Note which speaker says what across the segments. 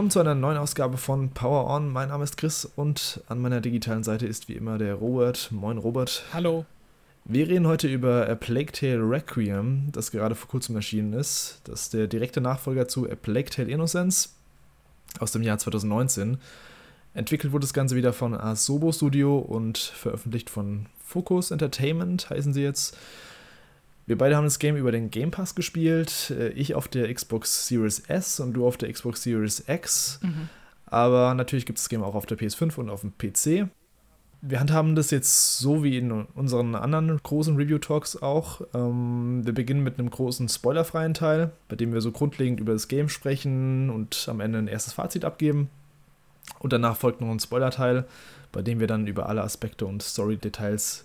Speaker 1: Willkommen zu einer neuen Ausgabe von Power On. Mein Name ist Chris und an meiner digitalen Seite ist wie immer der Robert. Moin Robert.
Speaker 2: Hallo.
Speaker 1: Wir reden heute über A Plague Tale Requiem, das gerade vor kurzem erschienen ist. Das ist der direkte Nachfolger zu A Plague Tale Innocence aus dem Jahr 2019. Entwickelt wurde das Ganze wieder von Asobo Studio und veröffentlicht von Focus Entertainment, heißen sie jetzt. Wir beide haben das Game über den Game Pass gespielt. Äh, ich auf der Xbox Series S und du auf der Xbox Series X. Mhm. Aber natürlich gibt es das Game auch auf der PS5 und auf dem PC. Wir handhaben das jetzt so wie in unseren anderen großen Review-Talks auch. Ähm, wir beginnen mit einem großen spoilerfreien Teil, bei dem wir so grundlegend über das Game sprechen und am Ende ein erstes Fazit abgeben. Und danach folgt noch ein Spoiler-Teil, bei dem wir dann über alle Aspekte und Story-Details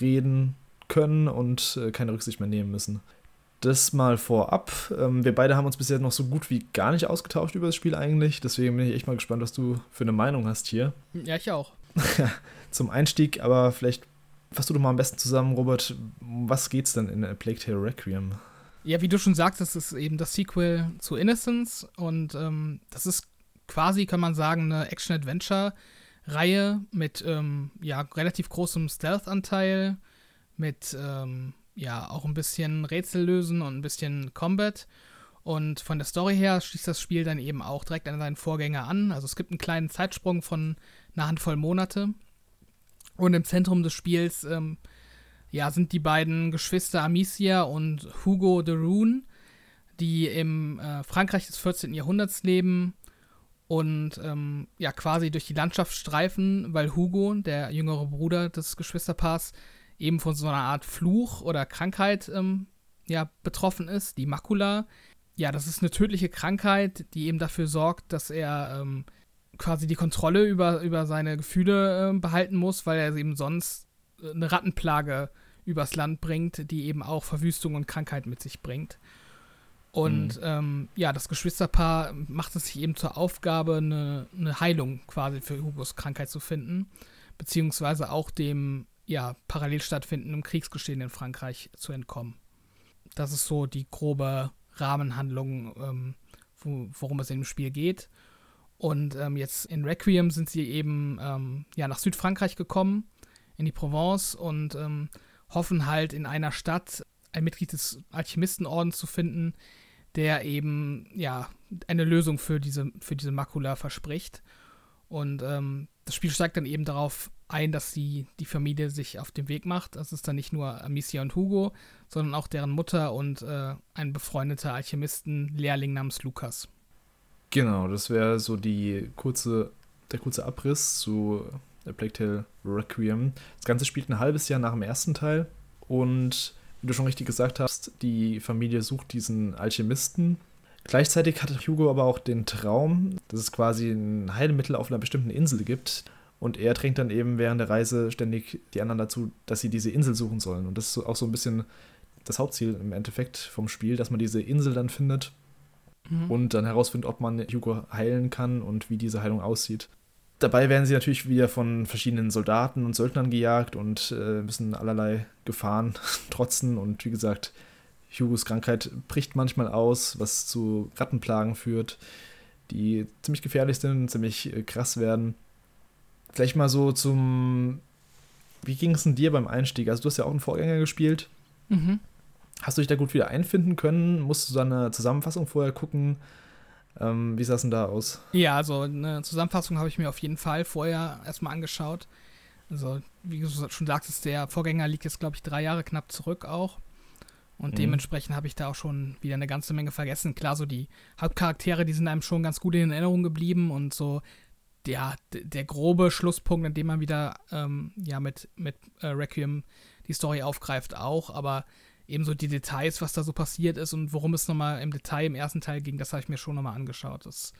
Speaker 1: reden können und äh, keine Rücksicht mehr nehmen müssen. Das mal vorab. Ähm, wir beide haben uns bisher noch so gut wie gar nicht ausgetauscht über das Spiel eigentlich. Deswegen bin ich echt mal gespannt, was du für eine Meinung hast hier.
Speaker 2: Ja, ich auch.
Speaker 1: Zum Einstieg, aber vielleicht fasst du doch mal am besten zusammen, Robert. Was geht's denn in A Plague Tale Requiem?
Speaker 2: Ja, wie du schon sagst, das ist eben das Sequel zu Innocence und ähm, das ist quasi, kann man sagen, eine Action-Adventure-Reihe mit ähm, ja, relativ großem Stealth-Anteil mit ähm, ja auch ein bisschen Rätsel lösen und ein bisschen Combat. Und von der Story her schließt das Spiel dann eben auch direkt an seinen Vorgänger an. Also es gibt einen kleinen Zeitsprung von einer Handvoll Monate. Und im Zentrum des Spiels ähm, ja, sind die beiden Geschwister Amicia und Hugo de Rune, die im äh, Frankreich des 14. Jahrhunderts leben und ähm, ja quasi durch die Landschaft streifen, weil Hugo, der jüngere Bruder des Geschwisterpaars, eben von so einer Art Fluch oder Krankheit ähm, ja, betroffen ist, die Makula. Ja, das ist eine tödliche Krankheit, die eben dafür sorgt, dass er ähm, quasi die Kontrolle über, über seine Gefühle äh, behalten muss, weil er eben sonst äh, eine Rattenplage übers Land bringt, die eben auch Verwüstung und Krankheit mit sich bringt. Und mhm. ähm, ja, das Geschwisterpaar macht es sich eben zur Aufgabe, eine, eine Heilung quasi für Hugos Krankheit zu finden, beziehungsweise auch dem ja, parallel stattfindendem Kriegsgeschehen in Frankreich zu entkommen. Das ist so die grobe Rahmenhandlung, ähm, wo, worum es in dem Spiel geht. Und ähm, jetzt in Requiem sind sie eben ähm, ja, nach Südfrankreich gekommen, in die Provence und ähm, hoffen halt in einer Stadt ein Mitglied des Alchemistenordens zu finden, der eben ja eine Lösung für diese, für diese Makula verspricht. Und ähm, das Spiel steigt dann eben darauf ein, dass die, die Familie sich auf den Weg macht. Das ist dann nicht nur Amicia und Hugo, sondern auch deren Mutter und äh, ein befreundeter Alchemisten-Lehrling namens Lukas.
Speaker 1: Genau, das wäre so die kurze, der kurze Abriss zu A Plague Tale Requiem. Das Ganze spielt ein halbes Jahr nach dem ersten Teil und wie du schon richtig gesagt hast, die Familie sucht diesen Alchemisten. Gleichzeitig hat Hugo aber auch den Traum, dass es quasi ein Heilmittel auf einer bestimmten Insel gibt, und er drängt dann eben während der Reise ständig die anderen dazu, dass sie diese Insel suchen sollen. Und das ist auch so ein bisschen das Hauptziel im Endeffekt vom Spiel, dass man diese Insel dann findet mhm. und dann herausfindet, ob man Hugo heilen kann und wie diese Heilung aussieht. Dabei werden sie natürlich wieder von verschiedenen Soldaten und Söldnern gejagt und äh, müssen allerlei Gefahren trotzen. Und wie gesagt, Hugos Krankheit bricht manchmal aus, was zu Rattenplagen führt, die ziemlich gefährlich sind, ziemlich äh, krass werden. Gleich mal so zum. Wie ging es denn dir beim Einstieg? Also, du hast ja auch einen Vorgänger gespielt. Mhm. Hast du dich da gut wieder einfinden können? Musst du da eine Zusammenfassung vorher gucken? Ähm, wie sah es denn da aus?
Speaker 2: Ja, also eine Zusammenfassung habe ich mir auf jeden Fall vorher erstmal angeschaut. Also, wie du schon sagtest, der Vorgänger liegt jetzt, glaube ich, drei Jahre knapp zurück auch. Und mhm. dementsprechend habe ich da auch schon wieder eine ganze Menge vergessen. Klar, so die Hauptcharaktere, die sind einem schon ganz gut in Erinnerung geblieben und so ja, der grobe Schlusspunkt, in dem man wieder ähm, ja, mit, mit äh, Requiem die Story aufgreift, auch, aber ebenso die Details, was da so passiert ist und worum es nochmal im Detail im ersten Teil ging, das habe ich mir schon nochmal angeschaut. Das,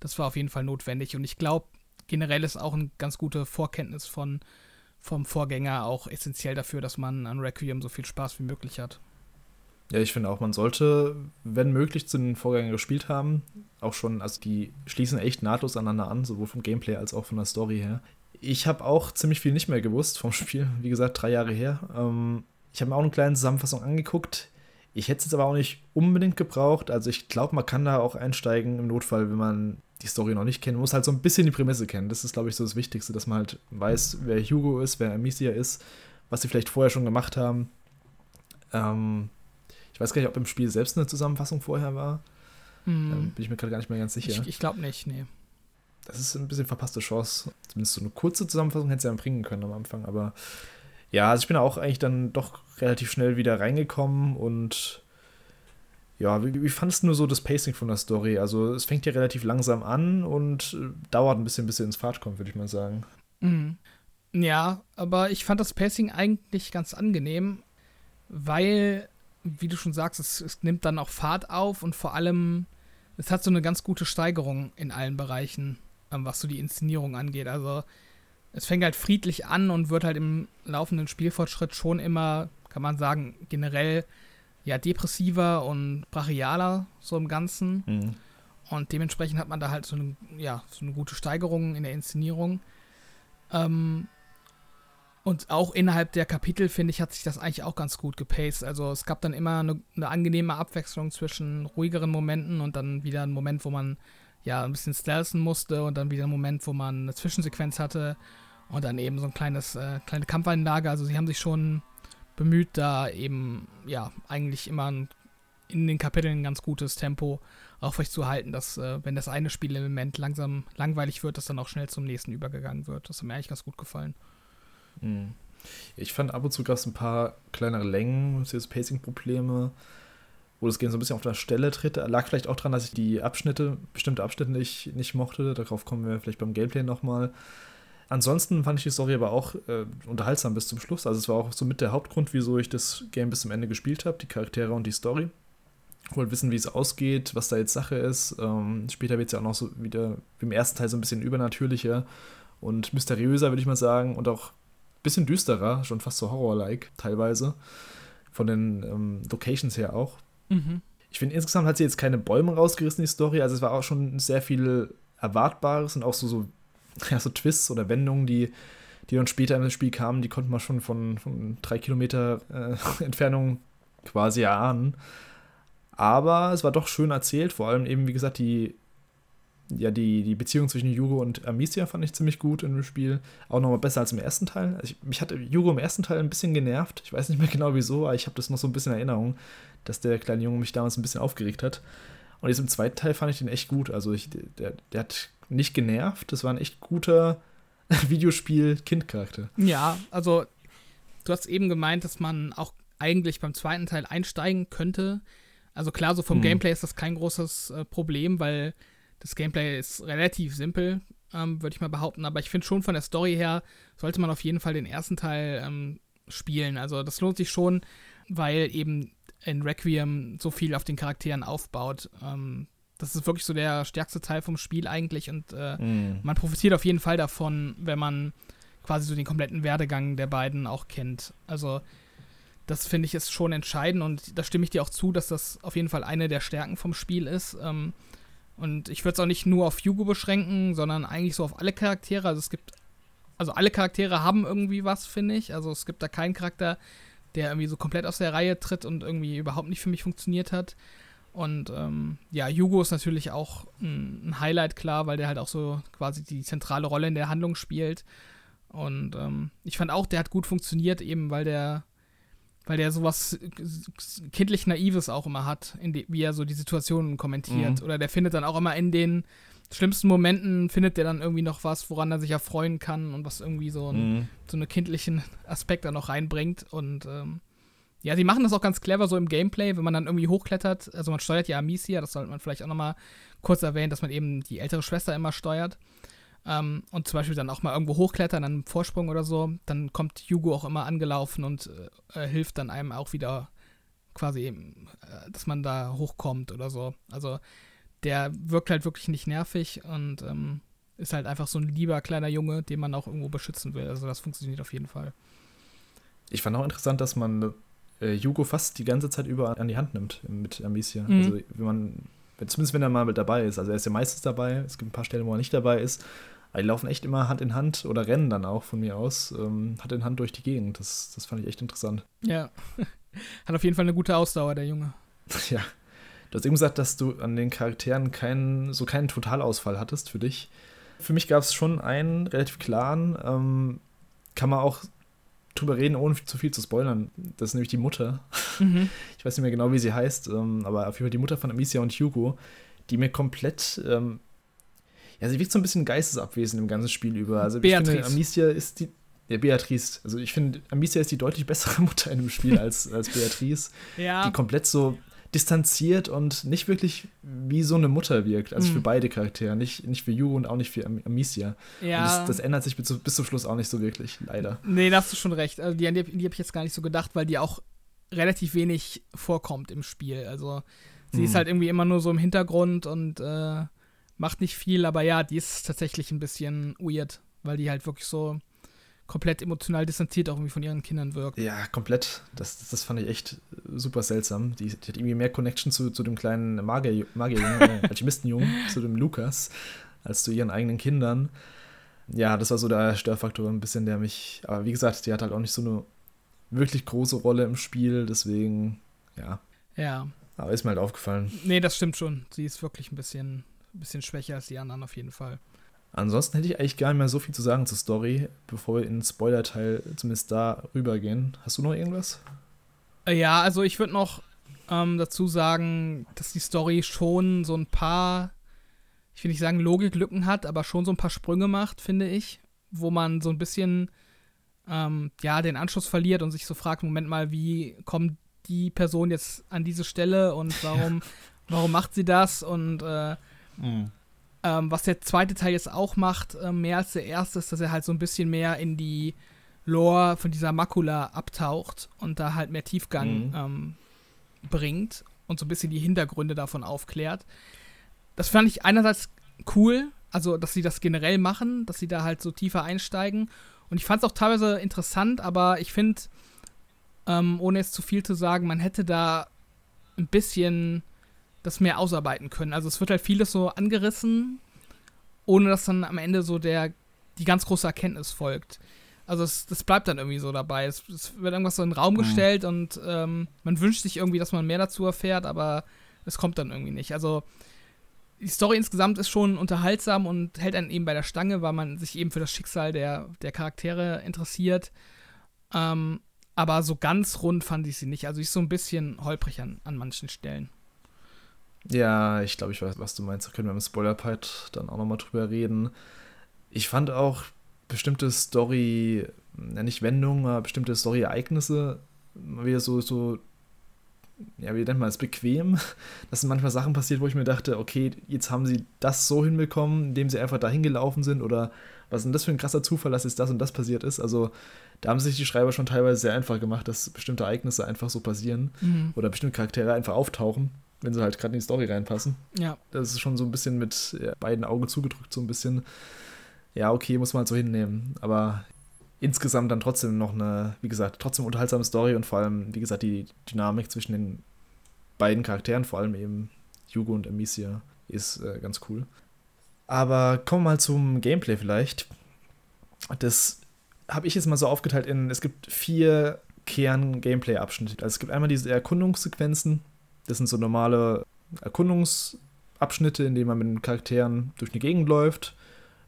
Speaker 2: das war auf jeden Fall notwendig und ich glaube, generell ist auch eine ganz gute Vorkenntnis von, vom Vorgänger auch essentiell dafür, dass man an Requiem so viel Spaß wie möglich hat.
Speaker 1: Ja, ich finde auch, man sollte, wenn möglich, zu den Vorgängern gespielt haben. Auch schon, also die schließen echt nahtlos aneinander an, sowohl vom Gameplay als auch von der Story her. Ich habe auch ziemlich viel nicht mehr gewusst vom Spiel, wie gesagt, drei Jahre her. Ähm, ich habe mir auch eine kleine Zusammenfassung angeguckt. Ich hätte es jetzt aber auch nicht unbedingt gebraucht. Also ich glaube, man kann da auch einsteigen im Notfall, wenn man die Story noch nicht kennt. Man muss halt so ein bisschen die Prämisse kennen. Das ist, glaube ich, so das Wichtigste, dass man halt weiß, wer Hugo ist, wer Amicia ist, was sie vielleicht vorher schon gemacht haben. Ähm, ich weiß gar nicht, ob im Spiel selbst eine Zusammenfassung vorher war. Mhm. Ähm, bin ich mir gerade gar nicht mehr ganz sicher.
Speaker 2: Ich, ich glaube nicht, nee.
Speaker 1: Das ist ein bisschen verpasste Chance. Zumindest so eine kurze Zusammenfassung hätte sie ja bringen können am Anfang, aber ja, also ich bin auch eigentlich dann doch relativ schnell wieder reingekommen und ja, wie, wie fandest du nur so das Pacing von der Story? Also es fängt ja relativ langsam an und äh, dauert ein bisschen, bis sie ins Fahrt kommt, würde ich mal sagen.
Speaker 2: Mhm. Ja, aber ich fand das Pacing eigentlich ganz angenehm, weil, wie du schon sagst, es, es nimmt dann auch Fahrt auf und vor allem, es hat so eine ganz gute Steigerung in allen Bereichen, ähm, was so die Inszenierung angeht. Also es fängt halt friedlich an und wird halt im laufenden Spielfortschritt schon immer, kann man sagen, generell ja depressiver und brachialer so im Ganzen. Mhm. Und dementsprechend hat man da halt so eine, ja, so eine gute Steigerung in der Inszenierung. Ähm, und auch innerhalb der Kapitel, finde ich, hat sich das eigentlich auch ganz gut gepaced. Also es gab dann immer eine, eine, angenehme Abwechslung zwischen ruhigeren Momenten und dann wieder einen Moment, wo man ja ein bisschen stealthen musste und dann wieder einen Moment, wo man eine Zwischensequenz hatte und dann eben so ein kleines, äh, kleine Kampfanlage. Also sie haben sich schon bemüht, da eben, ja, eigentlich immer ein, in den Kapiteln ein ganz gutes Tempo aufrechtzuerhalten, dass, äh, wenn das eine Spielelement langsam langweilig wird, dass dann auch schnell zum nächsten übergegangen wird. Das hat mir eigentlich ganz gut gefallen.
Speaker 1: Mhm. Ich fand ab und zu gab es ein paar kleinere Längen, Pacing-Probleme, wo das Game so ein bisschen auf der Stelle tritt. Lag vielleicht auch daran, dass ich die Abschnitte, bestimmte Abschnitte nicht, nicht mochte. Darauf kommen wir vielleicht beim Gameplay nochmal. Ansonsten fand ich die Story aber auch äh, unterhaltsam bis zum Schluss. Also es war auch so mit der Hauptgrund, wieso ich das Game bis zum Ende gespielt habe, die Charaktere und die Story. Ich wollte wissen, wie es ausgeht, was da jetzt Sache ist. Ähm, später wird es ja auch noch so wieder wie im ersten Teil so ein bisschen übernatürlicher und mysteriöser, würde ich mal sagen. Und auch bisschen düsterer, schon fast so Horror-like teilweise. Von den ähm, Locations her auch. Mhm. Ich finde, insgesamt hat sie jetzt keine Bäume rausgerissen, die Story. Also es war auch schon sehr viel Erwartbares und auch so, so ja, so Twists oder Wendungen, die, die dann später im Spiel kamen, die konnte man schon von, von drei Kilometer äh, Entfernung quasi erahnen. Aber es war doch schön erzählt, vor allem eben, wie gesagt, die, ja, die, die Beziehung zwischen Yugo und Amicia fand ich ziemlich gut in dem Spiel. Auch nochmal besser als im ersten Teil. Also ich, mich hat Yugo im ersten Teil ein bisschen genervt. Ich weiß nicht mehr genau wieso, aber ich habe das noch so ein bisschen in Erinnerung, dass der kleine Junge mich damals ein bisschen aufgeregt hat. Und jetzt im zweiten Teil fand ich den echt gut. Also ich, der, der hat nicht genervt. Das war ein echt guter Videospiel-Kind-Charakter.
Speaker 2: Ja, also du hast eben gemeint, dass man auch eigentlich beim zweiten Teil einsteigen könnte. Also klar, so vom hm. Gameplay ist das kein großes äh, Problem, weil das Gameplay ist relativ simpel, ähm, würde ich mal behaupten. Aber ich finde schon von der Story her sollte man auf jeden Fall den ersten Teil ähm, spielen. Also das lohnt sich schon, weil eben in Requiem so viel auf den Charakteren aufbaut. Ähm, das ist wirklich so der stärkste Teil vom Spiel eigentlich und äh, mm. man profitiert auf jeden Fall davon, wenn man quasi so den kompletten Werdegang der beiden auch kennt. Also das finde ich ist schon entscheidend und da stimme ich dir auch zu, dass das auf jeden Fall eine der Stärken vom Spiel ist. Ähm, und ich würde es auch nicht nur auf Hugo beschränken, sondern eigentlich so auf alle Charaktere. Also es gibt, also alle Charaktere haben irgendwie was, finde ich. Also es gibt da keinen Charakter, der irgendwie so komplett aus der Reihe tritt und irgendwie überhaupt nicht für mich funktioniert hat. Und ähm, ja, Hugo ist natürlich auch ein, Highlight, klar, weil der halt auch so quasi die zentrale Rolle in der Handlung spielt. Und ähm, ich fand auch, der hat gut funktioniert, eben weil der, weil der sowas kindlich Naives auch immer hat, die, wie er so die Situationen kommentiert. Mhm. Oder der findet dann auch immer in den schlimmsten Momenten, findet der dann irgendwie noch was, woran er sich erfreuen kann und was irgendwie so, ein, mhm. so einen kindlichen Aspekt da noch reinbringt. Und ähm, ja, sie machen das auch ganz clever so im Gameplay, wenn man dann irgendwie hochklettert. Also man steuert ja Amicia, das sollte man vielleicht auch nochmal kurz erwähnen, dass man eben die ältere Schwester immer steuert. Ähm, und zum Beispiel dann auch mal irgendwo hochklettern, an einem Vorsprung oder so. Dann kommt Hugo auch immer angelaufen und äh, hilft dann einem auch wieder quasi, eben, äh, dass man da hochkommt oder so. Also der wirkt halt wirklich nicht nervig und ähm, ist halt einfach so ein lieber kleiner Junge, den man auch irgendwo beschützen will. Also das funktioniert auf jeden Fall.
Speaker 1: Ich fand auch interessant, dass man äh, Hugo fast die ganze Zeit über an die Hand nimmt mit Amicia. Mhm. Also wenn man, zumindest wenn er mal mit dabei ist. Also er ist ja meistens dabei. Es gibt ein paar Stellen, wo er nicht dabei ist. Aber die laufen echt immer Hand in Hand oder rennen dann auch von mir aus, ähm, Hand in Hand durch die Gegend. Das, das fand ich echt interessant.
Speaker 2: Ja. Hat auf jeden Fall eine gute Ausdauer, der Junge.
Speaker 1: Ja. Du hast eben gesagt, dass du an den Charakteren keinen, so keinen Totalausfall hattest für dich. Für mich gab es schon einen relativ klaren, ähm, kann man auch drüber reden, ohne zu viel zu spoilern. Das ist nämlich die Mutter. Mhm. Ich weiß nicht mehr genau, wie sie heißt, ähm, aber auf jeden Fall die Mutter von Amicia und Hugo, die mir komplett, ähm, ja, sie wirkt so ein bisschen geistesabwesend im ganzen Spiel über. Also Beatrice. ich finde, Amicia ist die, ja, Beatrice. Also ich finde, Amicia ist die deutlich bessere Mutter in dem Spiel als, als Beatrice. Ja. Die komplett so distanziert und nicht wirklich wie so eine Mutter wirkt. Also mhm. für beide Charaktere. Nicht, nicht für Hugo und auch nicht für Amicia. Ja. Und das, das ändert sich bis, bis, zum Schluss auch nicht so wirklich, leider.
Speaker 2: Nee, da hast du schon recht. Also die, die, die habe ich jetzt gar nicht so gedacht, weil die auch relativ wenig vorkommt im Spiel. Also sie mhm. ist halt irgendwie immer nur so im Hintergrund und äh, macht nicht viel, aber ja, die ist tatsächlich ein bisschen weird, weil die halt wirklich so komplett emotional distanziert auch irgendwie von ihren Kindern wirkt.
Speaker 1: Ja, komplett. Das, das fand ich echt super seltsam. Die, die hat irgendwie mehr Connection zu, zu dem kleinen Magier, Magierjungen, äh, Alchemistenjungen, zu dem Lukas, als zu ihren eigenen Kindern. Ja, das war so der Störfaktor ein bisschen, der mich. Aber wie gesagt, die hat halt auch nicht so eine wirklich große Rolle im Spiel, deswegen, ja.
Speaker 2: Ja.
Speaker 1: Aber ist mir halt aufgefallen.
Speaker 2: Nee, das stimmt schon. Sie ist wirklich ein bisschen, ein bisschen schwächer als die anderen auf jeden Fall.
Speaker 1: Ansonsten hätte ich eigentlich gar nicht mehr so viel zu sagen zur Story, bevor wir in den Spoiler-Teil zumindest da rübergehen. Hast du noch irgendwas?
Speaker 2: Äh, ja, also ich würde noch ähm, dazu sagen, dass die Story schon so ein paar, ich will nicht sagen Logiklücken hat, aber schon so ein paar Sprünge macht, finde ich, wo man so ein bisschen ähm, ja den Anschluss verliert und sich so fragt, Moment mal, wie kommt die Person jetzt an diese Stelle und warum, warum macht sie das und äh, mhm. Ähm, was der zweite Teil jetzt auch macht, äh, mehr als der erste, ist, dass er halt so ein bisschen mehr in die Lore von dieser Makula abtaucht und da halt mehr Tiefgang mhm. ähm, bringt und so ein bisschen die Hintergründe davon aufklärt. Das fand ich einerseits cool, also dass sie das generell machen, dass sie da halt so tiefer einsteigen. Und ich fand es auch teilweise interessant, aber ich finde, ähm, ohne jetzt zu viel zu sagen, man hätte da ein bisschen das mehr ausarbeiten können. Also es wird halt vieles so angerissen, ohne dass dann am Ende so der, die ganz große Erkenntnis folgt. Also es, das bleibt dann irgendwie so dabei. Es, es wird irgendwas so in den Raum mhm. gestellt und ähm, man wünscht sich irgendwie, dass man mehr dazu erfährt, aber es kommt dann irgendwie nicht. Also die Story insgesamt ist schon unterhaltsam und hält einen eben bei der Stange, weil man sich eben für das Schicksal der, der Charaktere interessiert. Ähm, aber so ganz rund fand ich sie nicht. Also ich so ein bisschen holprig an, an manchen Stellen.
Speaker 1: Ja, ich glaube, ich weiß, was du meinst. Da können wir im Spoiler-Part dann auch nochmal drüber reden. Ich fand auch bestimmte Story, ja nicht Wendungen, aber bestimmte Story-Ereignisse wieder so, so, ja, wie nennt man es, bequem. Dass manchmal Sachen passiert, wo ich mir dachte, okay, jetzt haben sie das so hinbekommen, indem sie einfach dahin gelaufen sind oder was ist denn das für ein krasser Zufall, dass jetzt das und das passiert ist. Also da haben sich die Schreiber schon teilweise sehr einfach gemacht, dass bestimmte Ereignisse einfach so passieren mhm. oder bestimmte Charaktere einfach auftauchen wenn sie halt gerade in die Story reinpassen.
Speaker 2: Ja.
Speaker 1: Das ist schon so ein bisschen mit beiden Augen zugedrückt, so ein bisschen. Ja, okay, muss man halt so hinnehmen. Aber insgesamt dann trotzdem noch eine, wie gesagt, trotzdem unterhaltsame Story und vor allem, wie gesagt, die Dynamik zwischen den beiden Charakteren, vor allem eben Hugo und Amicia, ist äh, ganz cool. Aber kommen wir mal zum Gameplay vielleicht. Das habe ich jetzt mal so aufgeteilt in, es gibt vier Kern-Gameplay-Abschnitte. Also es gibt einmal diese Erkundungssequenzen, das sind so normale Erkundungsabschnitte, in denen man mit den Charakteren durch die Gegend läuft.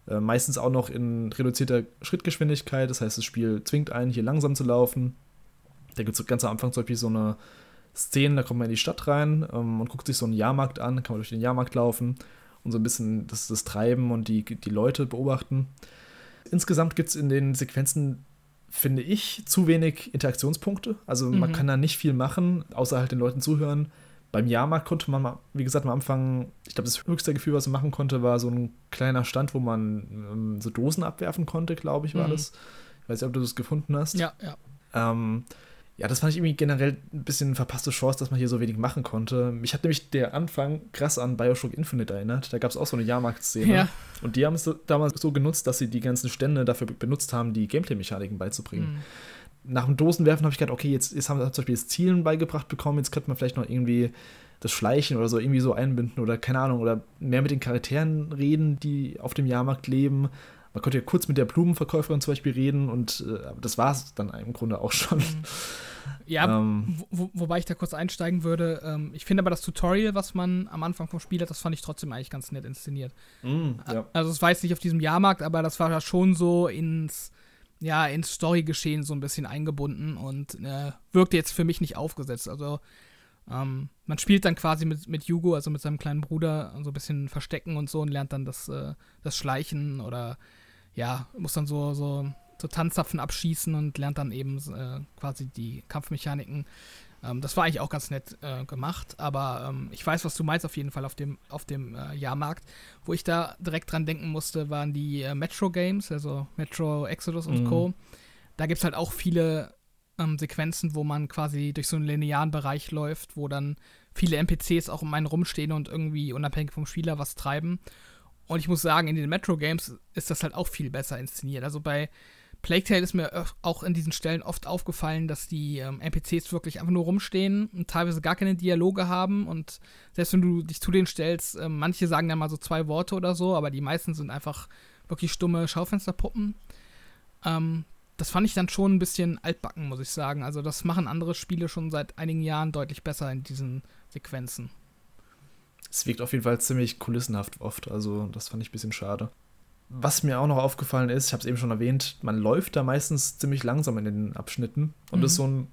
Speaker 1: Äh, meistens auch noch in reduzierter Schrittgeschwindigkeit. Das heißt, das Spiel zwingt einen, hier langsam zu laufen. Da gibt es ganz am Anfang zum Beispiel so eine Szene, da kommt man in die Stadt rein ähm, und guckt sich so einen Jahrmarkt an, kann man durch den Jahrmarkt laufen und so ein bisschen das, das Treiben und die, die Leute beobachten. Insgesamt gibt es in den Sequenzen finde ich, zu wenig Interaktionspunkte. Also mhm. man kann da nicht viel machen, außer halt den Leuten zuhören. Beim Jahrmarkt konnte man, mal, wie gesagt, am Anfang, ich glaube, das höchste Gefühl, was man machen konnte, war so ein kleiner Stand, wo man ähm, so Dosen abwerfen konnte, glaube ich, war mhm. das. Ich weiß nicht, ob du das gefunden hast.
Speaker 2: Ja, ja.
Speaker 1: Ähm, ja, das fand ich irgendwie generell ein bisschen verpasste Chance, dass man hier so wenig machen konnte. Mich hat nämlich der Anfang krass an Bioshock Infinite erinnert. Da gab es auch so eine Jahrmarktszene. Ja. Und die haben es damals so genutzt, dass sie die ganzen Stände dafür benutzt haben, die Gameplay-Mechaniken beizubringen. Mhm nach dem Dosenwerfen habe ich gedacht, okay, jetzt, jetzt haben wir zum Beispiel das Zielen beigebracht bekommen, jetzt könnte man vielleicht noch irgendwie das Schleichen oder so irgendwie so einbinden oder keine Ahnung, oder mehr mit den Charakteren reden, die auf dem Jahrmarkt leben, Man konnte ja kurz mit der Blumenverkäuferin zum Beispiel reden und äh, das war es dann im Grunde auch schon. Mhm.
Speaker 2: Ja, ähm, wo, wobei ich da kurz einsteigen würde. Ähm, ich finde aber das Tutorial, was man am Anfang vom Spiel hat, das fand ich trotzdem eigentlich ganz nett inszeniert. Mm, ja. Also es war jetzt nicht auf diesem Jahrmarkt, aber das war ja schon so ins, ja, ins Storygeschehen so ein bisschen eingebunden und äh, wirkte jetzt für mich nicht aufgesetzt. Also ähm, man spielt dann quasi mit, mit Hugo, also mit seinem kleinen Bruder, so ein bisschen verstecken und so und lernt dann das, äh, das Schleichen oder ja, muss dann so, so so Tanzzapfen abschießen und lernt dann eben äh, quasi die Kampfmechaniken. Ähm, das war eigentlich auch ganz nett äh, gemacht, aber ähm, ich weiß, was du meinst auf jeden Fall auf dem, auf dem äh, Jahrmarkt. Wo ich da direkt dran denken musste, waren die äh, Metro Games, also Metro Exodus und mhm. Co. Da gibt es halt auch viele ähm, Sequenzen, wo man quasi durch so einen linearen Bereich läuft, wo dann viele NPCs auch um einen rumstehen und irgendwie unabhängig vom Spieler was treiben. Und ich muss sagen, in den Metro Games ist das halt auch viel besser inszeniert. Also bei Plague Tale ist mir auch in diesen Stellen oft aufgefallen, dass die ähm, NPCs wirklich einfach nur rumstehen und teilweise gar keine Dialoge haben und selbst wenn du dich zu denen stellst, äh, manche sagen dann mal so zwei Worte oder so, aber die meisten sind einfach wirklich stumme Schaufensterpuppen. Ähm, das fand ich dann schon ein bisschen altbacken, muss ich sagen. Also das machen andere Spiele schon seit einigen Jahren deutlich besser in diesen Sequenzen.
Speaker 1: Es wirkt auf jeden Fall ziemlich kulissenhaft oft, also das fand ich ein bisschen schade. Was mir auch noch aufgefallen ist, ich habe es eben schon erwähnt, man läuft da meistens ziemlich langsam in den Abschnitten. Und mhm. das ist so ein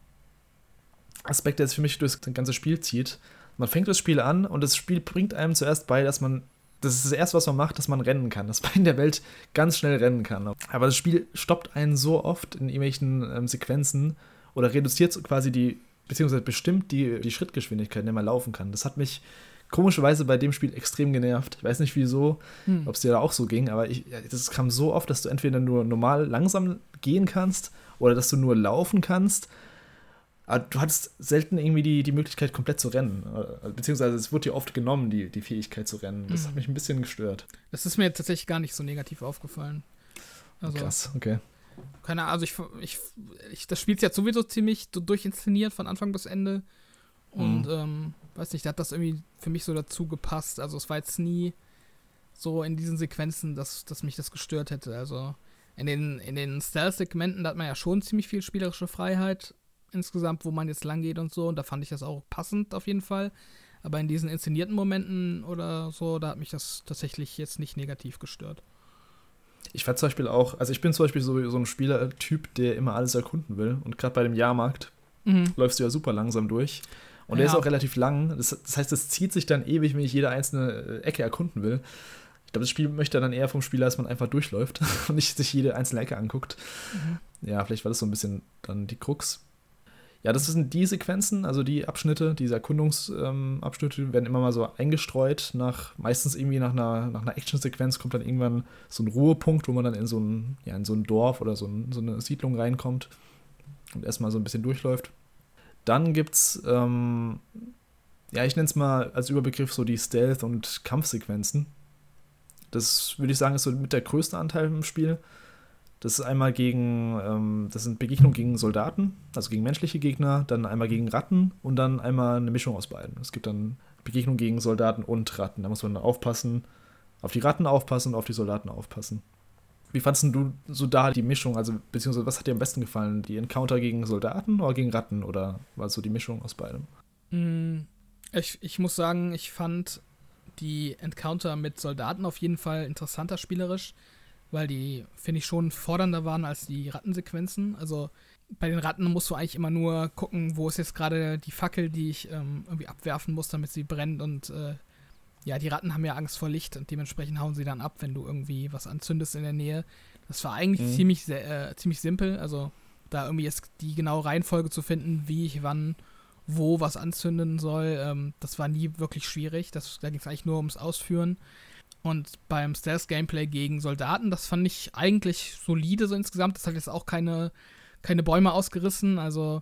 Speaker 1: Aspekt, der sich für mich durch das ganze Spiel zieht. Man fängt das Spiel an und das Spiel bringt einem zuerst bei, dass man, das ist das Erste, was man macht, dass man rennen kann, dass man in der Welt ganz schnell rennen kann. Aber das Spiel stoppt einen so oft in irgendwelchen ähm, Sequenzen oder reduziert quasi die, beziehungsweise bestimmt die, die Schrittgeschwindigkeit, in der man laufen kann. Das hat mich komischerweise bei dem Spiel extrem genervt. Ich weiß nicht wieso, hm. ob es dir da auch so ging, aber ich, das kam so oft, dass du entweder nur normal langsam gehen kannst oder dass du nur laufen kannst. Aber du hattest selten irgendwie die, die Möglichkeit, komplett zu rennen. Beziehungsweise es wurde dir oft genommen, die, die Fähigkeit zu rennen. Das hm. hat mich ein bisschen gestört.
Speaker 2: Das ist mir tatsächlich gar nicht so negativ aufgefallen.
Speaker 1: Also, Krass, okay.
Speaker 2: Keine Ahnung, also ich, ich, ich das Spiel ist ja sowieso ziemlich durchinszeniert von Anfang bis Ende. Und mhm. ähm, weiß nicht, da hat das irgendwie für mich so dazu gepasst. Also es war jetzt nie so in diesen Sequenzen, dass, dass mich das gestört hätte. Also in den, in den Stealth-Segmenten, da hat man ja schon ziemlich viel spielerische Freiheit insgesamt, wo man jetzt lang geht und so. Und da fand ich das auch passend auf jeden Fall. Aber in diesen inszenierten Momenten oder so, da hat mich das tatsächlich jetzt nicht negativ gestört.
Speaker 1: Ich war zum Beispiel auch, also ich bin zum Beispiel so, so ein Spielertyp, der immer alles erkunden will. Und gerade bei dem Jahrmarkt mhm. läufst du ja super langsam durch. Und ja. der ist auch relativ lang. Das, das heißt, es zieht sich dann ewig, wenn ich jede einzelne äh, Ecke erkunden will. Ich glaube, das Spiel möchte dann eher vom Spieler, dass man einfach durchläuft und nicht sich jede einzelne Ecke anguckt. Mhm. Ja, vielleicht war das so ein bisschen dann die Krux. Ja, das sind die Sequenzen, also die Abschnitte, diese Erkundungsabschnitte ähm, werden immer mal so eingestreut. Nach, meistens irgendwie nach einer, nach einer Actionsequenz kommt dann irgendwann so ein Ruhepunkt, wo man dann in so ein, ja, in so ein Dorf oder so, ein, so eine Siedlung reinkommt und erstmal so ein bisschen durchläuft. Dann gibt es, ähm, ja, ich nenne es mal als Überbegriff so die Stealth- und Kampfsequenzen. Das würde ich sagen, ist so mit der größte Anteil im Spiel. Das ist einmal gegen, ähm, das sind Begegnungen gegen Soldaten, also gegen menschliche Gegner, dann einmal gegen Ratten und dann einmal eine Mischung aus beiden. Es gibt dann Begegnungen gegen Soldaten und Ratten. Da muss man aufpassen, auf die Ratten aufpassen und auf die Soldaten aufpassen. Wie fandest du so da die Mischung? Also, beziehungsweise, was hat dir am besten gefallen? Die Encounter gegen Soldaten oder gegen Ratten? Oder war es so die Mischung aus beidem?
Speaker 2: Mm, ich, ich muss sagen, ich fand die Encounter mit Soldaten auf jeden Fall interessanter spielerisch, weil die, finde ich, schon fordernder waren als die Rattensequenzen. Also, bei den Ratten musst du eigentlich immer nur gucken, wo ist jetzt gerade die Fackel, die ich ähm, irgendwie abwerfen muss, damit sie brennt und äh, ja, die Ratten haben ja Angst vor Licht und dementsprechend hauen sie dann ab, wenn du irgendwie was anzündest in der Nähe. Das war eigentlich mhm. ziemlich, äh, ziemlich simpel. Also da irgendwie jetzt die genaue Reihenfolge zu finden, wie ich wann, wo was anzünden soll, ähm, das war nie wirklich schwierig. Das, da ging es eigentlich nur ums Ausführen. Und beim Stealth-Gameplay gegen Soldaten, das fand ich eigentlich solide so insgesamt. Das hat jetzt auch keine, keine Bäume ausgerissen. Also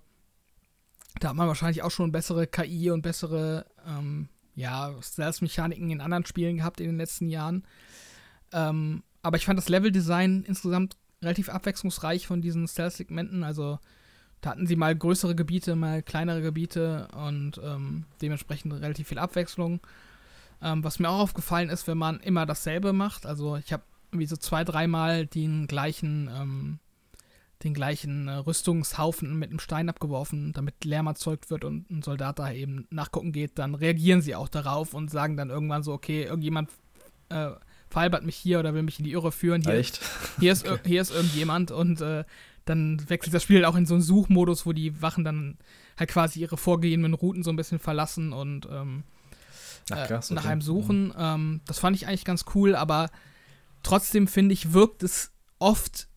Speaker 2: da hat man wahrscheinlich auch schon bessere KI und bessere ähm, ja, Stealth-Mechaniken in anderen Spielen gehabt in den letzten Jahren. Ähm, aber ich fand das Level-Design insgesamt relativ abwechslungsreich von diesen Stealth-Segmenten. Also da hatten sie mal größere Gebiete, mal kleinere Gebiete und ähm, dementsprechend relativ viel Abwechslung. Ähm, was mir auch aufgefallen ist, wenn man immer dasselbe macht, also ich habe wie so zwei, dreimal den gleichen, ähm, den gleichen äh, Rüstungshaufen mit einem Stein abgeworfen, damit Lärm erzeugt wird und ein Soldat da eben nachgucken geht, dann reagieren sie auch darauf und sagen dann irgendwann so, okay, irgendjemand äh, veralbert mich hier oder will mich in die Irre führen. Hier,
Speaker 1: Echt?
Speaker 2: Hier ist, okay. hier ist irgendjemand und äh, dann wechselt das Spiel auch in so einen Suchmodus, wo die Wachen dann halt quasi ihre vorgegebenen Routen so ein bisschen verlassen und ähm, Ach, krass, okay. nach einem suchen. Mhm. Ähm, das fand ich eigentlich ganz cool, aber trotzdem finde ich, wirkt es oft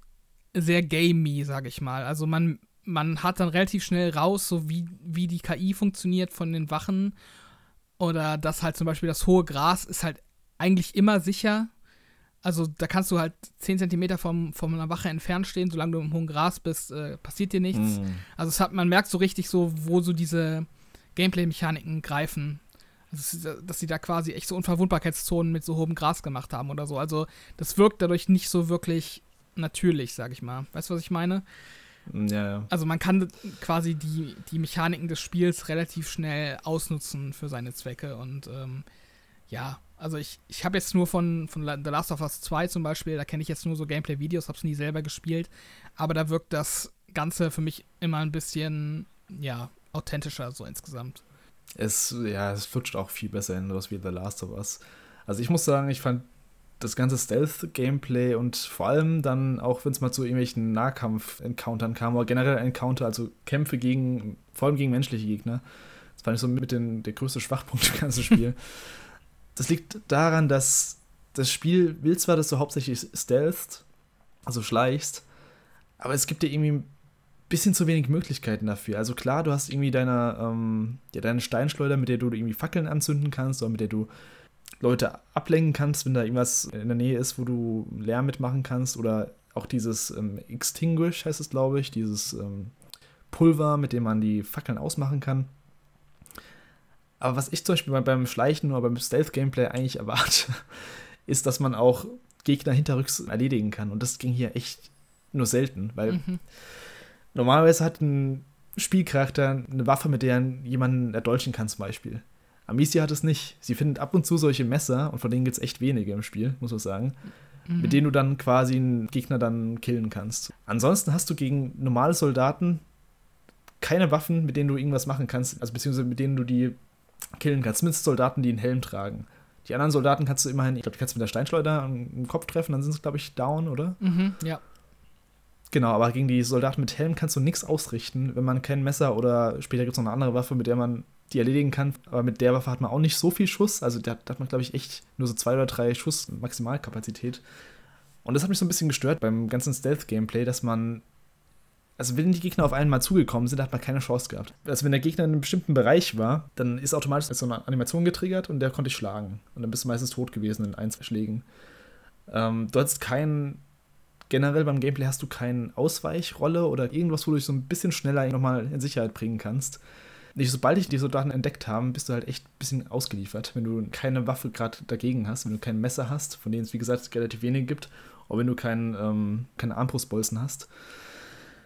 Speaker 2: sehr gamey, sage ich mal. Also man, man hat dann relativ schnell raus, so wie, wie die KI funktioniert von den Wachen. Oder dass halt zum Beispiel das hohe Gras ist halt eigentlich immer sicher. Also da kannst du halt 10 cm vom, von einer Wache entfernt stehen, solange du im hohen Gras bist, äh, passiert dir nichts. Mm. Also es hat, man merkt so richtig so, wo so diese Gameplay-Mechaniken greifen. Also, dass sie da quasi echt so Unverwundbarkeitszonen mit so hohem Gras gemacht haben oder so. Also das wirkt dadurch nicht so wirklich natürlich, sag ich mal. Weißt du, was ich meine?
Speaker 1: Mm, ja, ja.
Speaker 2: Also man kann quasi die, die Mechaniken des Spiels relativ schnell ausnutzen für seine Zwecke und ähm, ja, also ich, ich habe jetzt nur von, von The Last of Us 2 zum Beispiel, da kenne ich jetzt nur so Gameplay-Videos, habe es nie selber gespielt, aber da wirkt das Ganze für mich immer ein bisschen, ja, authentischer so insgesamt.
Speaker 1: Es, ja, es flutscht auch viel besser in was wie The Last of Us. Also ich muss sagen, ich fand das ganze Stealth-Gameplay und vor allem dann auch, wenn es mal zu irgendwelchen Nahkampf-Encountern kam, oder generell Encounter, also Kämpfe gegen, vor allem gegen menschliche Gegner, das fand ich so mit den, der größte Schwachpunkt im ganzen Spiel. das liegt daran, dass das Spiel will zwar, dass du hauptsächlich stealthst, also schleichst, aber es gibt dir irgendwie ein bisschen zu wenig Möglichkeiten dafür. Also klar, du hast irgendwie deine, ähm, ja, deine Steinschleuder, mit der du irgendwie Fackeln anzünden kannst oder mit der du Leute ablenken kannst, wenn da irgendwas in der Nähe ist, wo du Lärm mitmachen kannst oder auch dieses ähm, Extinguish heißt es, glaube ich, dieses ähm, Pulver, mit dem man die Fackeln ausmachen kann. Aber was ich zum Beispiel beim Schleichen oder beim Stealth-Gameplay eigentlich erwarte, ist, dass man auch Gegner hinterrücks erledigen kann. Und das ging hier echt nur selten, weil mhm. normalerweise hat ein Spielcharakter eine Waffe, mit der jemanden erdolchen kann, zum Beispiel. Amicia hat es nicht. Sie findet ab und zu solche Messer, und von denen gibt es echt wenige im Spiel, muss man sagen, mhm. mit denen du dann quasi einen Gegner dann killen kannst. Ansonsten hast du gegen normale Soldaten keine Waffen, mit denen du irgendwas machen kannst, also beziehungsweise mit denen du die killen kannst. Zumindest Soldaten, die einen Helm tragen. Die anderen Soldaten kannst du immerhin, ich glaube, die kannst du mit der Steinschleuder im Kopf treffen, dann sind sie, glaube ich, down, oder?
Speaker 2: Mhm, ja.
Speaker 1: Genau, aber gegen die Soldaten mit Helm kannst du nichts ausrichten, wenn man kein Messer oder später gibt es noch eine andere Waffe, mit der man die erledigen kann. Aber mit der Waffe hat man auch nicht so viel Schuss. Also da, hat man, glaube ich, echt nur so zwei oder drei Schuss Maximalkapazität. Und das hat mich so ein bisschen gestört beim ganzen Stealth-Gameplay, dass man also wenn die Gegner auf einmal zugekommen sind, hat man keine Chance gehabt. Also wenn der Gegner in einem bestimmten Bereich war, dann ist automatisch so eine Animation getriggert und der konnte ich schlagen. Und dann bist du meistens tot gewesen in ein, zwei Schlägen. Ähm, du hast keinen, generell beim Gameplay hast du keine Ausweichrolle oder irgendwas, wo du dich so ein bisschen schneller nochmal in Sicherheit bringen kannst. Nicht, sobald ich die Soldaten entdeckt haben, bist du halt echt ein bisschen ausgeliefert, wenn du keine Waffe gerade dagegen hast, wenn du kein Messer hast, von denen es wie gesagt relativ wenig gibt, oder wenn du kein, ähm, keine Armbrustbolzen hast.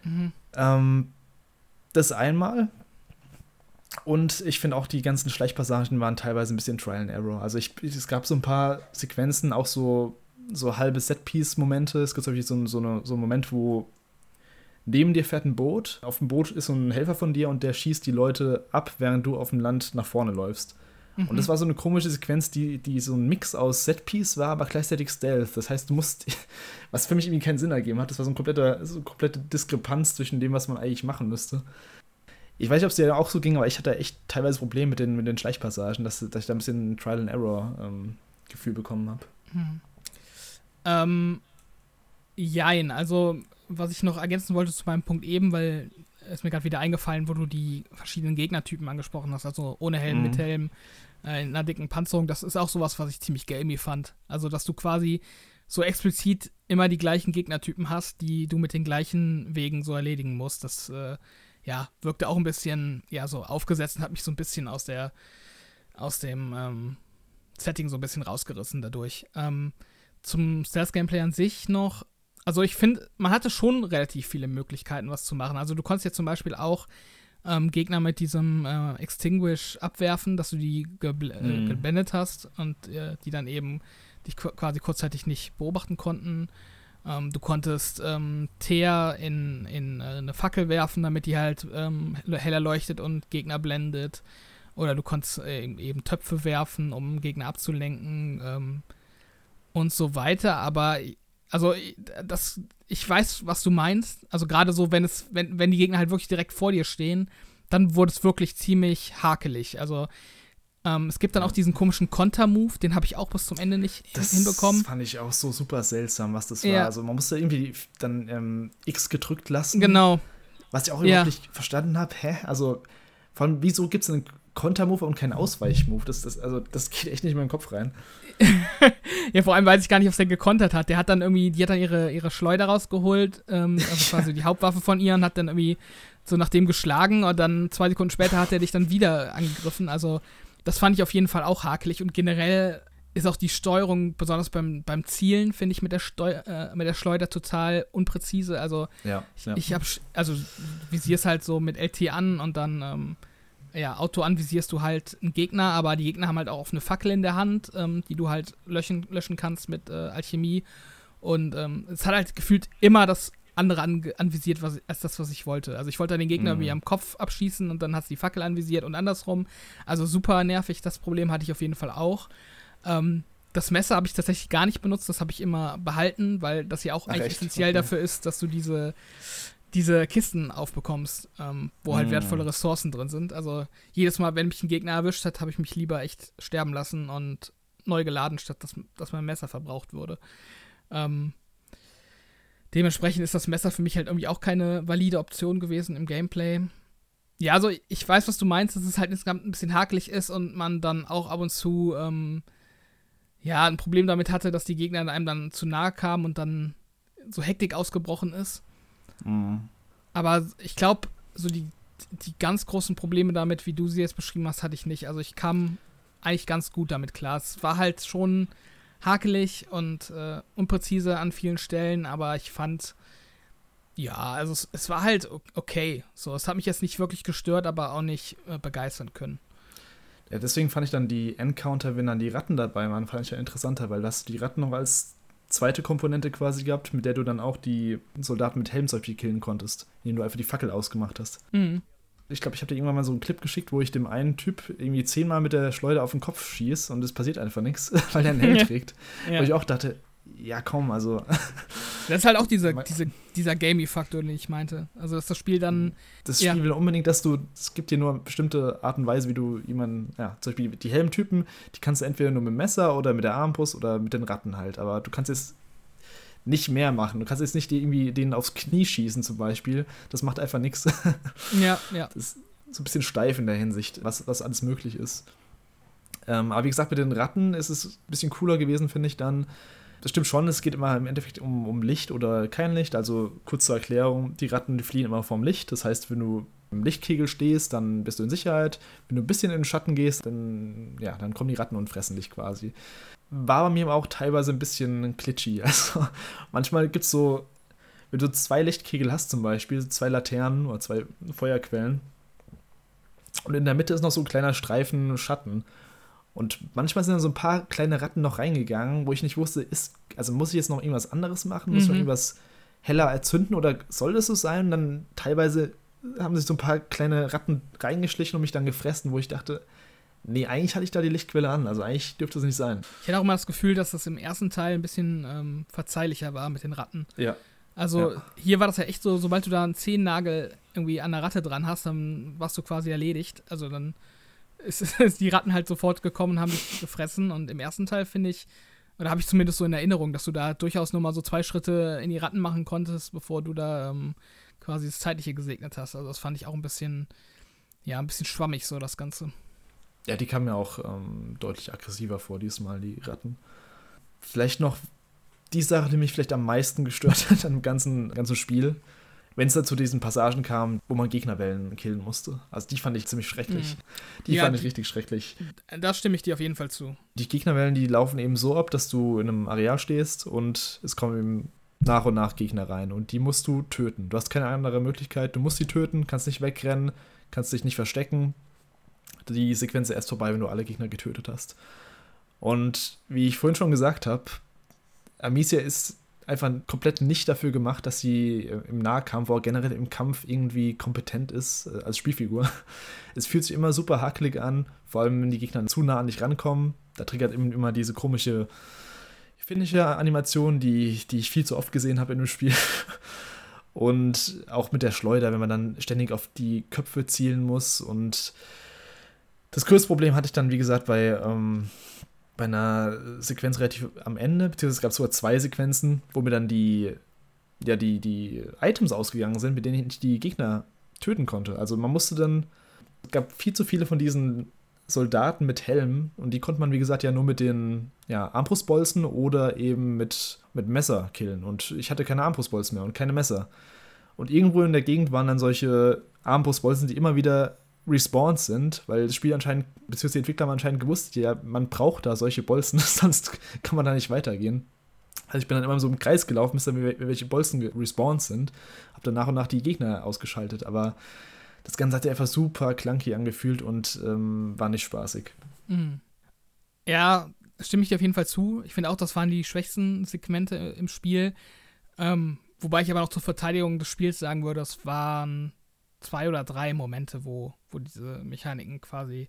Speaker 1: Mhm. Ähm, das einmal. Und ich finde auch, die ganzen Schleichpassagen waren teilweise ein bisschen Trial and Error. Also ich, es gab so ein paar Sequenzen, auch so, so halbe Set-Piece-Momente. Es gibt so, so, so, eine, so einen Moment, wo neben dir fährt ein Boot. Auf dem Boot ist so ein Helfer von dir und der schießt die Leute ab, während du auf dem Land nach vorne läufst. Und das mhm. war so eine komische Sequenz, die, die so ein Mix aus Setpiece war, aber gleichzeitig Stealth. Das heißt, du musst, was für mich irgendwie keinen Sinn ergeben hat, das war so, ein kompletter, so eine komplette Diskrepanz zwischen dem, was man eigentlich machen müsste. Ich weiß nicht, ob es dir auch so ging, aber ich hatte echt teilweise Probleme mit den, mit den Schleichpassagen, dass, dass ich da ein bisschen Trial and Error-Gefühl ähm, bekommen habe.
Speaker 2: Hm. Ähm, jein, also was ich noch ergänzen wollte zu meinem Punkt eben, weil es mir gerade wieder eingefallen, wo du die verschiedenen Gegnertypen angesprochen hast, also ohne Helm, mhm. mit Helm, äh, in einer dicken Panzerung, das ist auch sowas, was ich ziemlich gamey fand. Also, dass du quasi so explizit immer die gleichen Gegnertypen hast, die du mit den gleichen Wegen so erledigen musst. Das, äh, ja, wirkte auch ein bisschen, ja, so aufgesetzt und hat mich so ein bisschen aus der, aus dem ähm, Setting so ein bisschen rausgerissen dadurch. Ähm, zum Stealth-Gameplay an sich noch, also ich finde, man hatte schon relativ viele Möglichkeiten, was zu machen. Also du konntest jetzt zum Beispiel auch ähm, Gegner mit diesem äh, Extinguish abwerfen, dass du die gebl äh, mhm. geblendet hast und äh, die dann eben dich quasi kurzzeitig nicht beobachten konnten. Ähm, du konntest ähm, Teer in, in äh, eine Fackel werfen, damit die halt ähm, heller leuchtet und Gegner blendet. Oder du konntest äh, eben Töpfe werfen, um Gegner abzulenken ähm, und so weiter. Aber also das, ich weiß, was du meinst. Also gerade so, wenn es, wenn, wenn die Gegner halt wirklich direkt vor dir stehen, dann wurde es wirklich ziemlich hakelig. Also ähm, es gibt dann auch diesen komischen Konter-Move, den habe ich auch bis zum Ende nicht
Speaker 1: das
Speaker 2: hinbekommen.
Speaker 1: Das fand ich auch so super seltsam, was das ja. war. Also man musste irgendwie dann ähm, X gedrückt lassen.
Speaker 2: Genau.
Speaker 1: Was ich auch ja. überhaupt nicht verstanden habe. Hä? Also, vor allem, wieso gibt es einen Konter-Move und keinen Ausweichmove? Das, das, also, das geht echt nicht in meinen Kopf rein.
Speaker 2: ja, vor allem weiß ich gar nicht, ob der gekontert hat. Der hat dann irgendwie, die hat dann ihre, ihre Schleuder rausgeholt, ähm, also quasi die Hauptwaffe von ihr und hat dann irgendwie so nach dem geschlagen und dann zwei Sekunden später hat er dich dann wieder angegriffen. Also das fand ich auf jeden Fall auch hakelig und generell ist auch die Steuerung, besonders beim, beim Zielen, finde ich mit der, Steu äh, mit der Schleuder total unpräzise. Also
Speaker 1: ja, ja.
Speaker 2: ich, habe, also visierst halt so mit LT an und dann ähm, ja, Auto anvisierst du halt einen Gegner, aber die Gegner haben halt auch eine Fackel in der Hand, ähm, die du halt löschen, löschen kannst mit äh, Alchemie. Und ähm, es hat halt gefühlt immer das andere an, anvisiert was, als das, was ich wollte. Also ich wollte den Gegner mhm. irgendwie am Kopf abschießen und dann hat es die Fackel anvisiert und andersrum. Also super nervig, das Problem hatte ich auf jeden Fall auch. Ähm, das Messer habe ich tatsächlich gar nicht benutzt, das habe ich immer behalten, weil das ja auch Ach, eigentlich echt? essentiell okay. dafür ist, dass du diese, diese Kisten aufbekommst, ähm, wo halt mm. wertvolle Ressourcen drin sind. Also jedes Mal, wenn mich ein Gegner erwischt hat, habe ich mich lieber echt sterben lassen und neu geladen, statt dass, dass mein Messer verbraucht wurde. Ähm, Dementsprechend ist das Messer für mich halt irgendwie auch keine valide Option gewesen im Gameplay. Ja, also ich weiß, was du meinst, dass es halt insgesamt ein bisschen hakelig ist und man dann auch ab und zu ähm, ja ein Problem damit hatte, dass die Gegner einem dann zu nahe kamen und dann so Hektik ausgebrochen ist. Mhm. Aber ich glaube, so die, die ganz großen Probleme damit, wie du sie jetzt beschrieben hast, hatte ich nicht. Also ich kam eigentlich ganz gut damit klar. Es war halt schon hakelig und äh, unpräzise an vielen Stellen, aber ich fand, ja, also es, es, war halt okay. So, es hat mich jetzt nicht wirklich gestört, aber auch nicht äh, begeistern können.
Speaker 1: Ja, deswegen fand ich dann die Encounter, wenn dann die Ratten dabei waren, fand ich ja interessanter, weil das die Ratten noch als zweite Komponente quasi gehabt, mit der du dann auch die Soldaten mit Helm zum Beispiel killen konntest, indem du einfach die Fackel ausgemacht hast. Mhm ich glaube, ich habe dir irgendwann mal so einen Clip geschickt, wo ich dem einen Typ irgendwie zehnmal mit der Schleuder auf den Kopf schieße und es passiert einfach nichts, weil er einen Helm trägt. ja. Wo ich auch dachte, ja komm, also.
Speaker 2: Das ist halt auch dieser, diese, dieser Gamey-Faktor, den ich meinte. Also, dass das Spiel dann.
Speaker 1: Das Spiel ja. will unbedingt, dass du. Es gibt dir nur bestimmte Art und Weise, wie du jemanden. Ja, zum Beispiel die Helmtypen, die kannst du entweder nur mit dem Messer oder mit der Armbrust oder mit den Ratten halt. Aber du kannst jetzt nicht mehr machen. Du kannst jetzt nicht irgendwie denen aufs Knie schießen zum Beispiel. Das macht einfach nichts.
Speaker 2: Ja, ja.
Speaker 1: Das ist so ein bisschen steif in der Hinsicht, was, was alles möglich ist. Ähm, aber wie gesagt, mit den Ratten ist es ein bisschen cooler gewesen, finde ich dann. Das stimmt schon, es geht immer im Endeffekt um, um Licht oder kein Licht. Also kurz zur Erklärung, die Ratten die fliehen immer vom Licht. Das heißt, wenn du im Lichtkegel stehst, dann bist du in Sicherheit. Wenn du ein bisschen in den Schatten gehst, dann, ja, dann kommen die Ratten und fressen dich quasi war bei mir auch teilweise ein bisschen klitschig. Also manchmal gibt es so, wenn du zwei Lichtkegel hast zum Beispiel, zwei Laternen oder zwei Feuerquellen und in der Mitte ist noch so ein kleiner Streifen Schatten. Und manchmal sind da so ein paar kleine Ratten noch reingegangen, wo ich nicht wusste, ist, also muss ich jetzt noch irgendwas anderes machen? Muss mhm. man irgendwas heller erzünden oder soll das so sein? Und dann teilweise haben sich so ein paar kleine Ratten reingeschlichen und mich dann gefressen, wo ich dachte, Nee, eigentlich hatte ich da die Lichtquelle an. Also eigentlich dürfte es nicht sein.
Speaker 2: Ich hatte auch mal das Gefühl, dass das im ersten Teil ein bisschen ähm, verzeihlicher war mit den Ratten.
Speaker 1: Ja.
Speaker 2: Also
Speaker 1: ja.
Speaker 2: hier war das ja echt so, sobald du da einen Zehennagel irgendwie an der Ratte dran hast, dann warst du quasi erledigt. Also dann ist, ist die Ratten halt sofort gekommen und haben dich gefressen. Und im ersten Teil finde ich, oder habe ich zumindest so in Erinnerung, dass du da durchaus nur mal so zwei Schritte in die Ratten machen konntest, bevor du da ähm, quasi das Zeitliche gesegnet hast. Also das fand ich auch ein bisschen, ja, ein bisschen schwammig so das Ganze.
Speaker 1: Ja, die kamen mir auch ähm, deutlich aggressiver vor diesmal, die Ratten. Vielleicht noch die Sache, die mich vielleicht am meisten gestört hat am ganzen, ganzen Spiel, wenn es da zu diesen Passagen kam, wo man Gegnerwellen killen musste. Also die fand ich ziemlich schrecklich. Mhm. Die ja, fand ich richtig schrecklich.
Speaker 2: Da stimme ich dir auf jeden Fall zu.
Speaker 1: Die Gegnerwellen, die laufen eben so ab, dass du in einem Areal stehst und es kommen eben nach und nach Gegner rein und die musst du töten. Du hast keine andere Möglichkeit, du musst sie töten, kannst nicht wegrennen, kannst dich nicht verstecken, die Sequenz erst vorbei, wenn du alle Gegner getötet hast. Und wie ich vorhin schon gesagt habe, Amicia ist einfach komplett nicht dafür gemacht, dass sie äh, im Nahkampf oder generell im Kampf irgendwie kompetent ist äh, als Spielfigur. Es fühlt sich immer super hackelig an, vor allem wenn die Gegner zu nah an dich rankommen. Da triggert immer diese komische finnische Animation, die, die ich viel zu oft gesehen habe in dem Spiel. Und auch mit der Schleuder, wenn man dann ständig auf die Köpfe zielen muss. Und das größte Problem hatte ich dann, wie gesagt, bei, ähm, bei einer Sequenz relativ am Ende, beziehungsweise es gab sogar zwei Sequenzen, wo mir dann die, ja, die, die Items ausgegangen sind, mit denen ich die Gegner töten konnte. Also man musste dann, es gab viel zu viele von diesen Soldaten mit Helm und die konnte man, wie gesagt, ja nur mit den ja, Armbrustbolzen oder eben mit, mit Messer killen. Und ich hatte keine Armbrustbolzen mehr und keine Messer. Und irgendwo in der Gegend waren dann solche Armbrustbolzen, die immer wieder respawned sind, weil das Spiel anscheinend, beziehungsweise die Entwickler haben anscheinend gewusst, ja, man braucht da solche Bolzen, sonst kann man da nicht weitergehen. Also ich bin dann immer so im Kreis gelaufen, bis dann welche Bolzen respawned sind. Hab dann nach und nach die Gegner ausgeschaltet, aber das Ganze hat sich einfach super clunky angefühlt und ähm, war nicht spaßig.
Speaker 2: Mhm. Ja, stimme ich dir auf jeden Fall zu. Ich finde auch, das waren die schwächsten Segmente im Spiel. Ähm, wobei ich aber noch zur Verteidigung des Spiels sagen würde, es waren zwei oder drei Momente, wo, wo diese Mechaniken quasi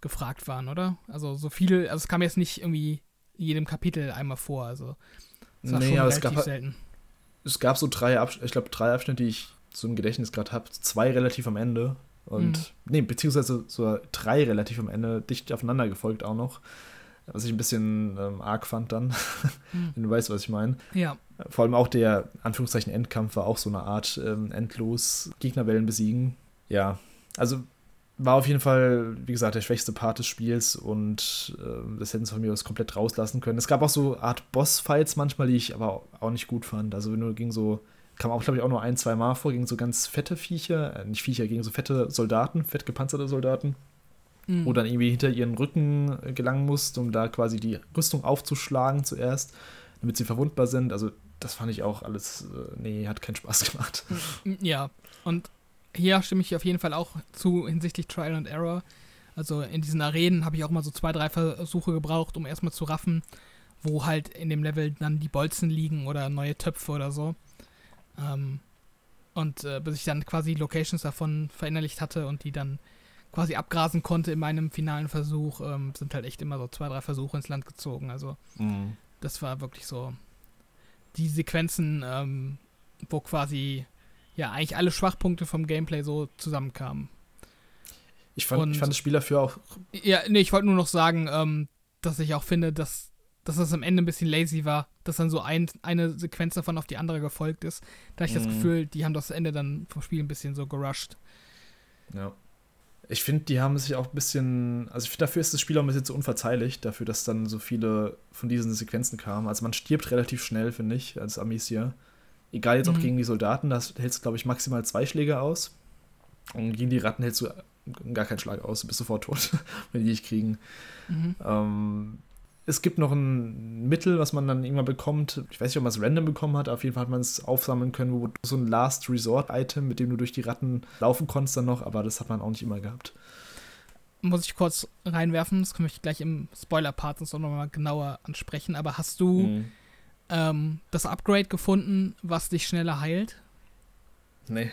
Speaker 2: gefragt waren, oder? Also so viele, also es kam jetzt nicht irgendwie in jedem Kapitel einmal vor, also
Speaker 1: es war nee, schon relativ es gab, selten. Es gab so drei, Absch ich glaube, drei Abschnitte, die ich so im Gedächtnis gerade habe. Zwei relativ am Ende und, mhm. nee, beziehungsweise so drei relativ am Ende, dicht aufeinander gefolgt auch noch. Was ich ein bisschen ähm, arg fand dann, mhm. wenn du weißt, was ich meine.
Speaker 2: Ja.
Speaker 1: Vor allem auch der, Anführungszeichen, Endkampf war auch so eine Art ähm, endlos Gegnerwellen besiegen. Ja, also war auf jeden Fall, wie gesagt, der schwächste Part des Spiels und äh, das hätten sie von mir aus komplett rauslassen können. Es gab auch so Art Bossfights manchmal, die ich aber auch nicht gut fand. Also wenn du gegen so kam auch, glaube ich, auch nur ein, zwei Mal vor, gegen so ganz fette Viecher, äh, nicht Viecher, gegen so fette Soldaten, fett gepanzerte Soldaten, mhm. wo dann irgendwie hinter ihren Rücken äh, gelangen musst, um da quasi die Rüstung aufzuschlagen zuerst, damit sie verwundbar sind. Also das fand ich auch alles, äh, nee, hat keinen Spaß gemacht.
Speaker 2: Ja, und hier stimme ich auf jeden Fall auch zu hinsichtlich Trial and Error. Also in diesen Arenen habe ich auch mal so zwei, drei Versuche gebraucht, um erstmal zu raffen, wo halt in dem Level dann die Bolzen liegen oder neue Töpfe oder so. Ähm, und äh, bis ich dann quasi Locations davon verinnerlicht hatte und die dann quasi abgrasen konnte in meinem finalen Versuch, ähm, sind halt echt immer so zwei, drei Versuche ins Land gezogen. Also mhm. das war wirklich so die Sequenzen, ähm, wo quasi ja eigentlich alle Schwachpunkte vom Gameplay so zusammenkamen.
Speaker 1: Ich fand, und, ich fand das Spiel dafür auch.
Speaker 2: Ja, nee, ich wollte nur noch sagen, ähm, dass ich auch finde, dass, dass das am Ende ein bisschen lazy war, dass dann so ein, eine Sequenz davon auf die andere gefolgt ist. Da habe ich mhm. das Gefühl, die haben das Ende dann vom Spiel ein bisschen so gerusht.
Speaker 1: Ja. Ich finde, die haben sich auch ein bisschen, also ich finde, dafür ist das Spiel auch ein bisschen zu unverzeihlich, dafür, dass dann so viele von diesen Sequenzen kamen. Also man stirbt relativ schnell, finde ich, als Amicia. Egal jetzt auch mhm. gegen die Soldaten, da hältst du, glaube ich, maximal zwei Schläge aus. Und gegen die Ratten hältst du gar keinen Schlag aus, du bist sofort tot, wenn die dich kriegen. Mhm. Ähm, es gibt noch ein Mittel, was man dann irgendwann bekommt. Ich weiß nicht, ob man es random bekommen hat. Auf jeden Fall hat man es aufsammeln können, wo so ein Last Resort-Item, mit dem du durch die Ratten laufen konntest dann noch, aber das hat man auch nicht immer gehabt.
Speaker 2: Muss ich kurz reinwerfen, das kann ich gleich im Spoiler-Part noch mal genauer ansprechen. Aber hast du mhm. ähm, das Upgrade gefunden, was dich schneller heilt?
Speaker 1: Nee.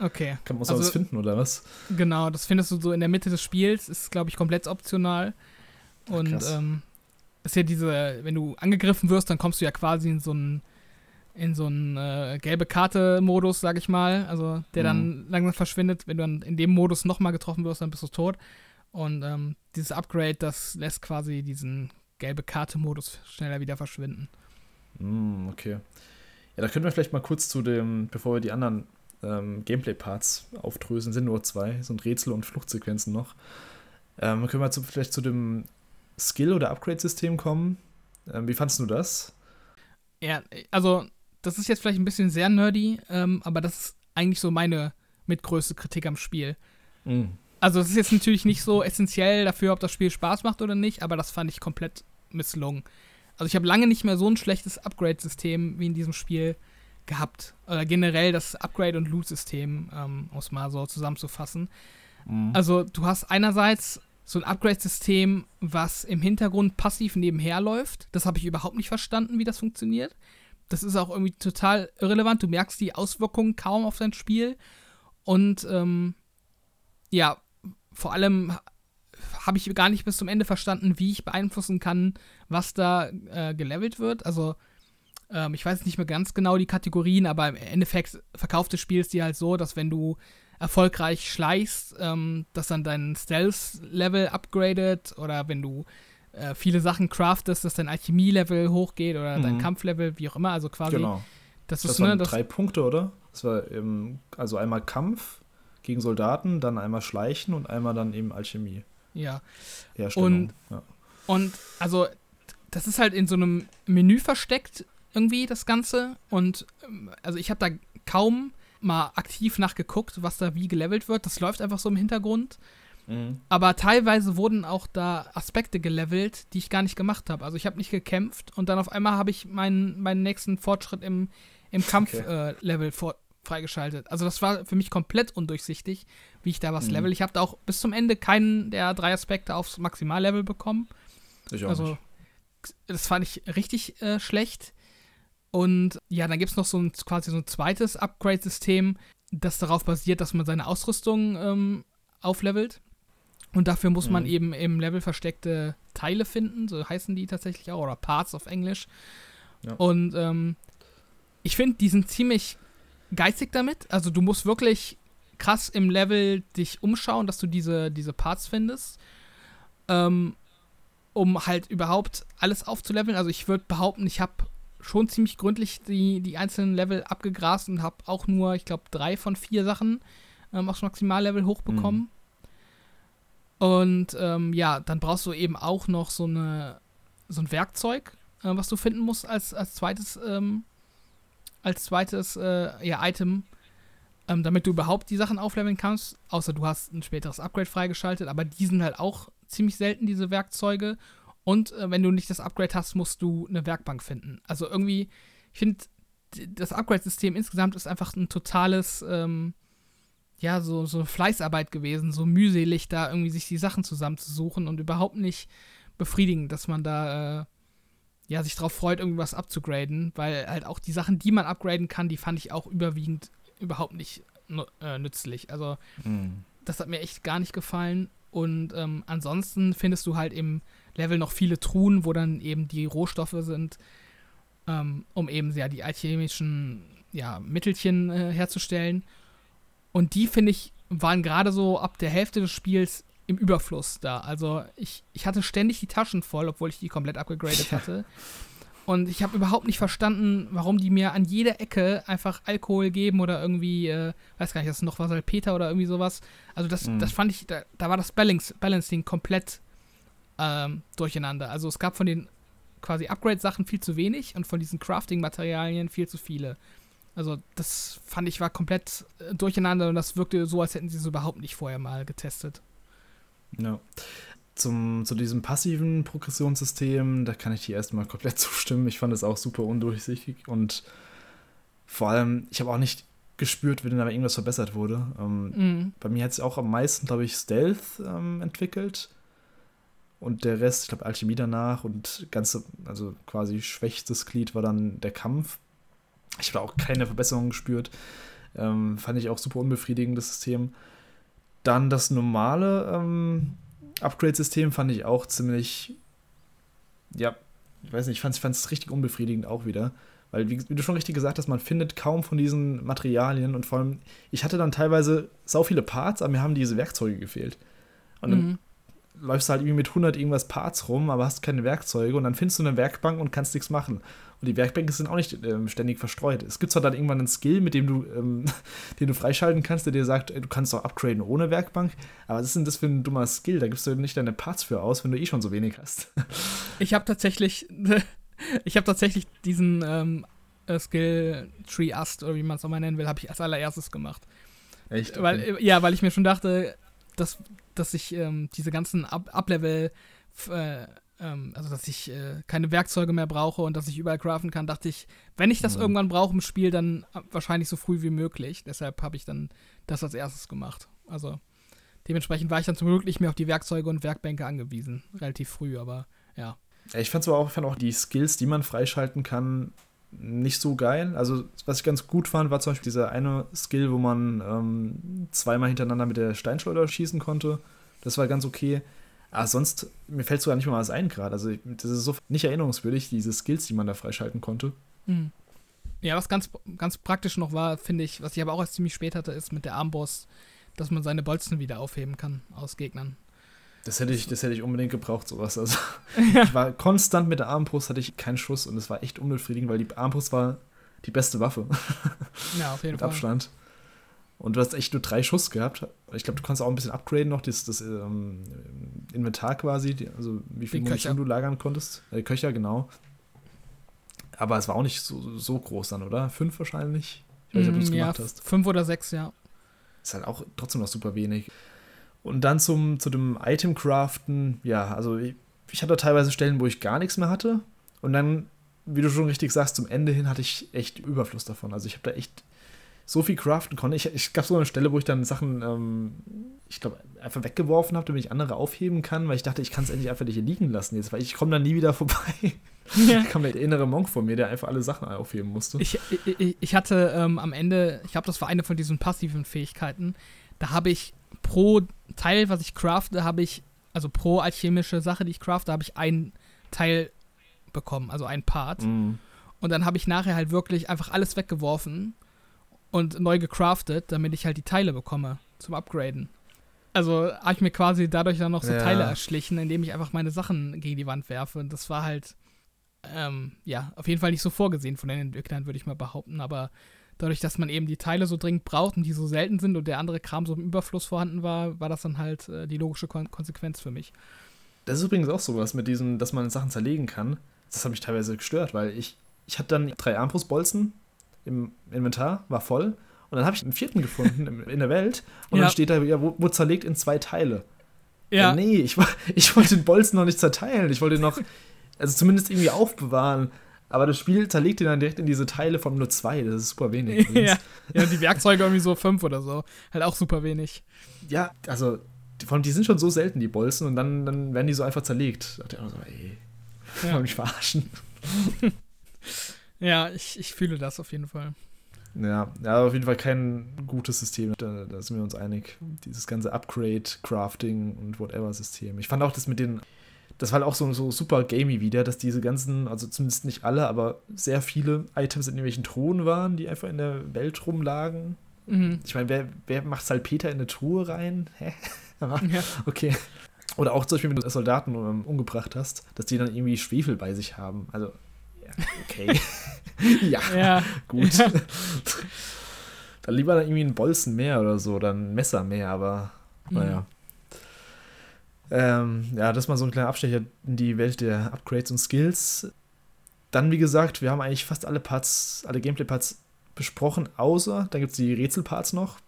Speaker 2: Okay.
Speaker 1: Kann man also, was finden, oder was?
Speaker 2: Genau, das findest du so in der Mitte des Spiels. Ist, glaube ich, komplett optional. Und ähm, ist ja diese, wenn du angegriffen wirst, dann kommst du ja quasi in so einen in so einen äh, gelbe Karte-Modus, sag ich mal, also der mhm. dann langsam verschwindet. Wenn du dann in dem Modus nochmal getroffen wirst, dann bist du tot. Und ähm, dieses Upgrade, das lässt quasi diesen gelbe Karte-Modus schneller wieder verschwinden.
Speaker 1: Mm, okay. Ja, da können wir vielleicht mal kurz zu dem, bevor wir die anderen ähm, Gameplay-Parts aufdröseln, sind nur zwei, sind Rätsel und Fluchtsequenzen noch. Ähm, können wir zu, vielleicht zu dem Skill- oder Upgrade-System kommen. Ähm, wie fandest du das?
Speaker 2: Ja, also das ist jetzt vielleicht ein bisschen sehr nerdy, ähm, aber das ist eigentlich so meine mitgrößte Kritik am Spiel. Mhm. Also es ist jetzt natürlich nicht so essentiell dafür, ob das Spiel Spaß macht oder nicht, aber das fand ich komplett misslungen. Also ich habe lange nicht mehr so ein schlechtes Upgrade-System wie in diesem Spiel gehabt. Oder generell das Upgrade- und Loot-System, ähm, um es mal so zusammenzufassen. Mhm. Also du hast einerseits so ein Upgrade-System, was im Hintergrund passiv nebenher läuft. Das habe ich überhaupt nicht verstanden, wie das funktioniert. Das ist auch irgendwie total irrelevant. Du merkst die Auswirkungen kaum auf dein Spiel. Und ähm, ja, vor allem habe ich gar nicht bis zum Ende verstanden, wie ich beeinflussen kann, was da äh, gelevelt wird. Also, ähm, ich weiß nicht mehr ganz genau die Kategorien, aber im Endeffekt verkauft das Spiel dir halt so, dass wenn du erfolgreich schleichst, ähm, dass dann dein Stealth-Level upgradet oder wenn du äh, viele Sachen craftest, dass dein Alchemie-Level hochgeht oder mhm. dein Kampflevel, wie auch immer. Also quasi.
Speaker 1: Genau. Das, das ist, waren ne, drei Punkte, oder? Das war eben, also einmal Kampf gegen Soldaten, dann einmal Schleichen und einmal dann eben Alchemie.
Speaker 2: Ja. Und, ja. und also, das ist halt in so einem Menü versteckt, irgendwie, das Ganze. Und ähm, also ich habe da kaum mal aktiv nachgeguckt, was da wie gelevelt wird. Das läuft einfach so im Hintergrund. Mhm. Aber teilweise wurden auch da Aspekte gelevelt, die ich gar nicht gemacht habe. Also ich habe nicht gekämpft und dann auf einmal habe ich meinen, meinen nächsten Fortschritt im, im Kampflevel okay. äh, freigeschaltet. Also das war für mich komplett undurchsichtig, wie ich da was mhm. level. Ich habe da auch bis zum Ende keinen der drei Aspekte aufs Maximallevel bekommen.
Speaker 1: Ich auch also nicht.
Speaker 2: das fand ich richtig äh, schlecht. Und ja, dann gibt es noch so ein quasi so ein zweites Upgrade-System, das darauf basiert, dass man seine Ausrüstung ähm, auflevelt. Und dafür muss mhm. man eben im Level versteckte Teile finden, so heißen die tatsächlich auch, oder Parts auf Englisch. Ja. Und ähm, ich finde, die sind ziemlich geizig damit. Also du musst wirklich krass im Level dich umschauen, dass du diese, diese Parts findest. Ähm, um halt überhaupt alles aufzuleveln. Also ich würde behaupten, ich habe schon ziemlich gründlich die, die einzelnen Level abgegrast und habe auch nur, ich glaube, drei von vier Sachen ähm, aufs Maximallevel hochbekommen. Mhm. Und ähm, ja, dann brauchst du eben auch noch so, eine, so ein Werkzeug, äh, was du finden musst als, als zweites, ähm, als zweites äh, ja, Item, ähm, damit du überhaupt die Sachen aufleveln kannst. Außer du hast ein späteres Upgrade freigeschaltet, aber die sind halt auch ziemlich selten, diese Werkzeuge. Und äh, wenn du nicht das Upgrade hast, musst du eine Werkbank finden. Also irgendwie, ich finde, das Upgrade-System insgesamt ist einfach ein totales, ähm, ja, so, so Fleißarbeit gewesen, so mühselig, da irgendwie sich die Sachen zusammenzusuchen und überhaupt nicht befriedigend, dass man da, äh, ja, sich drauf freut, irgendwas abzugraden, weil halt auch die Sachen, die man upgraden kann, die fand ich auch überwiegend überhaupt nicht äh, nützlich. Also, mhm. das hat mir echt gar nicht gefallen. Und ähm, ansonsten findest du halt im Level noch viele Truhen, wo dann eben die Rohstoffe sind, ähm, um eben ja die alchemischen ja, Mittelchen äh, herzustellen. Und die, finde ich, waren gerade so ab der Hälfte des Spiels im Überfluss da. Also ich, ich hatte ständig die Taschen voll, obwohl ich die komplett abgegradet hatte. Und ich habe überhaupt nicht verstanden, warum die mir an jeder Ecke einfach Alkohol geben oder irgendwie, äh, weiß gar nicht, das ist noch was Salpeter oder irgendwie sowas. Also das, mhm. das fand ich, da, da war das Balance, Balancing komplett ähm, durcheinander. Also es gab von den quasi Upgrade-Sachen viel zu wenig und von diesen Crafting-Materialien viel zu viele. Also das fand ich war komplett äh, durcheinander und das wirkte so, als hätten sie es überhaupt nicht vorher mal getestet.
Speaker 1: Ja. Zum, zu diesem passiven Progressionssystem, da kann ich dir erstmal komplett zustimmen. Ich fand es auch super undurchsichtig und vor allem, ich habe auch nicht gespürt, wenn da irgendwas verbessert wurde. Ähm, mhm. Bei mir hat sich auch am meisten, glaube ich, Stealth ähm, entwickelt und der Rest, ich glaube, Alchemie danach und ganze, also quasi schwächstes Glied war dann der Kampf. Ich habe auch keine Verbesserung gespürt. Ähm, fand ich auch super unbefriedigend, das System. Dann das normale ähm, Upgrade-System fand ich auch ziemlich, ja, ich weiß nicht, ich fand es richtig unbefriedigend auch wieder. Weil, wie, wie, du schon richtig gesagt hast, man findet kaum von diesen Materialien und vor allem, ich hatte dann teilweise sau viele Parts, aber mir haben diese Werkzeuge gefehlt. Und dann mhm läufst du halt irgendwie mit 100 irgendwas Parts rum, aber hast keine Werkzeuge und dann findest du eine Werkbank und kannst nichts machen. Und die Werkbänke sind auch nicht ähm, ständig verstreut. Es gibt zwar dann irgendwann einen Skill, mit dem du, ähm, den du freischalten kannst, der dir sagt, du kannst auch upgraden ohne Werkbank, aber was ist denn das für ein dummer Skill? Da gibst du nicht deine Parts für aus, wenn du eh schon so wenig hast.
Speaker 2: ich habe tatsächlich, ich habe tatsächlich diesen ähm, äh, Skill Tree Ast oder wie man es auch mal nennen will, habe ich als allererstes gemacht. Echt? Okay. Weil, ja, weil ich mir schon dachte, dass dass ich ähm, diese ganzen Up-Level, äh, ähm, also dass ich äh, keine Werkzeuge mehr brauche und dass ich überall craften kann, dachte ich, wenn ich das mhm. irgendwann brauche im Spiel, dann wahrscheinlich so früh wie möglich. Deshalb habe ich dann das als erstes gemacht. Also dementsprechend war ich dann zum Glück nicht mehr auf die Werkzeuge und Werkbänke angewiesen. Relativ früh, aber ja.
Speaker 1: Ich fand zwar auch, fand auch die Skills, die man freischalten kann, nicht so geil. Also, was ich ganz gut fand, war zum Beispiel dieser eine Skill, wo man ähm, zweimal hintereinander mit der Steinschleuder schießen konnte. Das war ganz okay. Aber sonst, mir fällt sogar nicht mal was ein gerade. Also, das ist so nicht erinnerungswürdig, diese Skills, die man da freischalten konnte.
Speaker 2: Mhm. Ja, was ganz, ganz praktisch noch war, finde ich, was ich aber auch erst ziemlich spät hatte, ist mit der Armbrust, dass man seine Bolzen wieder aufheben kann aus Gegnern.
Speaker 1: Das hätte ich, das hätte ich unbedingt gebraucht, sowas. Also, ja. ich war konstant mit der Armbrust, hatte ich keinen Schuss und es war echt unbefriedigend, weil die Armbrust war die beste Waffe.
Speaker 2: Ja, auf jeden
Speaker 1: mit
Speaker 2: Fall.
Speaker 1: Abstand. Und du hast echt nur drei Schuss gehabt. Ich glaube, du kannst auch ein bisschen upgraden noch, das, das ähm, Inventar quasi, die, also wie viel Munition du lagern konntest. Äh, Köcher, genau. Aber es war auch nicht so, so groß dann, oder? Fünf wahrscheinlich?
Speaker 2: Ich weiß nicht, ob du es mm, gemacht ja, hast. Fünf oder sechs, ja.
Speaker 1: Ist halt auch trotzdem noch super wenig. Und dann zum, zu dem Item-Craften, ja, also ich, ich hatte teilweise Stellen, wo ich gar nichts mehr hatte. Und dann, wie du schon richtig sagst, zum Ende hin hatte ich echt Überfluss davon. Also ich habe da echt so viel craften konnte. Ich, ich gab so eine Stelle, wo ich dann Sachen, ähm, ich glaube, einfach weggeworfen habe, damit ich andere aufheben kann, weil ich dachte, ich kann es endlich einfach nicht hier liegen lassen jetzt, weil ich komme dann nie wieder vorbei. Ja. Da kam der innere Monk vor mir, der einfach alle Sachen aufheben musste.
Speaker 2: Ich, ich, ich hatte ähm, am Ende, ich glaube, das war eine von diesen passiven Fähigkeiten, da habe ich pro Teil, was ich crafte, habe ich, also pro alchemische Sache, die ich crafte, habe ich einen Teil bekommen, also einen Part. Mm. Und dann habe ich nachher halt wirklich einfach alles weggeworfen und neu gecraftet, damit ich halt die Teile bekomme zum Upgraden. Also habe ich mir quasi dadurch dann noch so ja. Teile erschlichen, indem ich einfach meine Sachen gegen die Wand werfe. Und das war halt, ähm, ja, auf jeden Fall nicht so vorgesehen von den Entwicklern, würde ich mal behaupten. Aber dadurch, dass man eben die Teile so dringend braucht und die so selten sind und der andere Kram so im Überfluss vorhanden war, war das dann halt äh, die logische Kon Konsequenz für mich.
Speaker 1: Das ist übrigens auch sowas mit diesem, dass man Sachen zerlegen kann. Das hat mich teilweise gestört, weil ich, ich hatte dann drei Armbrustbolzen im Inventar, war voll. Und dann habe ich einen vierten gefunden in der Welt. Und ja. dann steht da, ja, wo, wo, zerlegt in zwei Teile. Ja. ja nee, ich, ich wollte den Bolzen noch nicht zerteilen. Ich wollte ihn noch, also zumindest irgendwie aufbewahren. Aber das Spiel zerlegt ihn dann direkt in diese Teile von nur zwei. Das ist super wenig.
Speaker 2: ja. ja, die Werkzeuge irgendwie so fünf oder so. Halt auch super wenig.
Speaker 1: Ja, also, die, die sind schon so selten, die Bolzen. Und dann, dann werden die so einfach zerlegt. Da dachte ich auch so, ey, ja. mich verarschen.
Speaker 2: Ja, ich, ich fühle das auf jeden Fall.
Speaker 1: Ja, ja, auf jeden Fall kein gutes System. Da, da sind wir uns einig. Dieses ganze Upgrade, Crafting und Whatever-System. Ich fand auch das mit den. Das war halt auch so, so super gamey wieder, dass diese ganzen, also zumindest nicht alle, aber sehr viele Items in irgendwelchen Truhen waren, die einfach in der Welt rumlagen. Mhm. Ich meine, wer, wer macht Salpeter in eine Truhe rein? Hä? ja. Okay. Oder auch zum Beispiel, wenn du Soldaten um, umgebracht hast, dass die dann irgendwie Schwefel bei sich haben. Also, okay. ja, ja, gut. Ja. dann lieber dann irgendwie ein Bolzen mehr oder so, oder ein Messer mehr, aber mhm. Ähm, ja, das ist mal so ein kleiner Abstecher in die Welt der Upgrades und Skills. Dann, wie gesagt, wir haben eigentlich fast alle Parts, alle Gameplay-Parts besprochen, außer, dann gibt es die Rätselparts noch.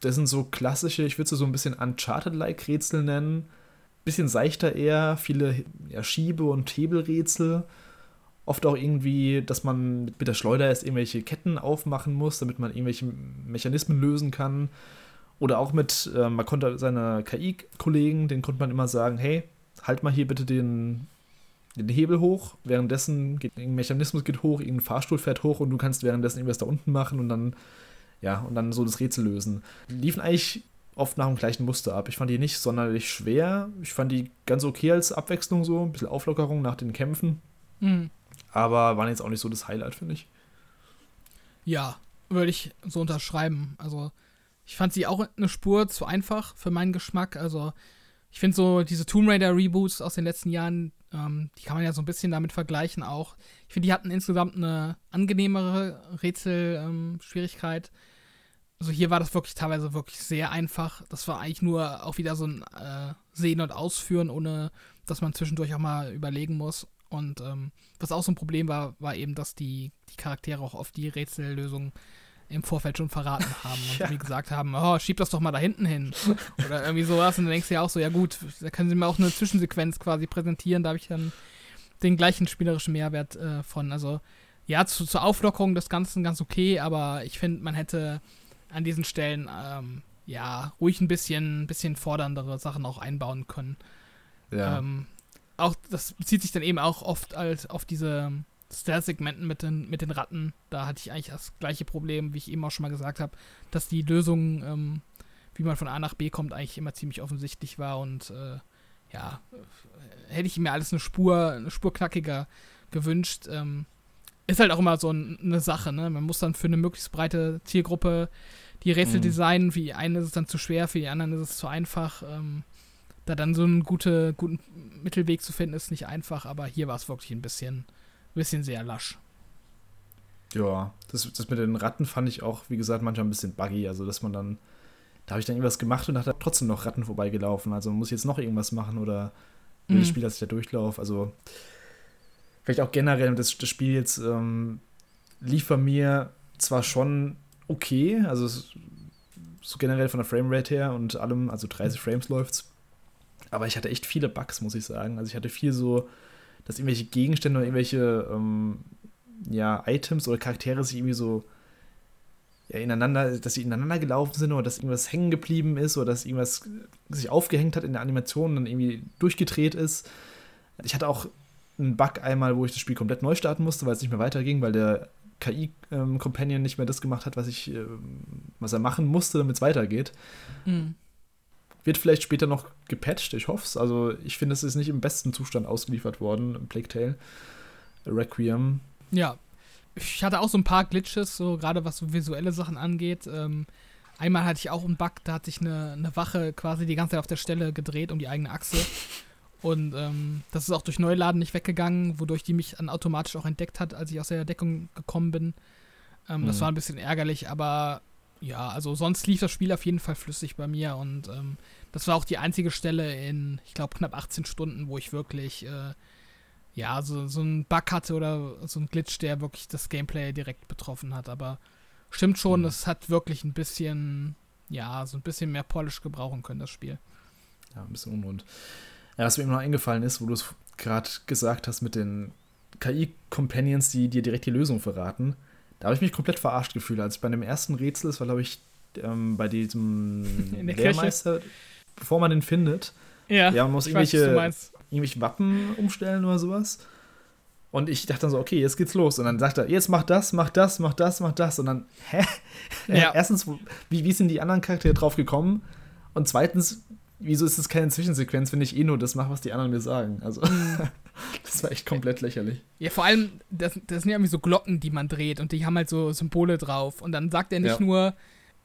Speaker 1: Das sind so klassische, ich würde sie so ein bisschen Uncharted-like Rätsel nennen. Bisschen seichter eher, viele ja, Schiebe- und Hebelrätsel oft auch irgendwie, dass man mit der Schleuder erst irgendwelche Ketten aufmachen muss, damit man irgendwelche Mechanismen lösen kann. Oder auch mit, äh, man konnte seine KI-Kollegen, den konnte man immer sagen, hey, halt mal hier bitte den, den Hebel hoch. Währenddessen geht ein Mechanismus geht hoch, irgendein Fahrstuhl fährt hoch und du kannst währenddessen irgendwas da unten machen und dann, ja, und dann so das Rätsel lösen. Die liefen eigentlich oft nach dem gleichen Muster ab. Ich fand die nicht sonderlich schwer. Ich fand die ganz okay als Abwechslung so, ein bisschen Auflockerung nach den Kämpfen. Mhm aber waren jetzt auch nicht so das Highlight, finde ich.
Speaker 2: Ja, würde ich so unterschreiben. Also, ich fand sie auch eine Spur zu einfach für meinen Geschmack. Also, ich finde so diese Tomb Raider Reboots aus den letzten Jahren, ähm, die kann man ja so ein bisschen damit vergleichen auch. Ich finde, die hatten insgesamt eine angenehmere Rätselschwierigkeit. Ähm, also hier war das wirklich teilweise wirklich sehr einfach. Das war eigentlich nur auch wieder so ein äh, Sehen und Ausführen, ohne dass man zwischendurch auch mal überlegen muss. Und ähm, was auch so ein Problem war, war eben, dass die, die Charaktere auch oft die Rätsellösung im Vorfeld schon verraten haben und ja. wie gesagt haben, oh, schieb das doch mal da hinten hin. Oder irgendwie sowas. Und dann denkst du ja auch so, ja gut, da können sie mir auch eine Zwischensequenz quasi präsentieren, da habe ich dann den gleichen spielerischen Mehrwert äh, von. Also ja, zu, zur Auflockerung des Ganzen ganz okay, aber ich finde, man hätte an diesen Stellen ähm, ja, ruhig ein bisschen, ein bisschen forderndere Sachen auch einbauen können. Ja. Ähm, auch, das bezieht sich dann eben auch oft als auf diese Stealth-Segmenten mit den, mit den Ratten. Da hatte ich eigentlich das gleiche Problem, wie ich eben auch schon mal gesagt habe, dass die Lösung, ähm, wie man von A nach B kommt, eigentlich immer ziemlich offensichtlich war und äh, ja, hätte ich mir alles eine Spur, eine Spur knackiger gewünscht. Ähm, ist halt auch immer so ein, eine Sache, ne? Man muss dann für eine möglichst breite Zielgruppe die Rätsel mhm. designen. Für die einen ist es dann zu schwer, für die anderen ist es zu einfach. Ähm, da dann so einen gute, guten Mittelweg zu finden, ist nicht einfach, aber hier war es wirklich ein bisschen, bisschen sehr lasch.
Speaker 1: Ja, das, das mit den Ratten fand ich auch, wie gesagt, manchmal ein bisschen buggy. Also, dass man dann, da habe ich dann irgendwas gemacht und hat trotzdem noch Ratten vorbeigelaufen. Also, muss ich jetzt noch irgendwas machen oder will mhm. das Spiel, dass ich da durchlaufe? Also, vielleicht auch generell, das, das Spiel jetzt ähm, lief bei mir zwar schon okay, also so generell von der Framerate her und allem, also 30 Frames läuft's. Aber ich hatte echt viele Bugs, muss ich sagen. Also ich hatte viel so, dass irgendwelche Gegenstände oder irgendwelche ähm, ja, Items oder Charaktere sich irgendwie so ja, ineinander, dass sie ineinander gelaufen sind oder dass irgendwas hängen geblieben ist oder dass irgendwas sich aufgehängt hat in der Animation und dann irgendwie durchgedreht ist. Ich hatte auch einen Bug einmal, wo ich das Spiel komplett neu starten musste, weil es nicht mehr weiterging, weil der KI-Companion ähm, nicht mehr das gemacht hat, was ich, äh, was er machen musste, damit es weitergeht. Mhm. Wird vielleicht später noch gepatcht, ich hoffe es. Also ich finde, es ist nicht im besten Zustand ausgeliefert worden, Plague Tale. Requiem.
Speaker 2: Ja, ich hatte auch so ein paar Glitches, so gerade was so visuelle Sachen angeht. Ähm, einmal hatte ich auch einen Bug, da hat sich eine, eine Wache quasi die ganze Zeit auf der Stelle gedreht um die eigene Achse. Und ähm, das ist auch durch Neuladen nicht weggegangen, wodurch die mich dann automatisch auch entdeckt hat, als ich aus der Deckung gekommen bin. Ähm, mhm. Das war ein bisschen ärgerlich, aber ja, also sonst lief das Spiel auf jeden Fall flüssig bei mir und ähm, das war auch die einzige Stelle in, ich glaube, knapp 18 Stunden, wo ich wirklich, äh, ja, so, so einen Bug hatte oder so einen Glitch, der wirklich das Gameplay direkt betroffen hat. Aber stimmt schon, mhm. es hat wirklich ein bisschen, ja, so ein bisschen mehr Polish gebrauchen können, das Spiel.
Speaker 1: Ja, ein bisschen unrund. Ja, was mir immer noch eingefallen ist, wo du es gerade gesagt hast mit den KI-Companions, die dir direkt die Lösung verraten, da habe ich mich komplett verarscht gefühlt. Als bei dem ersten Rätsel, das war, glaube ich, ähm, bei diesem Lehrmeister, bevor man den findet. Ja, ja man muss irgendwelche, weiß, irgendwelche Wappen umstellen oder sowas. Und ich dachte dann so, okay, jetzt geht's los. Und dann sagt er, jetzt mach das, mach das, mach das, mach das. Und dann, hä? Ja. Erstens, wie, wie sind die anderen Charaktere drauf gekommen? Und zweitens, wieso ist es keine Zwischensequenz, wenn ich eh nur das mache, was die anderen mir sagen? Also, mhm. das war echt komplett lächerlich.
Speaker 2: Ja, vor allem, das, das sind ja irgendwie so Glocken, die man dreht und die haben halt so Symbole drauf. Und dann sagt er nicht ja. nur,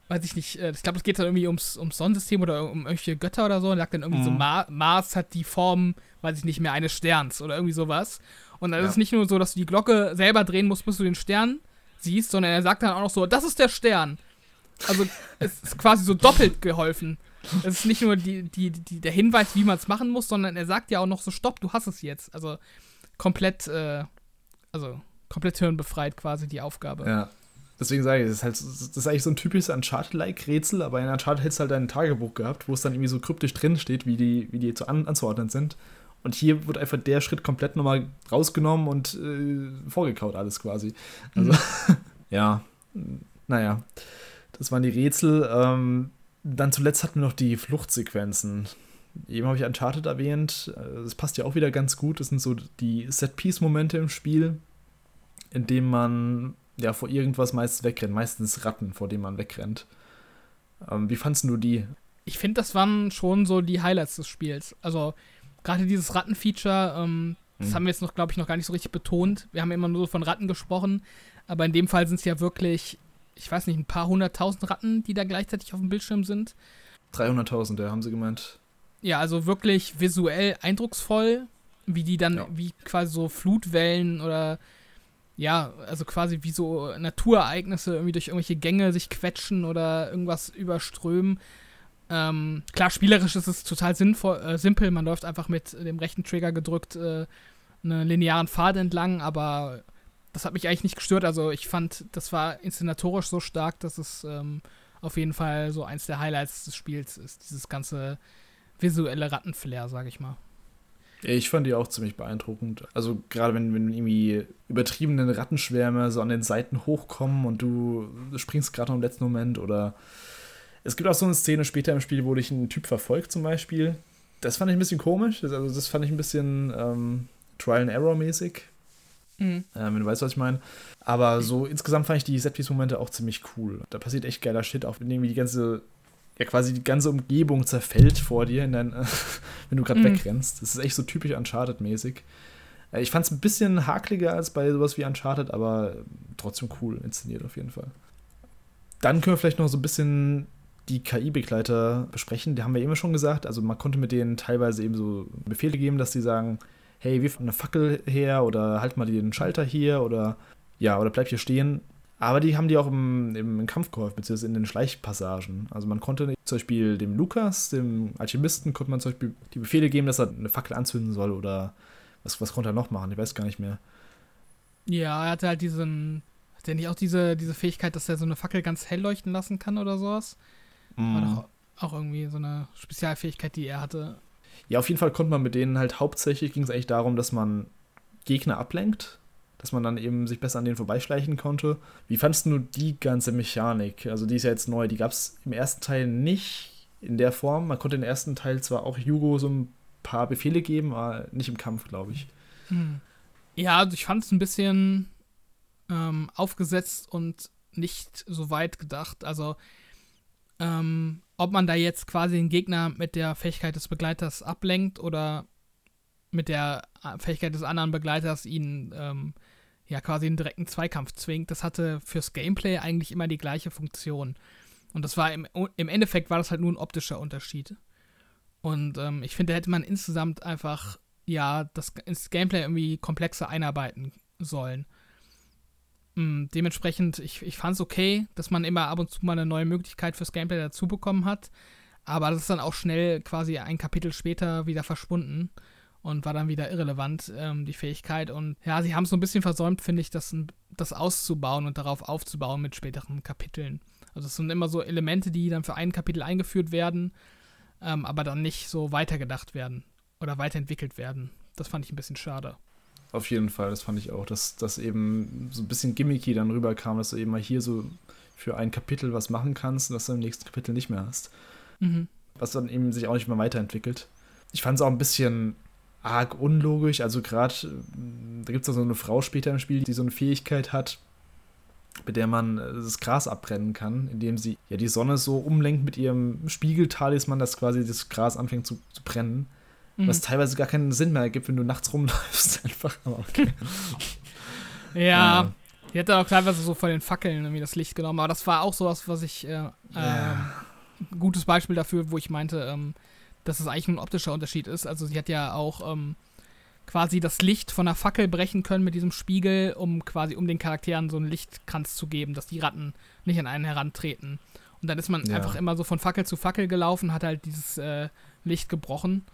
Speaker 2: weiß ich nicht, äh, ich glaube, es geht dann irgendwie ums, ums Sonnensystem oder um irgendwelche Götter oder so. Und sagt dann irgendwie mhm. so, Mar Mars hat die Form, weiß ich nicht mehr, eines Sterns oder irgendwie sowas. Und dann ja. ist es nicht nur so, dass du die Glocke selber drehen musst, bis du den Stern siehst, sondern er sagt dann auch noch so, das ist der Stern. Also es ist quasi so doppelt geholfen. Es ist nicht nur die, die, die, der Hinweis, wie man es machen muss, sondern er sagt ja auch noch so, stopp, du hast es jetzt. Also komplett, äh, also komplett hirnbefreit quasi die Aufgabe.
Speaker 1: Ja. Deswegen sage ich, das ist halt, das ist eigentlich so ein typisches Uncharted-like-Rätsel, aber in Uncharted hättest du halt ein Tagebuch gehabt, wo es dann irgendwie so kryptisch drin steht, wie die, wie die zu an, anzuordnen sind. Und hier wird einfach der Schritt komplett nochmal rausgenommen und äh, vorgekaut alles quasi. Also, mhm. ja, naja, das waren die Rätsel. Ähm, dann zuletzt hatten wir noch die Fluchtsequenzen. Eben habe ich Uncharted erwähnt. Das passt ja auch wieder ganz gut. Das sind so die Set-Piece-Momente im Spiel, in denen man ja vor irgendwas meist wegrennt. Meistens Ratten, vor denen man wegrennt. Ähm, wie fandest du die?
Speaker 2: Ich finde, das waren schon so die Highlights des Spiels. Also gerade dieses Ratten-Feature, ähm, das mhm. haben wir jetzt noch, glaube ich, noch gar nicht so richtig betont. Wir haben immer nur so von Ratten gesprochen, aber in dem Fall sind es ja wirklich ich weiß nicht, ein paar hunderttausend Ratten, die da gleichzeitig auf dem Bildschirm sind.
Speaker 1: 300.000, ja, haben sie gemeint.
Speaker 2: Ja, also wirklich visuell eindrucksvoll, wie die dann, ja. wie quasi so Flutwellen oder ja, also quasi wie so Naturereignisse irgendwie durch irgendwelche Gänge sich quetschen oder irgendwas überströmen. Ähm, klar, spielerisch ist es total sinnvoll, äh, simpel. Man läuft einfach mit dem rechten Trigger gedrückt äh, einen linearen Pfad entlang, aber das hat mich eigentlich nicht gestört. Also ich fand, das war inszenatorisch so stark, dass es ähm, auf jeden Fall so eins der Highlights des Spiels ist. Dieses ganze visuelle Rattenflair, sag ich mal.
Speaker 1: Ich fand die auch ziemlich beeindruckend. Also gerade wenn, wenn irgendwie übertriebene Rattenschwärme so an den Seiten hochkommen und du springst gerade im letzten Moment oder Es gibt auch so eine Szene später im Spiel, wo dich ein Typ verfolgt, zum Beispiel. Das fand ich ein bisschen komisch. Also, das fand ich ein bisschen ähm, Trial and Error mäßig. Mhm. Äh, wenn du weißt, was ich meine. Aber so insgesamt fand ich die Setpiece-Momente auch ziemlich cool. Da passiert echt geiler Shit, auch wenn irgendwie die ganze, ja quasi die ganze Umgebung zerfällt vor dir, dein, wenn du gerade mhm. wegrennst. Das ist echt so typisch Uncharted-mäßig. Äh, ich fand es ein bisschen hakliger als bei sowas wie Uncharted, aber trotzdem cool inszeniert auf jeden Fall. Dann können wir vielleicht noch so ein bisschen die KI-Begleiter besprechen. Die haben wir eben schon gesagt. Also man konnte mit denen teilweise eben so Befehle geben, dass die sagen, hey, wirf eine Fackel her oder halt mal den Schalter hier oder ja, oder bleib hier stehen. Aber die haben die auch im, im Kampf geholfen, beziehungsweise in den Schleichpassagen. Also man konnte zum Beispiel dem Lukas, dem Alchemisten, konnte man zum Beispiel die Befehle geben, dass er eine Fackel anzünden soll oder was, was konnte er noch machen? Ich weiß gar nicht mehr.
Speaker 2: Ja, er hatte halt diesen, hat er nicht auch diese, diese Fähigkeit, dass er so eine Fackel ganz hell leuchten lassen kann oder sowas? Mm. War doch auch irgendwie so eine Spezialfähigkeit, die er hatte.
Speaker 1: Ja, auf jeden Fall konnte man mit denen halt hauptsächlich ging es eigentlich darum, dass man Gegner ablenkt, dass man dann eben sich besser an denen vorbeischleichen konnte. Wie fandest du die ganze Mechanik? Also die ist ja jetzt neu, die gab es im ersten Teil nicht in der Form. Man konnte im ersten Teil zwar auch Hugo so ein paar Befehle geben, aber nicht im Kampf, glaube ich.
Speaker 2: Hm. Ja, also ich fand es ein bisschen ähm, aufgesetzt und nicht so weit gedacht. Also ähm, ob man da jetzt quasi den Gegner mit der Fähigkeit des Begleiters ablenkt oder mit der äh, Fähigkeit des anderen Begleiters ihn ähm, ja quasi in direkten Zweikampf zwingt, das hatte fürs Gameplay eigentlich immer die gleiche Funktion. Und das war im, im Endeffekt war das halt nur ein optischer Unterschied. Und ähm, ich finde, da hätte man insgesamt einfach ja das ins Gameplay irgendwie komplexer einarbeiten sollen. Mm, dementsprechend, ich, ich fand es okay, dass man immer ab und zu mal eine neue Möglichkeit fürs Gameplay dazu bekommen hat. Aber das ist dann auch schnell quasi ein Kapitel später wieder verschwunden und war dann wieder irrelevant, ähm, die Fähigkeit. Und ja, sie haben es so ein bisschen versäumt, finde ich, das, das auszubauen und darauf aufzubauen mit späteren Kapiteln. Also es sind immer so Elemente, die dann für ein Kapitel eingeführt werden, ähm, aber dann nicht so weitergedacht werden oder weiterentwickelt werden. Das fand ich ein bisschen schade.
Speaker 1: Auf jeden Fall, das fand ich auch, dass das eben so ein bisschen gimmicky dann rüberkam, dass du eben mal hier so für ein Kapitel was machen kannst und dass du im nächsten Kapitel nicht mehr hast. Mhm. Was dann eben sich auch nicht mehr weiterentwickelt. Ich fand es auch ein bisschen arg unlogisch. Also gerade, da gibt es so eine Frau später im Spiel, die so eine Fähigkeit hat, mit der man das Gras abbrennen kann, indem sie ja die Sonne so umlenkt mit ihrem Spiegeltalisman, dass quasi das Gras anfängt zu, zu brennen. Mhm. Was teilweise gar keinen Sinn mehr ergibt, wenn du nachts rumläufst, einfach. Aber okay.
Speaker 2: ja, ja. Die hat dann auch teilweise so von den Fackeln irgendwie das Licht genommen, aber das war auch sowas, was ich. Äh, ja. äh, gutes Beispiel dafür, wo ich meinte, ähm, dass es eigentlich ein optischer Unterschied ist. Also, sie hat ja auch ähm, quasi das Licht von der Fackel brechen können mit diesem Spiegel, um quasi um den Charakteren so einen Lichtkranz zu geben, dass die Ratten nicht an einen herantreten. Und dann ist man ja. einfach immer so von Fackel zu Fackel gelaufen, hat halt dieses äh, Licht gebrochen.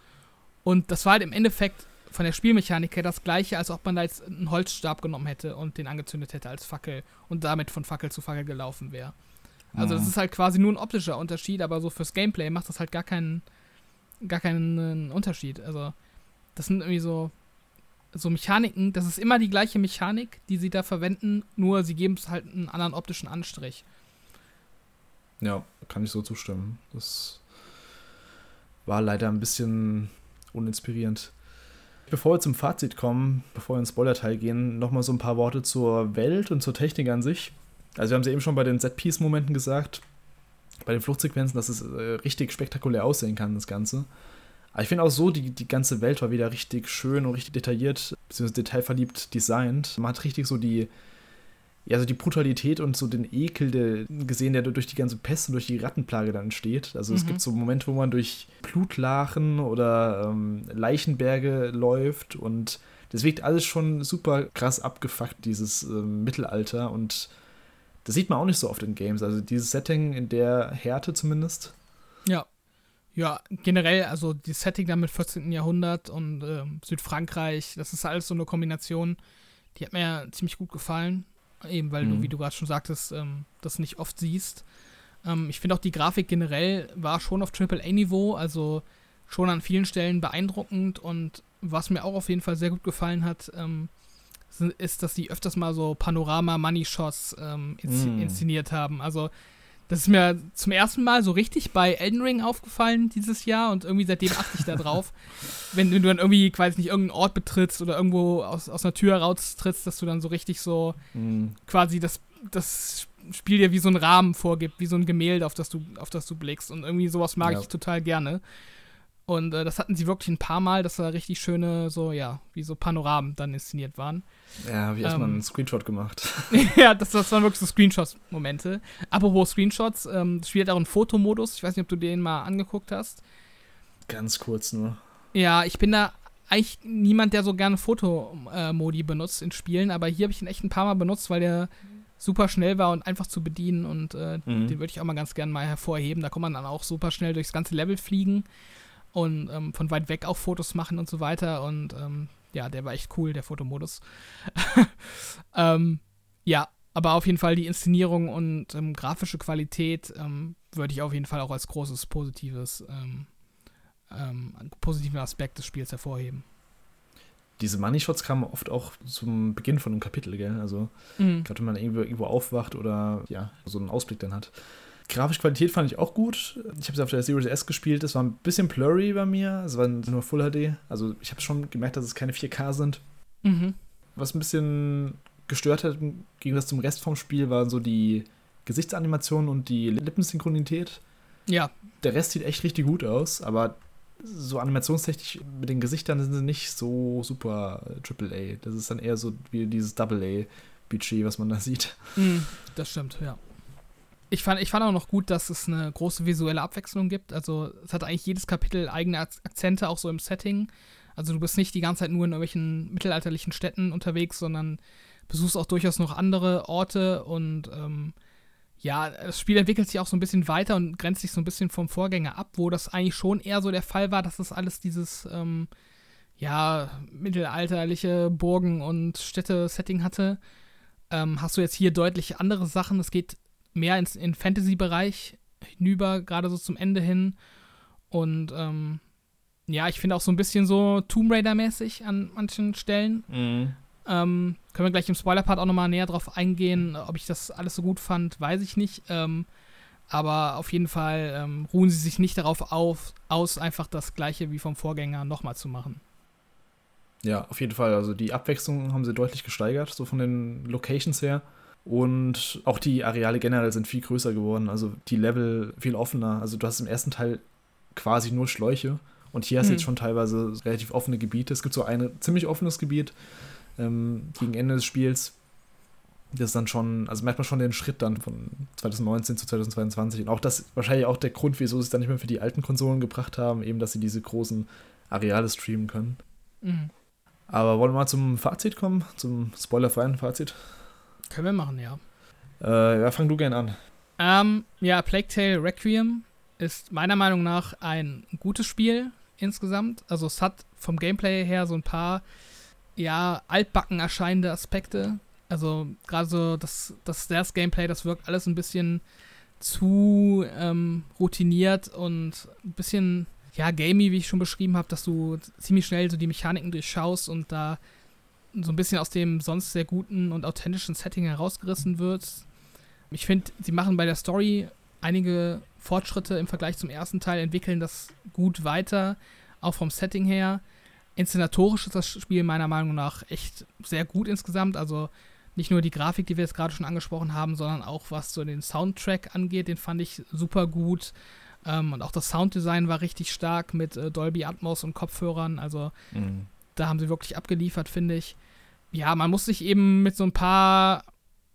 Speaker 2: Und das war halt im Endeffekt von der Spielmechanik her das gleiche, als ob man da jetzt einen Holzstab genommen hätte und den angezündet hätte als Fackel und damit von Fackel zu Fackel gelaufen wäre. Also mhm. das ist halt quasi nur ein optischer Unterschied, aber so fürs Gameplay macht das halt gar keinen gar keinen Unterschied. Also das sind irgendwie so so Mechaniken, das ist immer die gleiche Mechanik, die sie da verwenden, nur sie geben es halt einen anderen optischen Anstrich.
Speaker 1: Ja, kann ich so zustimmen. Das war leider ein bisschen uninspirierend. Bevor wir zum Fazit kommen, bevor wir ins Spoiler-Teil gehen, nochmal so ein paar Worte zur Welt und zur Technik an sich. Also wir haben es ja eben schon bei den Set-Piece-Momenten gesagt, bei den Fluchtsequenzen, dass es äh, richtig spektakulär aussehen kann, das Ganze. Aber ich finde auch so, die, die ganze Welt war wieder richtig schön und richtig detailliert, beziehungsweise detailverliebt designt. Man hat richtig so die, ja, so die Brutalität und so den Ekel der, gesehen, der durch die ganze Pest und durch die Rattenplage dann entsteht. Also mhm. es gibt so Momente, wo man durch Blutlachen oder ähm, Leichenberge läuft und das wirkt alles schon super krass abgefuckt, dieses ähm, Mittelalter und das sieht man auch nicht so oft in Games. Also dieses Setting in der Härte zumindest.
Speaker 2: Ja. Ja, generell, also die Setting da mit 14. Jahrhundert und ähm, Südfrankreich, das ist alles so eine Kombination, die hat mir ja ziemlich gut gefallen. Eben weil mhm. du, wie du gerade schon sagtest, ähm, das nicht oft siehst. Ähm, ich finde auch die Grafik generell war schon auf AAA-Niveau, also schon an vielen Stellen beeindruckend und was mir auch auf jeden Fall sehr gut gefallen hat, ähm, ist, dass sie öfters mal so Panorama-Money-Shots ähm, inszen mm. inszeniert haben. Also Das ist mir zum ersten Mal so richtig bei Elden Ring aufgefallen dieses Jahr und irgendwie seitdem achte ich da drauf. wenn, wenn, du dann irgendwie, quasi nicht, irgendeinen Ort betrittst oder irgendwo aus, aus einer Tür raustrittst, dass du dann so richtig so mhm. quasi das, das Spiel dir wie so einen Rahmen vorgibt, wie so ein Gemälde, auf das du, auf das du blickst. Und irgendwie sowas mag ja. ich total gerne. Und äh, das hatten sie wirklich ein paar Mal, dass da richtig schöne, so, ja, wie so Panoramen dann inszeniert waren.
Speaker 1: Ja, habe ich erstmal ähm, einen Screenshot gemacht.
Speaker 2: ja, das, das waren wirklich so Screenshots-Momente. Apropos Screenshots, ähm, das Spiel hat auch einen Fotomodus. Ich weiß nicht, ob du den mal angeguckt hast.
Speaker 1: Ganz kurz nur.
Speaker 2: Ja, ich bin da eigentlich niemand, der so gerne Fotomodi benutzt in Spielen, aber hier habe ich ihn echt ein paar Mal benutzt, weil der super schnell war und einfach zu bedienen und äh, mhm. den würde ich auch mal ganz gerne mal hervorheben. Da kann man dann auch super schnell durchs ganze Level fliegen und ähm, von weit weg auch Fotos machen und so weiter. Und ähm, ja, der war echt cool, der Fotomodus. ähm, ja, aber auf jeden Fall die Inszenierung und ähm, grafische Qualität ähm, würde ich auf jeden Fall auch als großes positives, ähm, positiven Aspekt des Spiels hervorheben.
Speaker 1: Diese Money Shots kamen oft auch zum Beginn von einem Kapitel, gell? Also, mhm. gerade wenn man irgendwo, irgendwo aufwacht oder ja, so einen Ausblick dann hat. Grafische Qualität fand ich auch gut. Ich habe es auf der Series S gespielt. Es war ein bisschen blurry bei mir. Es war nur Full HD. Also ich habe schon gemerkt, dass es keine 4K sind. Mhm. Was ein bisschen gestört hat gegen das zum Rest vom Spiel waren so die Gesichtsanimationen und die Lippensynchronität.
Speaker 2: Ja.
Speaker 1: Der Rest sieht echt richtig gut aus, aber so animationstechnisch mit den Gesichtern sind sie nicht so super AAA. Das ist dann eher so wie dieses Double-A-Budget, was man da sieht.
Speaker 2: Mhm, das stimmt, ja ich fand, ich fand auch noch gut, dass es eine große visuelle Abwechslung gibt. Also es hat eigentlich jedes Kapitel eigene Akzente, auch so im Setting. Also du bist nicht die ganze Zeit nur in irgendwelchen mittelalterlichen Städten unterwegs, sondern besuchst auch durchaus noch andere Orte und ähm, ja, das Spiel entwickelt sich auch so ein bisschen weiter und grenzt sich so ein bisschen vom Vorgänger ab, wo das eigentlich schon eher so der Fall war, dass das alles dieses ähm, ja, mittelalterliche Burgen und Städte-Setting hatte. Ähm, hast du jetzt hier deutlich andere Sachen. Es geht mehr ins in Fantasy-Bereich hinüber, gerade so zum Ende hin. Und ähm, ja, ich finde auch so ein bisschen so Tomb Raider-mäßig an manchen Stellen. Mhm. Ähm, können wir gleich im Spoiler-Part auch nochmal näher drauf eingehen. Ob ich das alles so gut fand, weiß ich nicht. Ähm, aber auf jeden Fall ähm, ruhen sie sich nicht darauf auf, aus, einfach das gleiche wie vom Vorgänger nochmal zu machen.
Speaker 1: Ja, auf jeden Fall. Also die Abwechslung haben sie deutlich gesteigert, so von den Locations her. Und auch die Areale generell sind viel größer geworden. Also die Level viel offener. Also du hast im ersten Teil quasi nur Schläuche. Und hier hast du mhm. jetzt schon teilweise relativ offene Gebiete. Es gibt so ein ziemlich offenes Gebiet ähm, gegen Ende des Spiels. Das ist dann schon, also merkt man schon den Schritt dann von 2019 zu 2022. Und auch das wahrscheinlich auch der Grund, wieso sie es dann nicht mehr für die alten Konsolen gebracht haben, eben, dass sie diese großen Areale streamen können. Mhm. Aber wollen wir mal zum Fazit kommen, zum spoilerfreien Fazit?
Speaker 2: Können wir machen, ja.
Speaker 1: Äh, ja, fang du gern an.
Speaker 2: Ähm, ja, Plague Tale Requiem ist meiner Meinung nach ein gutes Spiel insgesamt. Also es hat vom Gameplay her so ein paar, ja, altbacken erscheinende Aspekte. Also gerade so das, das Stairs-Gameplay, das wirkt alles ein bisschen zu ähm, routiniert und ein bisschen, ja, gamey, wie ich schon beschrieben habe, dass du ziemlich schnell so die Mechaniken durchschaust und da so ein bisschen aus dem sonst sehr guten und authentischen Setting herausgerissen wird. Ich finde, sie machen bei der Story einige Fortschritte im Vergleich zum ersten Teil, entwickeln das gut weiter, auch vom Setting her. Inszenatorisch ist das Spiel meiner Meinung nach echt sehr gut insgesamt. Also nicht nur die Grafik, die wir jetzt gerade schon angesprochen haben, sondern auch was so den Soundtrack angeht, den fand ich super gut. Ähm, und auch das Sounddesign war richtig stark mit äh, Dolby Atmos und Kopfhörern. Also mhm. Da haben sie wirklich abgeliefert, finde ich. Ja, man muss sich eben mit so ein paar,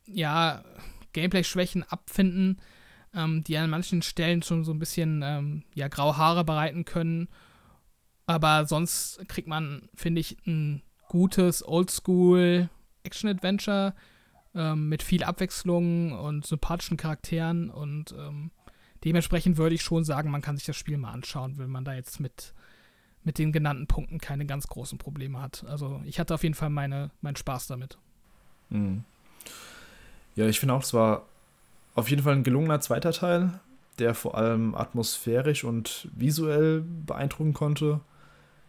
Speaker 2: ja, Gameplay-Schwächen abfinden, ähm, die an manchen Stellen schon so ein bisschen, ähm, ja, graue Haare bereiten können. Aber sonst kriegt man, finde ich, ein gutes Oldschool Action-Adventure ähm, mit viel Abwechslung und sympathischen Charakteren und ähm, dementsprechend würde ich schon sagen, man kann sich das Spiel mal anschauen, wenn man da jetzt mit mit den genannten Punkten keine ganz großen Probleme hat. Also ich hatte auf jeden Fall meine, meinen Spaß damit.
Speaker 1: Mhm. Ja, ich finde auch, es war auf jeden Fall ein gelungener zweiter Teil, der vor allem atmosphärisch und visuell beeindrucken konnte.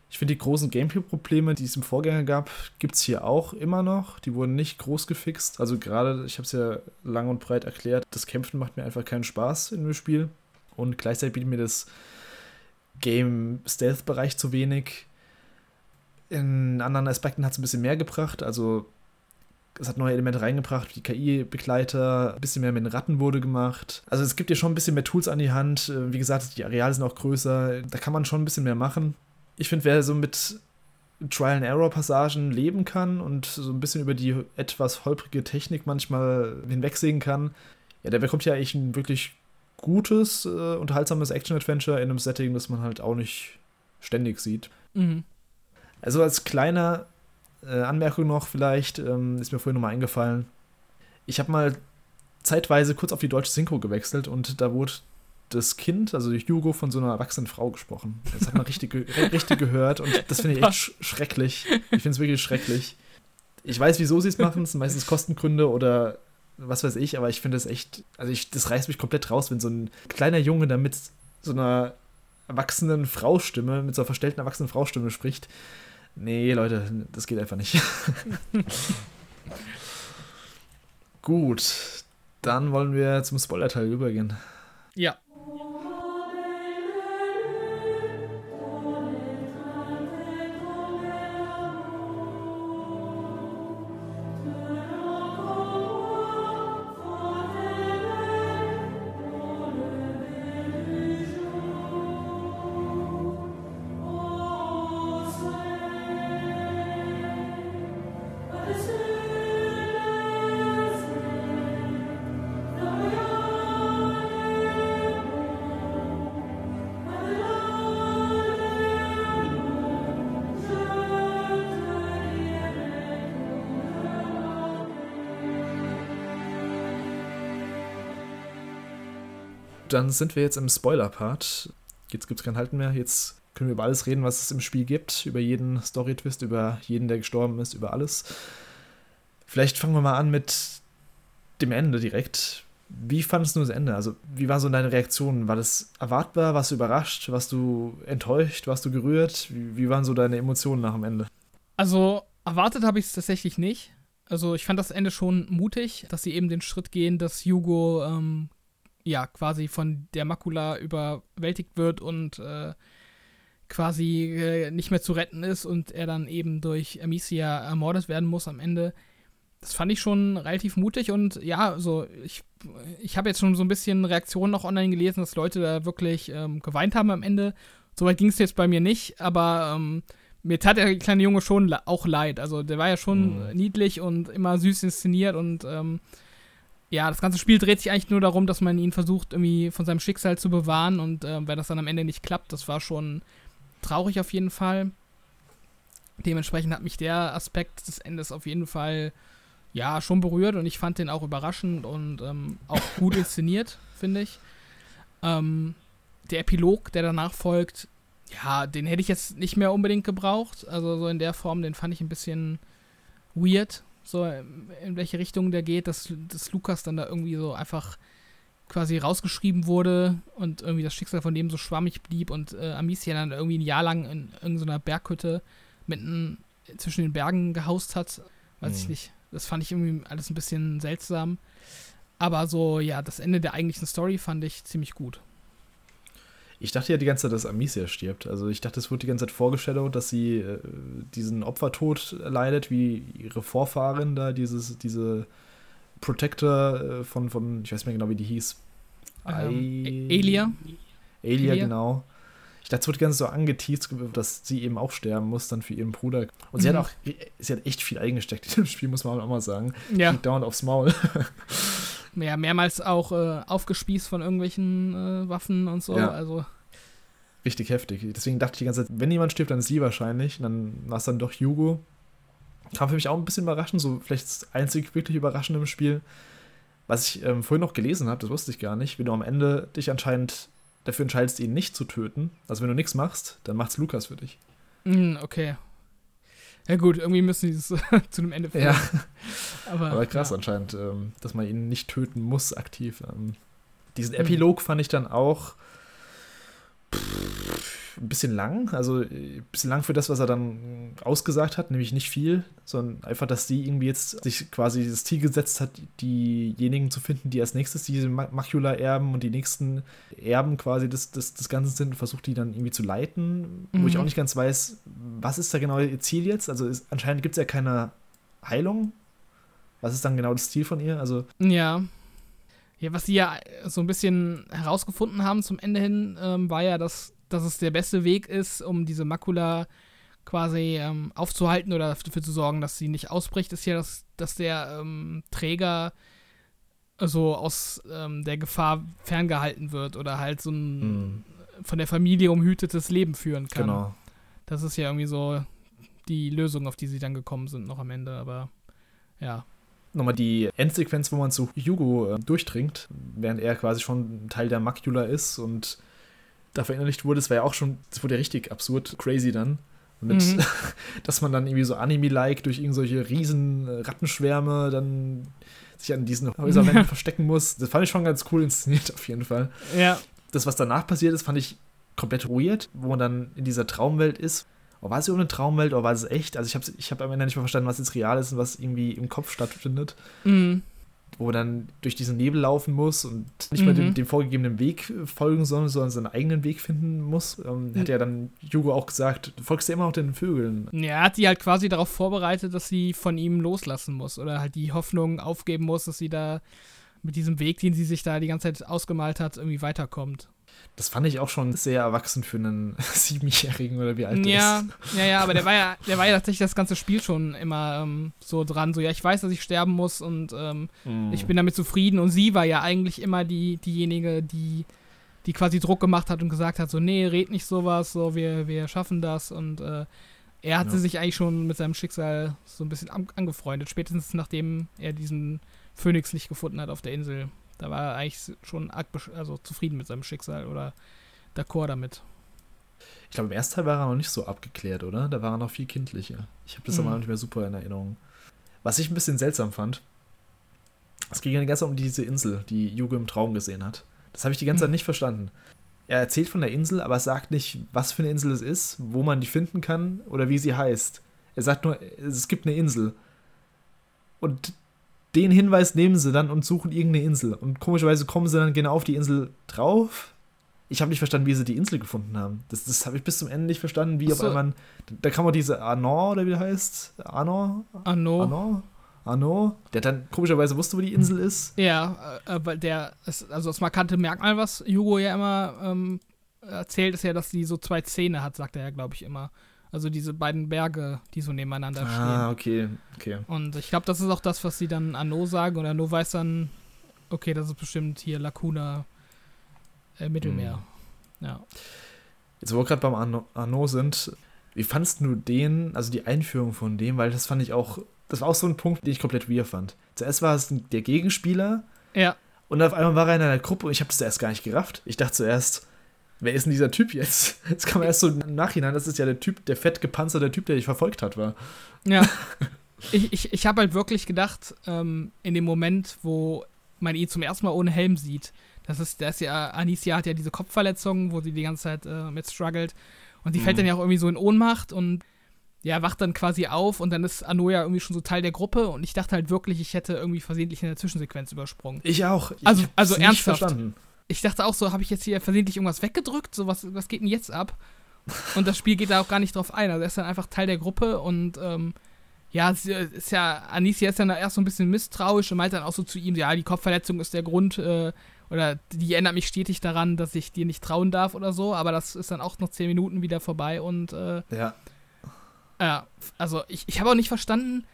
Speaker 1: Ich finde, die großen Gameplay-Probleme, die es im Vorgänger gab, gibt es hier auch immer noch. Die wurden nicht groß gefixt. Also gerade, ich habe es ja lang und breit erklärt, das Kämpfen macht mir einfach keinen Spaß in dem Spiel. Und gleichzeitig bietet mir das Game-Stealth-Bereich zu wenig. In anderen Aspekten hat es ein bisschen mehr gebracht. Also es hat neue Elemente reingebracht, wie KI-Begleiter, ein bisschen mehr mit den Ratten wurde gemacht. Also es gibt ja schon ein bisschen mehr Tools an die Hand. Wie gesagt, die Areale sind auch größer. Da kann man schon ein bisschen mehr machen ich finde, wer so mit Trial-and-Error-Passagen leben kann und so ein bisschen über die etwas holprige Technik manchmal hinwegsehen kann, ja, der bekommt ja eigentlich ein wirklich gutes, äh, unterhaltsames Action-Adventure in einem Setting, das man halt auch nicht ständig sieht. Mhm. Also als kleiner äh, Anmerkung noch vielleicht, ähm, ist mir vorhin nochmal eingefallen, ich habe mal zeitweise kurz auf die deutsche Synchro gewechselt und da wurde das Kind, also Hugo, von so einer erwachsenen Frau gesprochen. Das hat man richtig, richtig gehört und das finde ich echt sch schrecklich. Ich finde es wirklich schrecklich. Ich weiß, wieso sie es machen, es sind meistens Kostengründe oder was weiß ich, aber ich finde es echt, also ich, das reißt mich komplett raus, wenn so ein kleiner Junge da mit so einer erwachsenen Fraustimme, mit so einer verstellten erwachsenen Fraustimme spricht. Nee, Leute, das geht einfach nicht. Gut, dann wollen wir zum Spoiler-Teil übergehen.
Speaker 2: Ja.
Speaker 1: Dann sind wir jetzt im Spoiler-Part. Jetzt gibt es kein Halten mehr. Jetzt können wir über alles reden, was es im Spiel gibt. Über jeden Story-Twist, über jeden, der gestorben ist, über alles. Vielleicht fangen wir mal an mit dem Ende direkt. Wie fandest du das Ende? Also, wie war so deine Reaktion? War das erwartbar? Warst du überrascht? Warst du enttäuscht? Warst du gerührt? Wie, wie waren so deine Emotionen nach dem Ende?
Speaker 2: Also, erwartet habe ich es tatsächlich nicht. Also, ich fand das Ende schon mutig, dass sie eben den Schritt gehen, dass Hugo ähm, ja quasi von der Makula überwältigt wird und äh, quasi äh, nicht mehr zu retten ist und er dann eben durch Amicia ermordet werden muss am Ende. Das fand ich schon relativ mutig und ja, so ich, ich habe jetzt schon so ein bisschen Reaktionen noch online gelesen, dass Leute da wirklich ähm, geweint haben am Ende. Soweit ging es jetzt bei mir nicht, aber ähm, mir tat der kleine Junge schon auch leid. Also der war ja schon mhm. niedlich und immer süß inszeniert und ähm, ja, das ganze Spiel dreht sich eigentlich nur darum, dass man ihn versucht, irgendwie von seinem Schicksal zu bewahren und äh, wenn das dann am Ende nicht klappt, das war schon traurig auf jeden Fall. Dementsprechend hat mich der Aspekt des Endes auf jeden Fall ja schon berührt und ich fand den auch überraschend und ähm, auch gut inszeniert, finde ich. Ähm, der Epilog, der danach folgt, ja, den hätte ich jetzt nicht mehr unbedingt gebraucht. Also so in der Form, den fand ich ein bisschen weird, so in welche Richtung der geht, dass, dass Lukas dann da irgendwie so einfach quasi rausgeschrieben wurde und irgendwie das Schicksal von dem so schwammig blieb und äh, Amicia dann irgendwie ein Jahr lang in irgendeiner Berghütte mitten zwischen den Bergen gehaust hat. Weiß mhm. ich nicht. Das fand ich irgendwie alles ein bisschen seltsam. Aber so, ja, das Ende der eigentlichen Story fand ich ziemlich gut.
Speaker 1: Ich dachte ja die ganze Zeit, dass Amicia stirbt. Also ich dachte, es wurde die ganze Zeit vorgestellt, dass sie äh, diesen Opfertod leidet, wie ihre Vorfahrin da, dieses, diese Protector äh, von, von, ich weiß nicht mehr genau, wie die hieß.
Speaker 2: Ähm, Elia.
Speaker 1: Elia, Elia, genau. Ich dachte, es wurde die ganze Zeit so angeteased, dass sie eben auch sterben muss, dann für ihren Bruder. Und sie mhm. hat auch, sie hat echt viel eingesteckt in dem Spiel, muss man auch mal sagen. Ja. Geht dauernd aufs Maul.
Speaker 2: mehr, mehrmals auch äh, aufgespießt von irgendwelchen äh, Waffen und so. Ja. Also.
Speaker 1: Richtig heftig. Deswegen dachte ich die ganze Zeit, wenn jemand stirbt, dann ist sie wahrscheinlich. Und dann war es dann doch Hugo. Kam für mich auch ein bisschen überraschend, so vielleicht das einzig wirklich überraschende im Spiel. Was ich ähm, vorhin noch gelesen habe, das wusste ich gar nicht, wenn du am Ende dich anscheinend dafür entscheidest, ihn nicht zu töten, also wenn du nichts machst, dann macht's Lukas für dich.
Speaker 2: Mm, okay. Ja gut, irgendwie müssen die es zu einem Ende
Speaker 1: führen. Ja. Aber, Aber krass ja. anscheinend, ähm, dass man ihn nicht töten muss aktiv. Ähm, diesen mhm. Epilog fand ich dann auch. Pff, ein bisschen lang, also ein bisschen lang für das, was er dann ausgesagt hat, nämlich nicht viel, sondern einfach, dass die irgendwie jetzt sich quasi das Ziel gesetzt hat, diejenigen zu finden, die als nächstes diese Macula erben und die nächsten Erben quasi des, des, des Ganzen sind und versucht die dann irgendwie zu leiten, mhm. wo ich mhm. auch nicht ganz weiß, was ist da genau ihr Ziel jetzt? Also ist, anscheinend gibt es ja keine Heilung. Was ist dann genau das Ziel von ihr? Also
Speaker 2: ja. Ja, was sie ja so ein bisschen herausgefunden haben zum Ende hin, ähm, war ja, dass, dass es der beste Weg ist, um diese Makula quasi ähm, aufzuhalten oder dafür zu sorgen, dass sie nicht ausbricht, ist ja, dass, dass der ähm, Träger so aus ähm, der Gefahr ferngehalten wird oder halt so ein hm. von der Familie umhütetes Leben führen kann. Genau. Das ist ja irgendwie so die Lösung, auf die sie dann gekommen sind, noch am Ende, aber ja
Speaker 1: nochmal die Endsequenz, wo man zu Hugo äh, durchdringt, während er quasi schon Teil der Macula ist und da verinnerlicht wurde. Das war ja auch schon, das wurde ja richtig absurd, crazy dann. Mit, mhm. dass man dann irgendwie so Anime-like durch irgendwelche riesen äh, Rattenschwärme dann sich an diesen Häuserwänden verstecken muss. Das fand ich schon ganz cool inszeniert, auf jeden Fall.
Speaker 2: Ja.
Speaker 1: Das, was danach passiert ist, fand ich komplett weird, wo man dann in dieser Traumwelt ist oh, war es eine Traumwelt oder war es echt? Also ich habe ich hab am Ende nicht mehr verstanden, was jetzt real ist und was irgendwie im Kopf stattfindet. Mhm. Wo dann durch diesen Nebel laufen muss und nicht mhm. mehr dem, dem, vorgegebenen Weg folgen soll, sondern seinen eigenen Weg finden muss. Ähm, mhm. Hat ja dann Hugo auch gesagt, du folgst ja immer noch den Vögeln.
Speaker 2: Ja, er hat die halt quasi darauf vorbereitet, dass sie von ihm loslassen muss oder halt die Hoffnung aufgeben muss, dass sie da mit diesem Weg, den sie sich da die ganze Zeit ausgemalt hat, irgendwie weiterkommt.
Speaker 1: Das fand ich auch schon sehr erwachsen für einen Siebenjährigen oder wie alt
Speaker 2: ja,
Speaker 1: ist.
Speaker 2: Ja, ja, aber der war ja, der war ja tatsächlich das ganze Spiel schon immer ähm, so dran. So, ja, ich weiß, dass ich sterben muss und ähm, mm. ich bin damit zufrieden. Und sie war ja eigentlich immer die, diejenige, die, die quasi Druck gemacht hat und gesagt hat: so, nee, red nicht sowas, so, wir, wir schaffen das. Und äh, er hatte ja. sich eigentlich schon mit seinem Schicksal so ein bisschen angefreundet, spätestens nachdem er diesen Phönix nicht gefunden hat auf der Insel. Da war er eigentlich schon also zufrieden mit seinem Schicksal oder d'accord damit.
Speaker 1: Ich glaube, im ersten Teil war er noch nicht so abgeklärt, oder? Da war er noch viel kindlicher. Ich habe das mhm. aber noch nicht mehr super in Erinnerung. Was ich ein bisschen seltsam fand, es ging ja die ganze Zeit um diese Insel, die Juge im Traum gesehen hat. Das habe ich die ganze Zeit mhm. nicht verstanden. Er erzählt von der Insel, aber sagt nicht, was für eine Insel es ist, wo man die finden kann oder wie sie heißt. Er sagt nur, es gibt eine Insel. Und den Hinweis nehmen sie dann und suchen irgendeine Insel. Und komischerweise kommen sie dann genau auf die Insel drauf. Ich habe nicht verstanden, wie sie die Insel gefunden haben. Das, das habe ich bis zum Ende nicht verstanden, wie so. auf einmal. Da kam auch diese Arnaud, oder wie der heißt? Arnaud?
Speaker 2: Arnaud.
Speaker 1: Arnaud? Arnaud, der dann komischerweise wusste, wo die Insel ist.
Speaker 2: Ja, äh, weil der, ist, also das markante Merkmal, was Hugo ja immer ähm, erzählt, ist ja, dass die so zwei Zähne hat, sagt er ja, glaube ich, immer. Also diese beiden Berge, die so nebeneinander ah, stehen.
Speaker 1: Ah, okay, okay.
Speaker 2: Und ich glaube, das ist auch das, was sie dann Anno sagen. Und Anno weiß dann, okay, das ist bestimmt hier Lacuna äh, Mittelmeer. Mhm. Ja.
Speaker 1: Jetzt, wo wir gerade beim Anno, Anno sind, wie fandest du den, also die Einführung von dem? Weil das fand ich auch, das war auch so ein Punkt, den ich komplett weird fand. Zuerst war es der Gegenspieler.
Speaker 2: Ja.
Speaker 1: Und auf einmal war er in einer Gruppe und ich habe das erst gar nicht gerafft. Ich dachte zuerst, wer ist denn dieser Typ jetzt? Jetzt kann man erst so im Nachhinein, das ist ja der Typ, der fett gepanzerte Typ, der dich verfolgt hat, war.
Speaker 2: Ja. ich ich, ich habe halt wirklich gedacht, ähm, in dem Moment, wo man ihn zum ersten Mal ohne Helm sieht, das ist, das ist ja, Anicia hat ja diese Kopfverletzung, wo sie die ganze Zeit äh, mit struggelt. Und die mhm. fällt dann ja auch irgendwie so in Ohnmacht und ja, wacht dann quasi auf und dann ist Anoya irgendwie schon so Teil der Gruppe und ich dachte halt wirklich, ich hätte irgendwie versehentlich in der Zwischensequenz übersprungen.
Speaker 1: Ich auch. Ich
Speaker 2: also, also ernsthaft. Verstanden ich dachte auch so, habe ich jetzt hier versehentlich irgendwas weggedrückt? So, was, was geht denn jetzt ab? Und das Spiel geht da auch gar nicht drauf ein. Also er ist dann einfach Teil der Gruppe und ähm, ja, ist ja, Anicia ist dann erst so ein bisschen misstrauisch und meint dann auch so zu ihm, ja, die Kopfverletzung ist der Grund, äh, oder die erinnert mich stetig daran, dass ich dir nicht trauen darf oder so, aber das ist dann auch noch zehn Minuten wieder vorbei und äh,
Speaker 1: ja.
Speaker 2: Ja, also ich, ich habe auch nicht verstanden,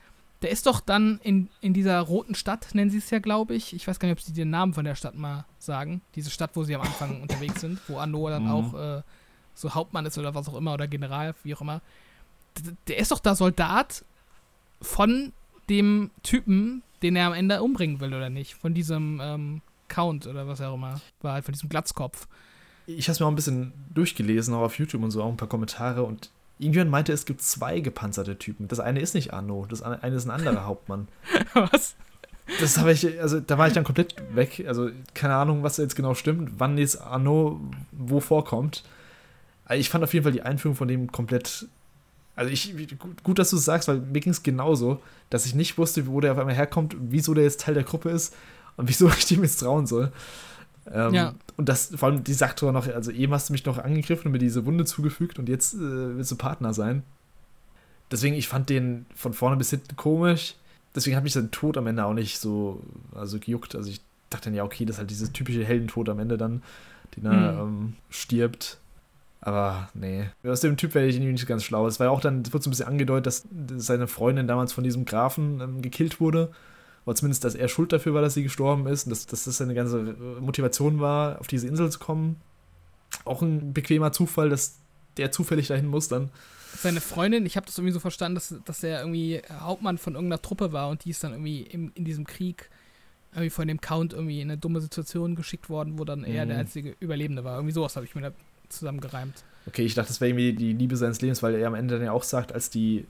Speaker 2: der ist doch dann in, in dieser roten Stadt, nennen sie es ja, glaube ich. Ich weiß gar nicht, ob sie den Namen von der Stadt mal sagen. Diese Stadt, wo sie am Anfang unterwegs sind, wo Anno dann mhm. auch äh, so Hauptmann ist oder was auch immer oder General, wie auch immer. Der, der ist doch da Soldat von dem Typen, den er am Ende umbringen will, oder nicht? Von diesem ähm, Count oder was auch immer. War halt von diesem Glatzkopf.
Speaker 1: Ich habe es mir auch ein bisschen durchgelesen, auch auf YouTube und so, auch ein paar Kommentare und Irgendjemand meinte, es gibt zwei gepanzerte Typen. Das eine ist nicht Arno, das eine ist ein anderer Hauptmann.
Speaker 2: Was?
Speaker 1: Das habe ich, also da war ich dann komplett weg. Also keine Ahnung, was jetzt genau stimmt, wann jetzt Arno wo vorkommt. Also ich fand auf jeden Fall die Einführung von dem komplett. Also ich, gut, gut dass du es sagst, weil mir ging es genauso, dass ich nicht wusste, wo der auf einmal herkommt, wieso der jetzt Teil der Gruppe ist und wieso ich dem jetzt trauen soll. Ähm, ja. Und das, vor allem, die sagt sogar noch, also eben hast du mich noch angegriffen und mir diese Wunde zugefügt und jetzt äh, willst du Partner sein. Deswegen, ich fand den von vorne bis hinten komisch. Deswegen hat mich sein Tod am Ende auch nicht so also gejuckt. Also ich dachte dann, ja, okay, das ist halt dieses typische Heldentod am Ende dann, den er mhm. ähm, stirbt. Aber nee, aus dem Typ werde ich nicht ganz schlau. Es war ja auch dann, es wird so ein bisschen angedeutet, dass seine Freundin damals von diesem Grafen ähm, gekillt wurde. Oder zumindest, dass er schuld dafür war, dass sie gestorben ist und dass, dass das seine ganze Motivation war, auf diese Insel zu kommen. Auch ein bequemer Zufall, dass der zufällig dahin muss dann.
Speaker 2: Seine Freundin, ich habe das irgendwie so verstanden, dass, dass er irgendwie Hauptmann von irgendeiner Truppe war und die ist dann irgendwie im, in diesem Krieg irgendwie von dem Count irgendwie in eine dumme Situation geschickt worden, wo dann er mhm. der einzige Überlebende war. Irgendwie sowas habe ich mir da zusammengereimt.
Speaker 1: Okay, ich dachte, das wäre irgendwie die Liebe seines Lebens, weil er am Ende dann ja auch sagt, als die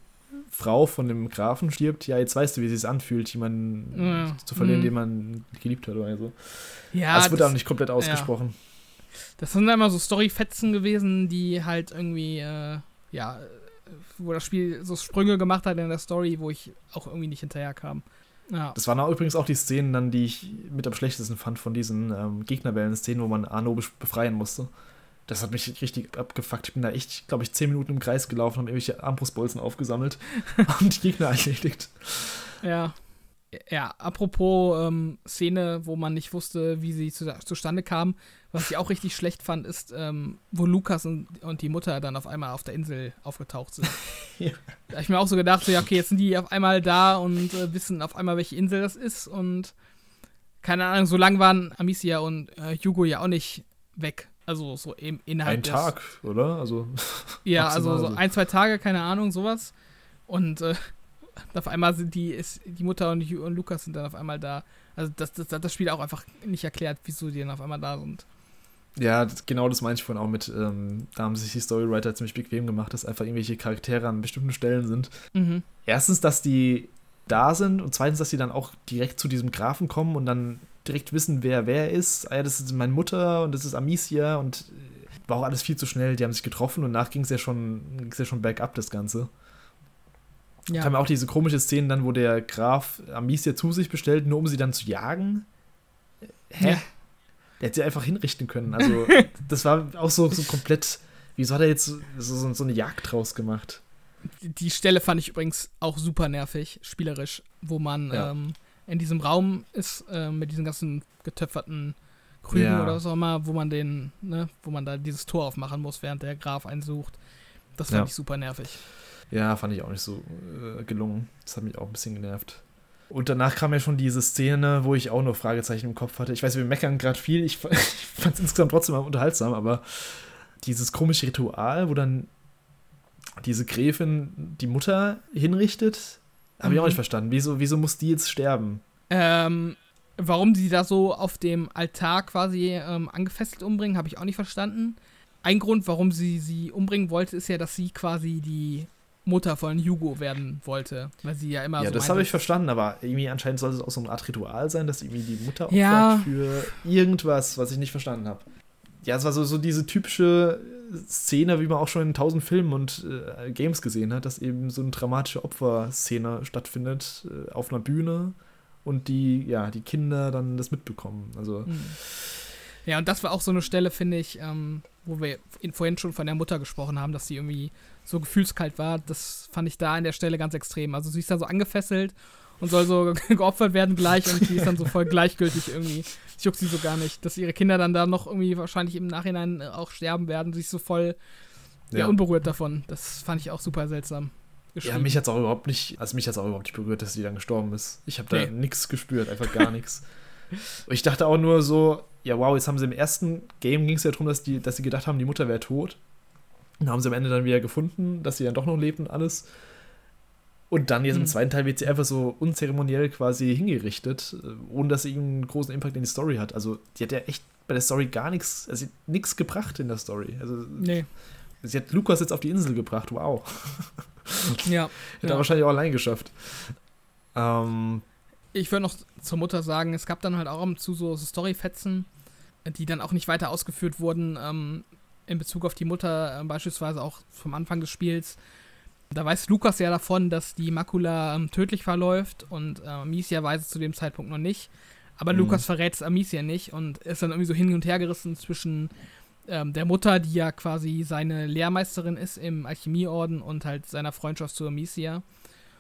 Speaker 1: Frau von dem Grafen stirbt, ja, jetzt weißt du, wie es sich anfühlt, jemanden ja. zu verlieren, mhm. den man geliebt hat oder so. Ja. Das wird auch nicht komplett ausgesprochen. Ja.
Speaker 2: Das sind immer so Storyfetzen gewesen, die halt irgendwie, äh, ja, wo das Spiel so Sprünge gemacht hat in der Story, wo ich auch irgendwie nicht hinterherkam.
Speaker 1: Ja. Das waren auch übrigens auch die Szenen dann, die ich mit am schlechtesten fand von diesen ähm, Gegnerwellen-Szenen, wo man Arno befreien musste. Das hat mich richtig abgefuckt. Ich bin da echt, glaube ich, zehn Minuten im Kreis gelaufen, habe irgendwelche Armbrustbolzen aufgesammelt und die Gegner erledigt.
Speaker 2: Ja. Ja, apropos ähm, Szene, wo man nicht wusste, wie sie zu, zustande kam, was ich auch richtig schlecht fand, ist, ähm, wo Lukas und, und die Mutter dann auf einmal auf der Insel aufgetaucht sind. ja. Da habe ich mir auch so gedacht, so, ja, okay, jetzt sind die auf einmal da und äh, wissen auf einmal, welche Insel das ist und keine Ahnung, so lang waren Amicia und äh, Hugo ja auch nicht weg. Also so im innerhalb
Speaker 1: Ein Tag, oder? Also
Speaker 2: ja, also so ein, zwei Tage, keine Ahnung, sowas. Und äh, auf einmal sind die, ist, die Mutter und, und, Lukas sind dann auf einmal da. Also das, das, das Spiel auch einfach nicht erklärt, wieso die dann auf einmal da sind.
Speaker 1: Ja, das, genau das meinte ich vorhin auch mit, ähm, da haben sich die Storywriter ziemlich bequem gemacht, dass einfach irgendwelche Charaktere an bestimmten Stellen sind. Mhm. Erstens, dass die da sind und zweitens, dass sie dann auch direkt zu diesem Grafen kommen und dann direkt wissen, wer wer ist. Ah ja, das ist meine Mutter und das ist Amicia und äh, war auch alles viel zu schnell. Die haben sich getroffen und nach ging es ja schon, ging's ja schon bergab, das Ganze. Ja. Kam auch diese komische Szene dann, wo der Graf Amicia zu sich bestellt, nur um sie dann zu jagen. Hä? Ja. Der hätte sie einfach hinrichten können. Also, das war auch so, so komplett. Wieso hat er jetzt so, so, so eine Jagd draus gemacht?
Speaker 2: Die Stelle fand ich übrigens auch super nervig, spielerisch, wo man ja. ähm, in diesem Raum ist, äh, mit diesen ganzen getöpferten Krügen ja. oder was auch immer, wo man den, ne, wo man da dieses Tor aufmachen muss, während der Graf einsucht. Das fand ja. ich super nervig.
Speaker 1: Ja, fand ich auch nicht so äh, gelungen. Das hat mich auch ein bisschen genervt. Und danach kam ja schon diese Szene, wo ich auch nur Fragezeichen im Kopf hatte. Ich weiß, wir meckern gerade viel. Ich, ich fand es insgesamt trotzdem unterhaltsam, aber dieses komische Ritual, wo dann diese Gräfin die Mutter hinrichtet, habe ich auch nicht mhm. verstanden. Wieso, wieso muss die jetzt sterben?
Speaker 2: Ähm, warum sie da so auf dem Altar quasi ähm, angefesselt umbringen, habe ich auch nicht verstanden. Ein Grund, warum sie sie umbringen wollte, ist ja, dass sie quasi die Mutter von Hugo werden wollte, weil sie ja immer
Speaker 1: ja,
Speaker 2: so
Speaker 1: das habe ich verstanden, aber irgendwie anscheinend soll es auch so eine Art Ritual sein, dass irgendwie die Mutter opfert ja. für irgendwas, was ich nicht verstanden habe. Ja, es war so, so diese typische Szene, wie man auch schon in tausend Filmen und äh, Games gesehen hat, dass eben so eine dramatische Opferszene stattfindet äh, auf einer Bühne und die, ja, die Kinder dann das mitbekommen. Also. Mhm.
Speaker 2: Ja, und das war auch so eine Stelle, finde ich, ähm, wo wir vorhin schon von der Mutter gesprochen haben, dass sie irgendwie so gefühlskalt war. Das fand ich da an der Stelle ganz extrem. Also sie ist da so angefesselt und soll so geopfert werden gleich und die ist dann so voll gleichgültig irgendwie. Es juckt sie so gar nicht, dass ihre Kinder dann da noch irgendwie wahrscheinlich im Nachhinein auch sterben werden. Sie ist so voll ja. ja unberührt davon. Das fand ich auch super seltsam.
Speaker 1: Ja, mich hat es auch überhaupt nicht, also mich hat auch überhaupt nicht berührt, dass sie dann gestorben ist. Ich habe da nee. nichts gespürt, einfach gar nichts. Ich dachte auch nur so, ja wow, jetzt haben sie im ersten Game ging es ja darum, dass, die, dass sie gedacht haben, die Mutter wäre tot. Und haben sie am Ende dann wieder gefunden, dass sie dann doch noch lebt und alles. Und dann jetzt im mhm. zweiten Teil wird sie einfach so unzeremoniell quasi hingerichtet, äh, ohne dass sie einen großen Impact in die Story hat. Also die hat ja echt bei der Story gar nichts, also nichts gebracht in der Story. Also nee. sie hat Lukas jetzt auf die Insel gebracht, wow. ja. Hätte ja. er wahrscheinlich auch allein geschafft. Ähm,
Speaker 2: ich würde noch zur Mutter sagen, es gab dann halt auch zu so, so Storyfetzen, die dann auch nicht weiter ausgeführt wurden, ähm, in Bezug auf die Mutter, äh, beispielsweise auch vom Anfang des Spiels. Da weiß Lukas ja davon, dass die Makula ähm, tödlich verläuft und äh, Amicia weiß es zu dem Zeitpunkt noch nicht. Aber mhm. Lukas verrät es Amicia nicht und ist dann irgendwie so hin und her gerissen zwischen ähm, der Mutter, die ja quasi seine Lehrmeisterin ist im Alchemieorden und halt seiner Freundschaft zu Amicia.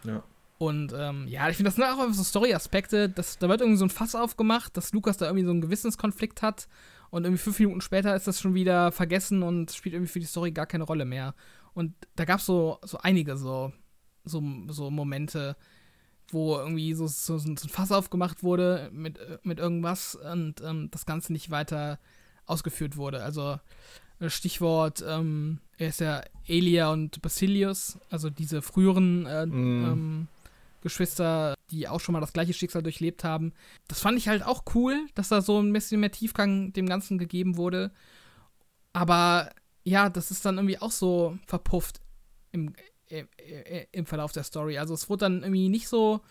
Speaker 1: Ja.
Speaker 2: Und ähm, ja, ich finde, das sind auch so Story-Aspekte. Da wird irgendwie so ein Fass aufgemacht, dass Lukas da irgendwie so einen Gewissenskonflikt hat. Und irgendwie fünf Minuten später ist das schon wieder vergessen und spielt irgendwie für die Story gar keine Rolle mehr. Und da gab es so, so einige so, so, so Momente, wo irgendwie so, so, so, ein Fass aufgemacht wurde mit, mit irgendwas und ähm, das Ganze nicht weiter ausgeführt wurde. Also äh, Stichwort, ähm, er ist ja Elia und Basilius, also diese früheren äh, mm. ähm, Geschwister, die auch schon mal das gleiche Schicksal durchlebt haben. Das fand ich halt auch cool, dass da so ein bisschen mehr Tiefgang dem Ganzen gegeben wurde. Aber ja, das ist dann irgendwie auch so verpufft im, im, im Verlauf der Story. Also es wurde dann irgendwie nicht so,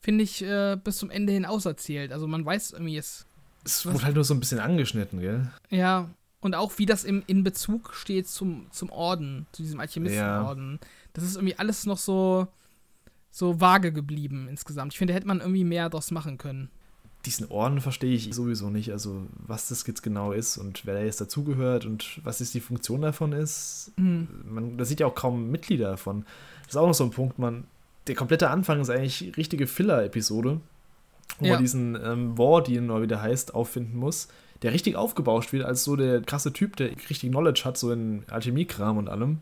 Speaker 2: finde ich, äh, bis zum Ende hin auserzählt. Also man weiß irgendwie, es.
Speaker 1: Es wurde halt nur so ein bisschen angeschnitten, gell?
Speaker 2: Ja, und auch wie das im, in Bezug steht zum, zum Orden, zu diesem Alchemistenorden. Ja. Das ist irgendwie alles noch so, so vage geblieben insgesamt. Ich finde, da hätte man irgendwie mehr draus machen können.
Speaker 1: Diesen Orden verstehe ich sowieso nicht, also was das jetzt genau ist und wer da jetzt dazugehört und was jetzt die Funktion davon ist. Mhm. Man, da sieht ja auch kaum Mitglieder davon. Das ist auch noch so ein Punkt, man, der komplette Anfang ist eigentlich richtige Filler-Episode, wo ja. man diesen ähm, Wardian, oder wie der heißt, auffinden muss der richtig aufgebauscht wird als so der krasse Typ, der richtig Knowledge hat, so in Alchemiekram und allem.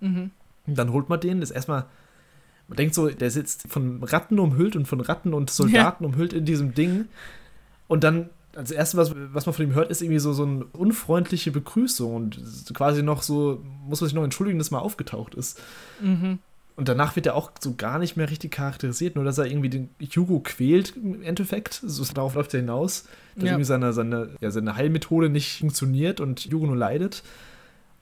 Speaker 1: Mhm. Und dann holt man den, das erstmal, man denkt so, der sitzt von Ratten umhüllt und von Ratten und Soldaten ja. umhüllt in diesem Ding. Und dann, als erstes, was, was man von ihm hört, ist irgendwie so, so eine unfreundliche Begrüßung und quasi noch so, muss man sich noch entschuldigen, dass mal aufgetaucht ist. Mhm. Und danach wird er auch so gar nicht mehr richtig charakterisiert, nur dass er irgendwie den Hugo quält im Endeffekt. So, darauf läuft er hinaus, dass ja. irgendwie seine, seine, ja, seine Heilmethode nicht funktioniert und Hugo nur leidet.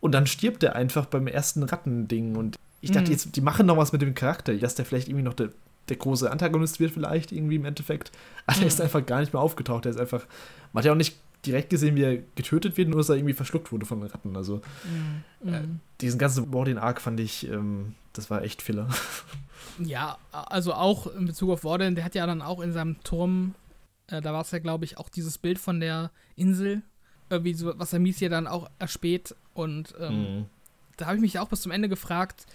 Speaker 1: Und dann stirbt er einfach beim ersten Rattending. Und ich dachte, mhm. jetzt, die machen noch was mit dem Charakter, dass der vielleicht irgendwie noch der, der große Antagonist wird, vielleicht irgendwie im Endeffekt. Aber mhm. er ist einfach gar nicht mehr aufgetaucht. Er ist einfach. Man hat ja auch nicht direkt gesehen, wie er getötet wird, nur dass er irgendwie verschluckt wurde von den Ratten. Also mhm. äh, mhm. diesen ganzen Warden-Arc fand ich, ähm, das war echt Filler.
Speaker 2: Ja, also auch in Bezug auf Warden, der hat ja dann auch in seinem Turm, äh, da war es ja, glaube ich, auch dieses Bild von der Insel, irgendwie so, was Amicia dann auch erspäht. Und ähm, mhm. da habe ich mich auch bis zum Ende gefragt,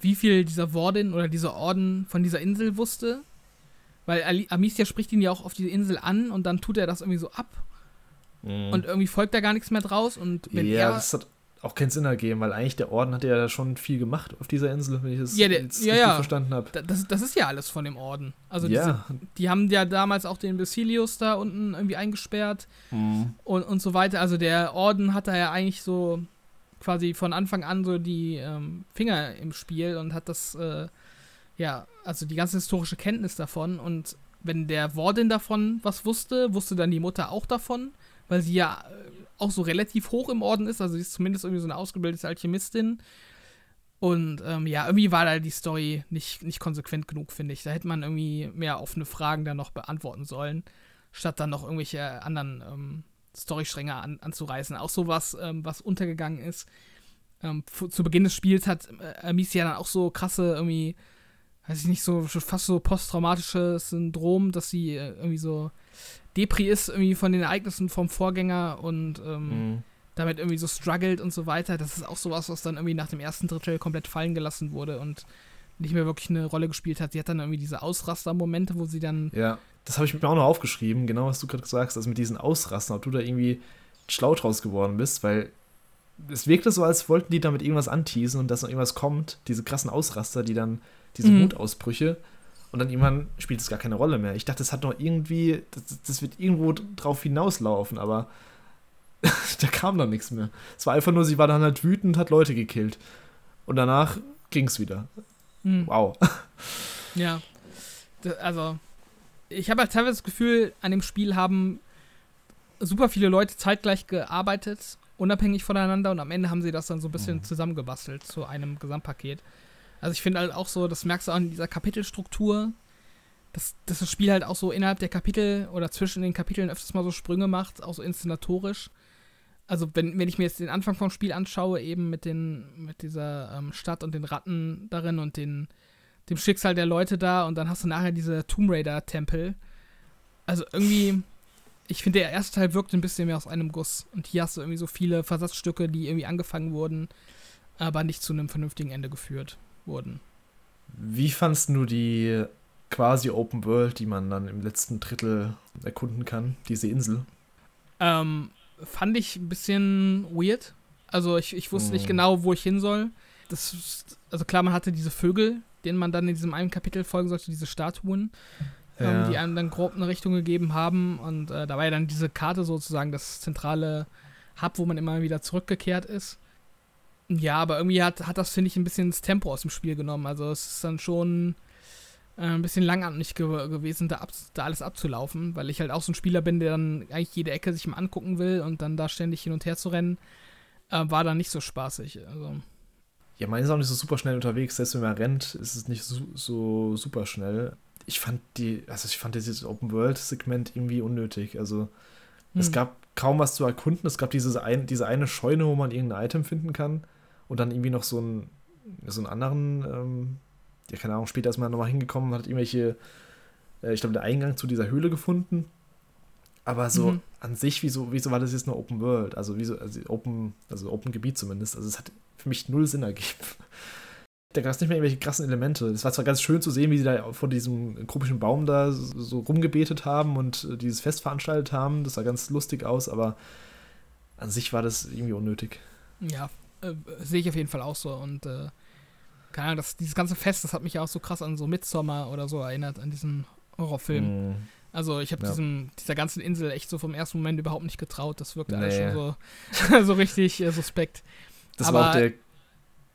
Speaker 2: wie viel dieser Warden oder dieser Orden von dieser Insel wusste. Weil Amicia spricht ihn ja auch auf diese Insel an und dann tut er das irgendwie so ab Mhm. Und irgendwie folgt da gar nichts mehr draus. Und
Speaker 1: wenn ja, er, das hat auch keinen Sinn ergeben, weil eigentlich der Orden hat ja schon viel gemacht auf dieser Insel, wenn ich das ja, der, jetzt
Speaker 2: ja, ja. verstanden habe. Das, das ist ja alles von dem Orden. Also ja. Diese, die haben ja damals auch den Basilius da unten irgendwie eingesperrt mhm. und, und so weiter. Also der Orden hat da ja eigentlich so quasi von Anfang an so die ähm, Finger im Spiel und hat das, äh, ja, also die ganze historische Kenntnis davon. Und wenn der Warden davon was wusste, wusste dann die Mutter auch davon weil sie ja äh, auch so relativ hoch im Orden ist. Also sie ist zumindest irgendwie so eine ausgebildete Alchemistin. Und ähm, ja, irgendwie war da die Story nicht, nicht konsequent genug, finde ich. Da hätte man irgendwie mehr offene Fragen dann noch beantworten sollen, statt dann noch irgendwelche anderen ähm, Storystränge an, anzureißen. Auch sowas, ähm, was untergegangen ist. Ähm, zu Beginn des Spiels hat äh, Amicia dann auch so krasse, irgendwie, weiß ich nicht, so fast so posttraumatisches Syndrom, dass sie äh, irgendwie so Depri ist irgendwie von den Ereignissen vom Vorgänger und ähm, mhm. damit irgendwie so struggelt und so weiter. Das ist auch sowas, was dann irgendwie nach dem ersten Drittel komplett fallen gelassen wurde und nicht mehr wirklich eine Rolle gespielt hat. Sie hat dann irgendwie diese Ausraster-Momente, wo sie dann.
Speaker 1: Ja, das habe ich mir auch noch aufgeschrieben, genau was du gerade sagst, also mit diesen Ausrastern, ob du da irgendwie schlau draus geworden bist, weil es wirkte so, als wollten die damit irgendwas anteasen und dass noch irgendwas kommt, diese krassen Ausraster, die dann, diese mhm. Mutausbrüche. Und dann irgendwann spielt es gar keine Rolle mehr. Ich dachte, das hat noch irgendwie, das, das wird irgendwo drauf hinauslaufen, aber da kam dann nichts mehr. Es war einfach nur, sie war dann halt wütend, hat Leute gekillt. Und danach ging es wieder. Hm. Wow.
Speaker 2: Ja. Also, ich habe halt teilweise das Gefühl, an dem Spiel haben super viele Leute zeitgleich gearbeitet, unabhängig voneinander, und am Ende haben sie das dann so ein bisschen mhm. zusammengebastelt zu einem Gesamtpaket. Also ich finde halt auch so, das merkst du auch in dieser Kapitelstruktur, dass, dass das Spiel halt auch so innerhalb der Kapitel oder zwischen den Kapiteln öfters mal so Sprünge macht, auch so inszenatorisch. Also wenn, wenn ich mir jetzt den Anfang vom Spiel anschaue, eben mit den, mit dieser ähm, Stadt und den Ratten darin und den, dem Schicksal der Leute da und dann hast du nachher diese Tomb Raider-Tempel. Also irgendwie, ich finde, der erste Teil wirkt ein bisschen mehr aus einem Guss. Und hier hast du irgendwie so viele Versatzstücke, die irgendwie angefangen wurden, aber nicht zu einem vernünftigen Ende geführt wurden.
Speaker 1: Wie fandst du die quasi Open World, die man dann im letzten Drittel erkunden kann, diese Insel?
Speaker 2: Ähm, fand ich ein bisschen weird. Also ich, ich wusste nicht hm. genau, wo ich hin soll. Das, also klar, man hatte diese Vögel, denen man dann in diesem einen Kapitel folgen sollte, diese Statuen, ähm, ja. ähm, die einem dann grob eine Richtung gegeben haben. Und äh, da war ja dann diese Karte sozusagen das zentrale Hub, wo man immer wieder zurückgekehrt ist. Ja, aber irgendwie hat, hat das, finde ich, ein bisschen das Tempo aus dem Spiel genommen. Also es ist dann schon ein bisschen langatmig ge gewesen, da, ab, da, alles abzulaufen, weil ich halt auch so ein Spieler bin, der dann eigentlich jede Ecke sich mal angucken will und dann da ständig hin und her zu rennen, äh, war dann nicht so spaßig. Also.
Speaker 1: Ja, man ist auch nicht so super schnell unterwegs, selbst wenn man rennt, ist es nicht so, so super schnell. Ich fand die, also ich fand dieses Open-World-Segment irgendwie unnötig. Also hm. es gab kaum was zu erkunden. Es gab dieses ein, diese eine Scheune, wo man irgendein Item finden kann und dann irgendwie noch so, ein, so einen anderen ähm, ja, keine Ahnung, später ist man nochmal hingekommen, hat irgendwelche, äh, ich glaube, der Eingang zu dieser Höhle gefunden. Aber so mhm. an sich, wieso, wieso war das jetzt nur Open World? Also, wieso, also Open, also Open Gebiet zumindest. Also, es hat für mich null Sinn ergeben. Da gab es nicht mehr irgendwelche krassen Elemente. Es war zwar ganz schön zu sehen, wie sie da vor diesem komischen Baum da so rumgebetet haben und äh, dieses Fest veranstaltet haben. Das sah ganz lustig aus, aber an sich war das irgendwie unnötig.
Speaker 2: Ja, äh, sehe ich auf jeden Fall auch so. Und äh, keine Ahnung, das, dieses ganze Fest, das hat mich ja auch so krass an so Midsommar oder so erinnert, an diesen Horrorfilm. Mm. Also ich habe ja. dieser ganzen Insel echt so vom ersten Moment überhaupt nicht getraut. Das wirkte nee. alles schon so, so richtig äh, suspekt.
Speaker 1: Das Aber, war auch der,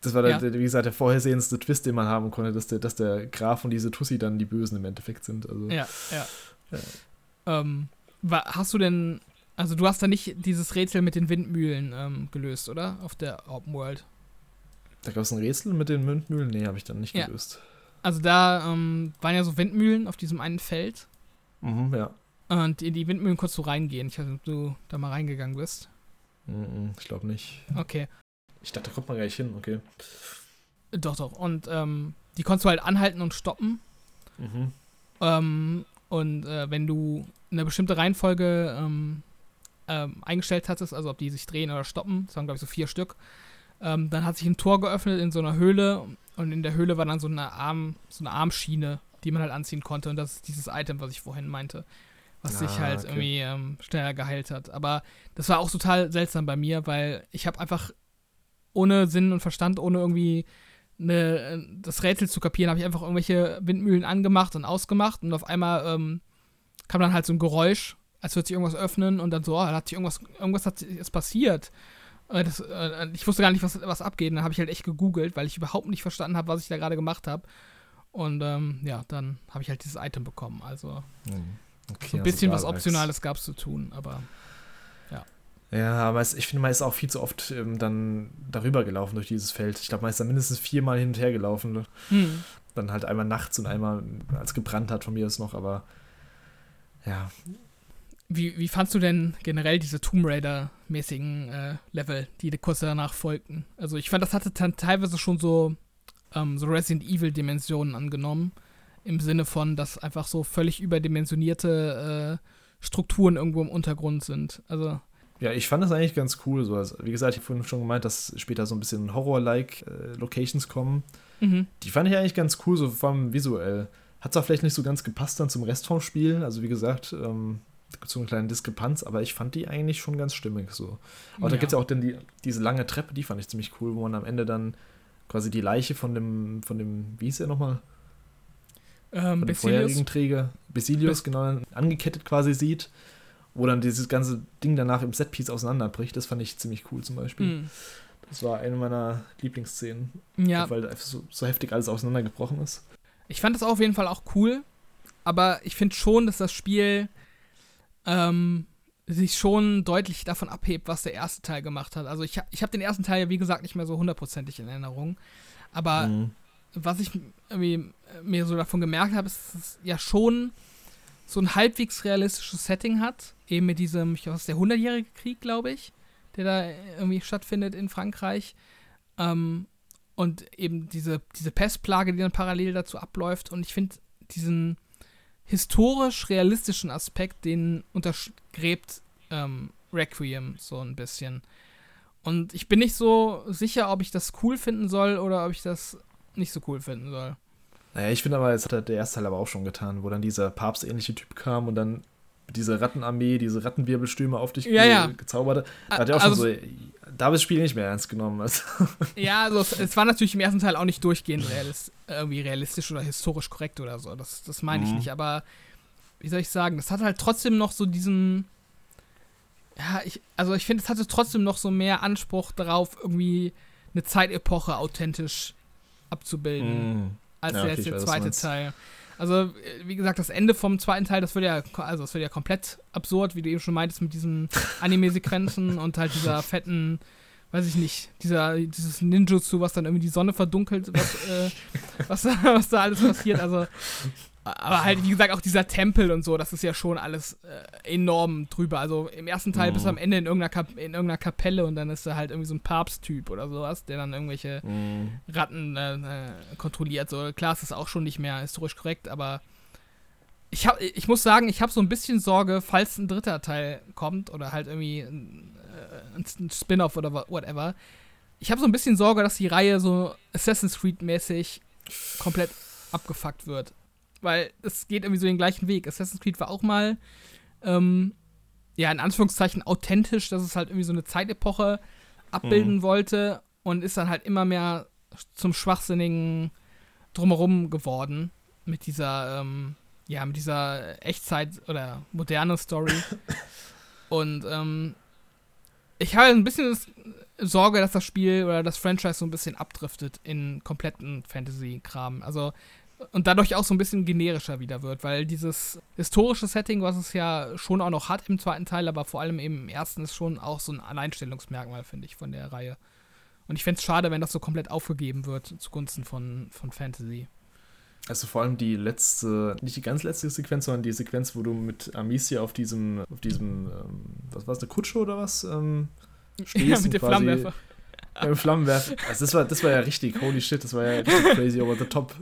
Speaker 1: das war ja. der, wie gesagt, der vorhersehendste Twist, den man haben konnte, dass der, dass der Graf und diese Tussi dann die Bösen im Endeffekt sind. Also,
Speaker 2: ja, ja. ja. Ähm, war, hast du denn, also du hast da nicht dieses Rätsel mit den Windmühlen ähm, gelöst, oder? Auf der Open World.
Speaker 1: Da gab es ein Rätsel mit den Windmühlen? Nee, habe ich dann nicht ja. gelöst.
Speaker 2: Also da ähm, waren ja so Windmühlen auf diesem einen Feld.
Speaker 1: Mhm, ja.
Speaker 2: Und in die Windmühlen kurz so reingehen. Ich weiß nicht, ob du da mal reingegangen bist.
Speaker 1: Mhm, ich glaube nicht.
Speaker 2: Okay.
Speaker 1: Ich dachte, da kommt man gar nicht hin, okay.
Speaker 2: Doch, doch. Und ähm, die konntest du halt anhalten und stoppen. Mhm. Ähm, und äh, wenn du eine bestimmte Reihenfolge ähm, ähm, eingestellt hattest, also ob die sich drehen oder stoppen, das waren glaube ich so vier Stück, ähm, dann hat sich ein Tor geöffnet in so einer Höhle und in der Höhle war dann so eine, Arm, so eine Armschiene, die man halt anziehen konnte. Und das ist dieses Item, was ich vorhin meinte, was ah, sich halt okay. irgendwie ähm, schneller geheilt hat. Aber das war auch total seltsam bei mir, weil ich habe einfach ohne Sinn und Verstand, ohne irgendwie eine, das Rätsel zu kapieren, habe ich einfach irgendwelche Windmühlen angemacht und ausgemacht und auf einmal ähm, kam dann halt so ein Geräusch, als würde sich irgendwas öffnen und dann so, oh, da hat sich irgendwas, irgendwas hat, ist passiert. Äh, das, äh, ich wusste gar nicht, was, was abgeht. Dann habe ich halt echt gegoogelt, weil ich überhaupt nicht verstanden habe, was ich da gerade gemacht habe. Und ähm, ja, dann habe ich halt dieses Item bekommen. Also hm, okay, so ein bisschen also was Optionales gab es zu tun, aber ja.
Speaker 1: Ja, aber es, ich finde, man ist auch viel zu oft ähm, dann darüber gelaufen durch dieses Feld. Ich glaube, man ist da mindestens viermal hin und her gelaufen. Hm. Dann halt einmal nachts und einmal, als gebrannt hat von mir ist noch, aber ja,
Speaker 2: wie, wie fandst du denn generell diese Tomb Raider-mäßigen äh, Level, die kurz danach folgten? Also ich fand, das hatte dann teilweise schon so, ähm, so Resident Evil-Dimensionen angenommen. Im Sinne von, dass einfach so völlig überdimensionierte äh, Strukturen irgendwo im Untergrund sind. Also.
Speaker 1: Ja, ich fand das eigentlich ganz cool. So. Also, wie gesagt, ich habe vorhin schon gemeint, dass später so ein bisschen Horror-like äh, Locations kommen. Mhm. Die fand ich eigentlich ganz cool, so vor allem visuell. Hat zwar vielleicht nicht so ganz gepasst dann zum Rest vom Spiel. Also wie gesagt, ähm, so eine kleine Diskrepanz, aber ich fand die eigentlich schon ganz stimmig so. Aber ja. da gibt es ja auch dann die, diese lange Treppe, die fand ich ziemlich cool, wo man am Ende dann quasi die Leiche von dem, von dem, wie hieß er nochmal? Ähm, vorherigen Träger, Basilius, genau, angekettet quasi sieht, wo dann dieses ganze Ding danach im Setpiece auseinanderbricht. Das fand ich ziemlich cool zum Beispiel. Mhm. Das war eine meiner Lieblingsszenen. Ja. Weil so, so heftig alles auseinandergebrochen ist.
Speaker 2: Ich fand das auf jeden Fall auch cool, aber ich finde schon, dass das Spiel ähm, sich schon deutlich davon abhebt, was der erste Teil gemacht hat. Also ich, ich habe den ersten Teil ja, wie gesagt, nicht mehr so hundertprozentig in Erinnerung. Aber mhm. was ich irgendwie mir so davon gemerkt habe, ist, dass es ja schon so ein halbwegs realistisches Setting hat. Eben mit diesem, ich weiß, der 100-jährige Krieg, glaube ich, der da irgendwie stattfindet in Frankreich. Ähm, und eben diese, diese Pestplage, die dann parallel dazu abläuft. Und ich finde diesen historisch-realistischen Aspekt, den untergräbt ähm, Requiem so ein bisschen. Und ich bin nicht so sicher, ob ich das cool finden soll oder ob ich das nicht so cool finden soll.
Speaker 1: Naja, ich finde aber, es hat der erste Teil aber auch schon getan, wo dann dieser papstähnliche Typ kam und dann diese Rattenarmee, diese Rattenwirbelstürme auf dich
Speaker 2: ja, ge ja.
Speaker 1: gezaubert hat. Da hat er auch also, schon so, da habe ich das Spiel nicht mehr ernst genommen. Also.
Speaker 2: Ja, also es, es, war natürlich im ersten Teil auch nicht durchgehend realist, irgendwie realistisch oder historisch korrekt oder so. Das, das meine ich mhm. nicht, aber wie soll ich sagen, das hat halt trotzdem noch so diesen. Ja, ich, also ich finde, es hatte trotzdem noch so mehr Anspruch darauf, irgendwie eine Zeitepoche authentisch abzubilden, mm. als ja, okay, der, der zweite Teil. Also, wie gesagt, das Ende vom zweiten Teil, das wird ja, also das wird ja komplett absurd, wie du eben schon meintest, mit diesen Anime-Sequenzen und halt dieser fetten, weiß ich nicht, dieser, dieses Ninjutsu, was dann irgendwie die Sonne verdunkelt, was, äh, was, was da alles passiert. Also, aber halt, wie gesagt, auch dieser Tempel und so, das ist ja schon alles äh, enorm drüber. Also im ersten Teil mhm. bist du am Ende in irgendeiner, Kap in irgendeiner Kapelle und dann ist da halt irgendwie so ein Papsttyp oder sowas, der dann irgendwelche mhm. Ratten äh, äh, kontrolliert. So, klar, es ist auch schon nicht mehr historisch korrekt, aber ich, hab, ich muss sagen, ich habe so ein bisschen Sorge, falls ein dritter Teil kommt oder halt irgendwie ein, äh, ein Spin-off oder whatever. Ich habe so ein bisschen Sorge, dass die Reihe so Assassin's Creed-mäßig komplett abgefuckt wird weil es geht irgendwie so den gleichen Weg. Assassin's Creed war auch mal, ähm, ja, in Anführungszeichen authentisch, dass es halt irgendwie so eine Zeitepoche abbilden mhm. wollte und ist dann halt immer mehr zum schwachsinnigen Drumherum geworden mit dieser, ähm, ja, mit dieser Echtzeit- oder moderne Story. und ähm, ich habe ein bisschen Sorge, dass das Spiel oder das Franchise so ein bisschen abdriftet in kompletten Fantasy-Kram. Also und dadurch auch so ein bisschen generischer wieder wird, weil dieses historische Setting, was es ja schon auch noch hat im zweiten Teil, aber vor allem eben im ersten, ist schon auch so ein Alleinstellungsmerkmal, finde ich, von der Reihe. Und ich fände es schade, wenn das so komplett aufgegeben wird zugunsten von, von Fantasy.
Speaker 1: Also vor allem die letzte, nicht die ganz letzte Sequenz, sondern die Sequenz, wo du mit Amicia auf diesem, auf diesem, ähm, was war es, eine Kutsche oder was? Ähm,
Speaker 2: ja, mit dem Flammenwerfer.
Speaker 1: Mit dem Flammenwerfer. Also das war, das war ja richtig, holy shit, das war ja crazy over the top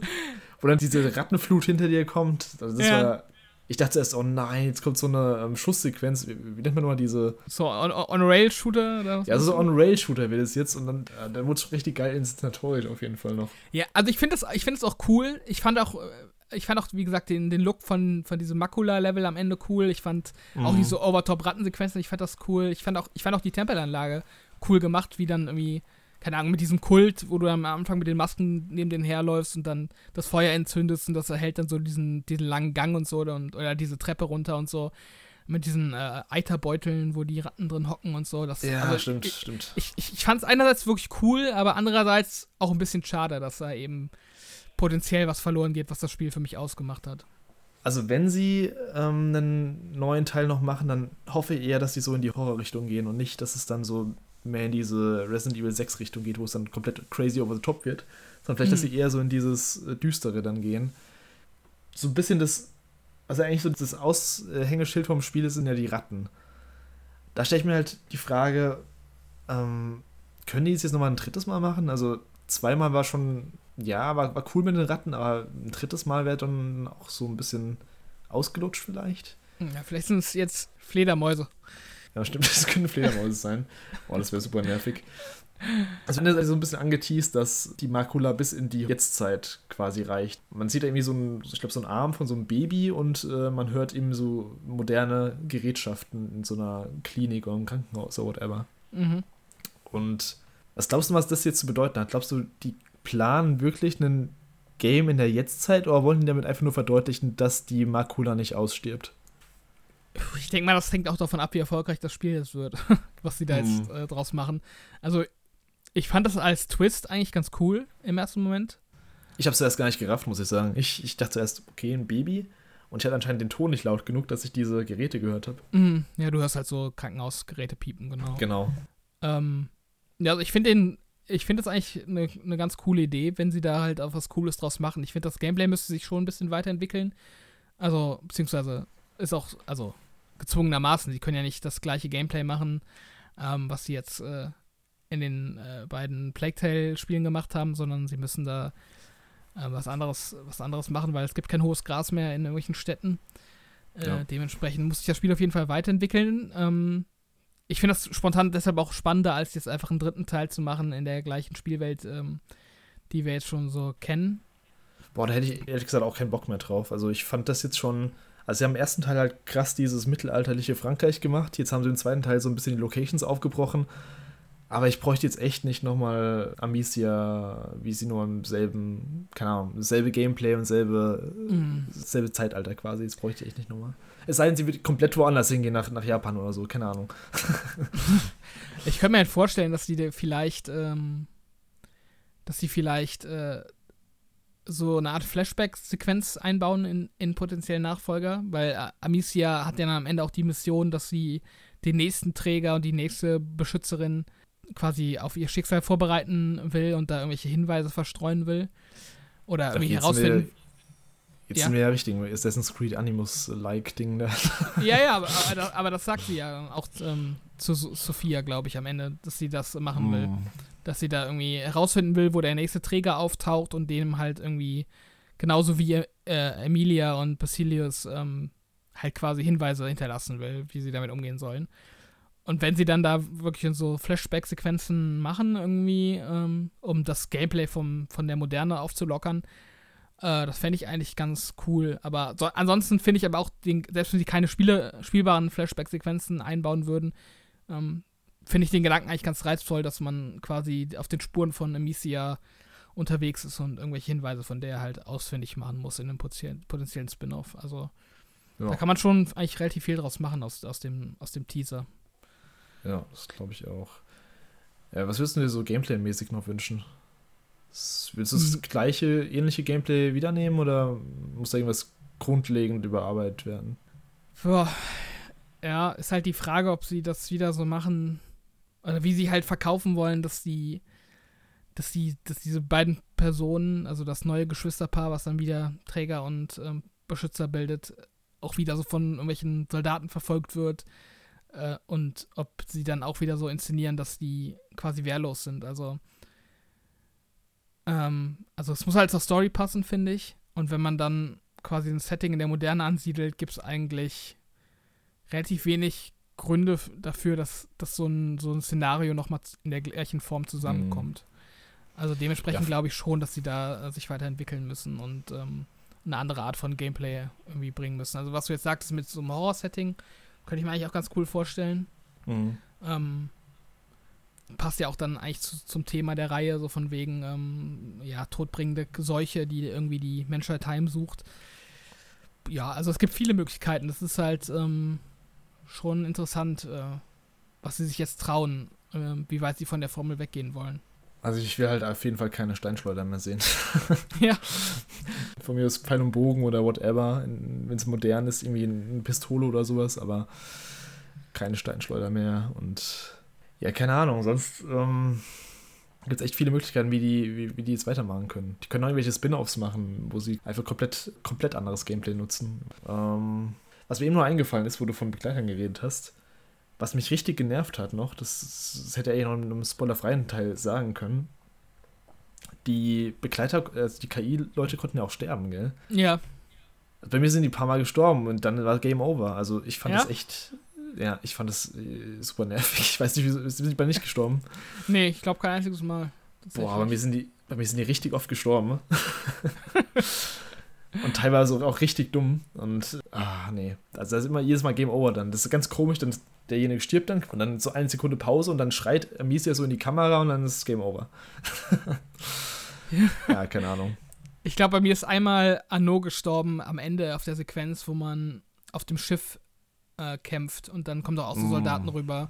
Speaker 1: wo dann diese Rattenflut hinter dir kommt. Also das ja. war. Ich dachte erst, oh nein, jetzt kommt so eine ähm, Schusssequenz. Wie, wie, nennt man nochmal diese.
Speaker 2: So, On-Rail-Shooter?
Speaker 1: On ja, so On-Rail-Shooter wird es jetzt und dann, äh, dann wurde es richtig geil inszenatorisch auf jeden Fall noch.
Speaker 2: Ja, also ich finde es find auch cool. Ich fand auch. Ich fand auch, wie gesagt, den, den Look von, von diesem Makula-Level am Ende cool. Ich fand mhm. auch diese Overtop-Rattensequenzen, ich fand das cool. Ich fand auch, ich fand auch die Tempelanlage cool gemacht, wie dann irgendwie keine Ahnung, mit diesem Kult, wo du am Anfang mit den Masken neben den herläufst und dann das Feuer entzündest und das erhält dann so diesen, diesen langen Gang und so und, oder diese Treppe runter und so. Mit diesen äh, Eiterbeuteln, wo die Ratten drin hocken und so. Das,
Speaker 1: ja,
Speaker 2: also,
Speaker 1: stimmt,
Speaker 2: ich,
Speaker 1: stimmt.
Speaker 2: Ich, ich, ich fand es einerseits wirklich cool, aber andererseits auch ein bisschen schade, dass da eben potenziell was verloren geht, was das Spiel für mich ausgemacht hat.
Speaker 1: Also wenn sie ähm, einen neuen Teil noch machen, dann hoffe ich eher, dass sie so in die Horrorrichtung gehen und nicht, dass es dann so mehr in diese Resident Evil 6 Richtung geht, wo es dann komplett crazy over the top wird, sondern vielleicht, mhm. dass sie eher so in dieses äh, Düstere dann gehen. So ein bisschen das, also eigentlich so das Aushängeschild vom Spiel sind ja die Ratten. Da stelle ich mir halt die Frage, ähm, können die es jetzt nochmal ein drittes Mal machen? Also zweimal war schon, ja, war, war cool mit den Ratten, aber ein drittes Mal wäre dann auch so ein bisschen ausgelutscht vielleicht.
Speaker 2: Ja, vielleicht sind es jetzt Fledermäuse.
Speaker 1: Ja, stimmt, das können Fledermäuse sein. Boah, das wäre super nervig. Also wenn so ein bisschen angeteased, dass die Makula bis in die Jetztzeit quasi reicht. Man sieht irgendwie so ein, ich glaube, so einen Arm von so einem Baby und äh, man hört eben so moderne Gerätschaften in so einer Klinik oder einem Krankenhaus oder whatever. Mhm. Und was glaubst du, was das jetzt zu bedeuten hat? Glaubst du, die planen wirklich ein Game in der Jetztzeit oder wollen die damit einfach nur verdeutlichen, dass die Makula nicht ausstirbt?
Speaker 2: Ich denke mal, das hängt auch davon ab, wie erfolgreich das Spiel jetzt wird, was sie da mhm. jetzt äh, draus machen. Also, ich fand das als Twist eigentlich ganz cool im ersten Moment.
Speaker 1: Ich habe es erst gar nicht gerafft, muss ich sagen. Ich, ich dachte erst, okay, ein Baby. Und ich hatte anscheinend den Ton nicht laut genug, dass ich diese Geräte gehört habe.
Speaker 2: Mhm. Ja, du hörst halt so Krankenhausgeräte piepen, genau.
Speaker 1: Genau.
Speaker 2: Ähm, ja, also ich finde den, ich finde das eigentlich eine, eine ganz coole Idee, wenn sie da halt auch was Cooles draus machen. Ich finde, das Gameplay müsste sich schon ein bisschen weiterentwickeln. Also, beziehungsweise ist auch, also gezwungenermaßen. Sie können ja nicht das gleiche Gameplay machen, ähm, was sie jetzt äh, in den äh, beiden Plague Tale-Spielen gemacht haben, sondern sie müssen da äh, was, anderes, was anderes machen, weil es gibt kein hohes Gras mehr in irgendwelchen Städten. Äh, ja. Dementsprechend muss sich das Spiel auf jeden Fall weiterentwickeln. Ähm, ich finde das spontan deshalb auch spannender, als jetzt einfach einen dritten Teil zu machen in der gleichen Spielwelt, ähm, die wir jetzt schon so kennen.
Speaker 1: Boah, da hätte ich ehrlich gesagt auch keinen Bock mehr drauf. Also ich fand das jetzt schon. Also sie haben im ersten Teil halt krass dieses mittelalterliche Frankreich gemacht. Jetzt haben sie im zweiten Teil so ein bisschen die Locations aufgebrochen. Aber ich bräuchte jetzt echt nicht nochmal Amicia, wie sie nur im selben, keine Ahnung, selbe Gameplay und selbe, mm. selbe Zeitalter quasi. Das bräuchte ich echt nicht nochmal. Es sei denn, sie wird komplett woanders hingehen, nach, nach Japan oder so, keine Ahnung.
Speaker 2: ich könnte mir halt vorstellen, dass die vielleicht, ähm, dass sie vielleicht äh, so eine Art Flashback-Sequenz einbauen in, in potenziellen Nachfolger, weil äh, Amicia hat ja dann am Ende auch die Mission, dass sie den nächsten Träger und die nächste Beschützerin quasi auf ihr Schicksal vorbereiten will und da irgendwelche Hinweise verstreuen will. Oder irgendwie herausfinden.
Speaker 1: Jetzt ja. sind wir ja richtig Assassin's Creed Animus-like Ding da.
Speaker 2: Ja, ja, aber, aber, aber, das sagt sie ja auch ähm, zu Sophia, glaube ich, am Ende, dass sie das machen will. Mm. Dass sie da irgendwie herausfinden will, wo der nächste Träger auftaucht und dem halt irgendwie, genauso wie äh, Emilia und Basilius, ähm, halt quasi Hinweise hinterlassen will, wie sie damit umgehen sollen. Und wenn sie dann da wirklich so Flashback-Sequenzen machen, irgendwie, ähm, um das Gameplay vom, von der Moderne aufzulockern, äh, das fände ich eigentlich ganz cool. Aber so, ansonsten finde ich aber auch, den, selbst wenn sie keine Spiele, spielbaren Flashback-Sequenzen einbauen würden, ähm, finde ich den Gedanken eigentlich ganz reizvoll, dass man quasi auf den Spuren von Amicia unterwegs ist und irgendwelche Hinweise von der halt ausfindig machen muss in einem potenziellen Spin-off. Also ja. da kann man schon eigentlich relativ viel draus machen aus, aus, dem, aus dem Teaser.
Speaker 1: Ja, das glaube ich auch. Ja, was würdest du dir so Gameplay-mäßig noch wünschen? Willst du das hm. gleiche, ähnliche Gameplay wiedernehmen oder muss da irgendwas grundlegend überarbeitet werden?
Speaker 2: Boah. Ja, ist halt die Frage, ob sie das wieder so machen oder wie sie halt verkaufen wollen, dass die, dass die, dass diese beiden Personen, also das neue Geschwisterpaar, was dann wieder Träger und ähm, Beschützer bildet, auch wieder so von irgendwelchen Soldaten verfolgt wird äh, und ob sie dann auch wieder so inszenieren, dass die quasi wehrlos sind. Also ähm, also es muss halt zur Story passen, finde ich. Und wenn man dann quasi ein Setting in der Moderne ansiedelt, gibt es eigentlich relativ wenig Gründe dafür, dass, dass so, ein, so ein Szenario nochmal in der gleichen Form zusammenkommt. Mhm. Also dementsprechend ja. glaube ich schon, dass sie da äh, sich weiterentwickeln müssen und ähm, eine andere Art von Gameplay irgendwie bringen müssen. Also was du jetzt sagtest mit so einem Horror-Setting, könnte ich mir eigentlich auch ganz cool vorstellen. Mhm. Ähm, passt ja auch dann eigentlich zu, zum Thema der Reihe, so von wegen, ähm, ja, todbringende Seuche, die irgendwie die Menschheit heimsucht. Ja, also es gibt viele Möglichkeiten. Das ist halt ähm, schon interessant, äh, was sie sich jetzt trauen, äh, wie weit sie von der Formel weggehen wollen.
Speaker 1: Also ich will halt auf jeden Fall keine Steinschleuder mehr sehen.
Speaker 2: ja.
Speaker 1: Von mir aus Pfeil und Bogen oder whatever, wenn es modern ist, irgendwie eine Pistole oder sowas, aber keine Steinschleuder mehr und ja, keine Ahnung. Sonst ähm, gibt es echt viele Möglichkeiten, wie die, wie, wie die jetzt weitermachen können. Die können auch irgendwelche Spin-Offs machen, wo sie einfach komplett, komplett anderes Gameplay nutzen. Ähm, was mir eben nur eingefallen ist, wo du von Begleitern geredet hast, was mich richtig genervt hat noch, das, das hätte er ja noch in einem spoilerfreien Teil sagen können. Die Begleiter, also die KI-Leute konnten ja auch sterben, gell?
Speaker 2: Ja.
Speaker 1: Bei mir sind die ein paar Mal gestorben und dann war Game Over. Also ich fand ja? das echt ja, ich fand das äh, super nervig. Ich weiß nicht, wieso sind die bei nicht gestorben?
Speaker 2: Nee, ich glaube kein einziges Mal.
Speaker 1: Boah, aber mir sind die, bei mir sind die richtig oft gestorben. Ne? und teilweise auch richtig dumm. Und, ah, nee. Also, da ist immer jedes Mal Game Over dann. Das ist ganz komisch, dann derjenige stirbt dann und dann so eine Sekunde Pause und dann schreit Amicia so in die Kamera und dann ist es Game Over. ja, keine Ahnung.
Speaker 2: Ich glaube, bei mir ist einmal Anno gestorben am Ende auf der Sequenz, wo man auf dem Schiff äh, kämpft und dann kommen doch auch so Soldaten mm. rüber.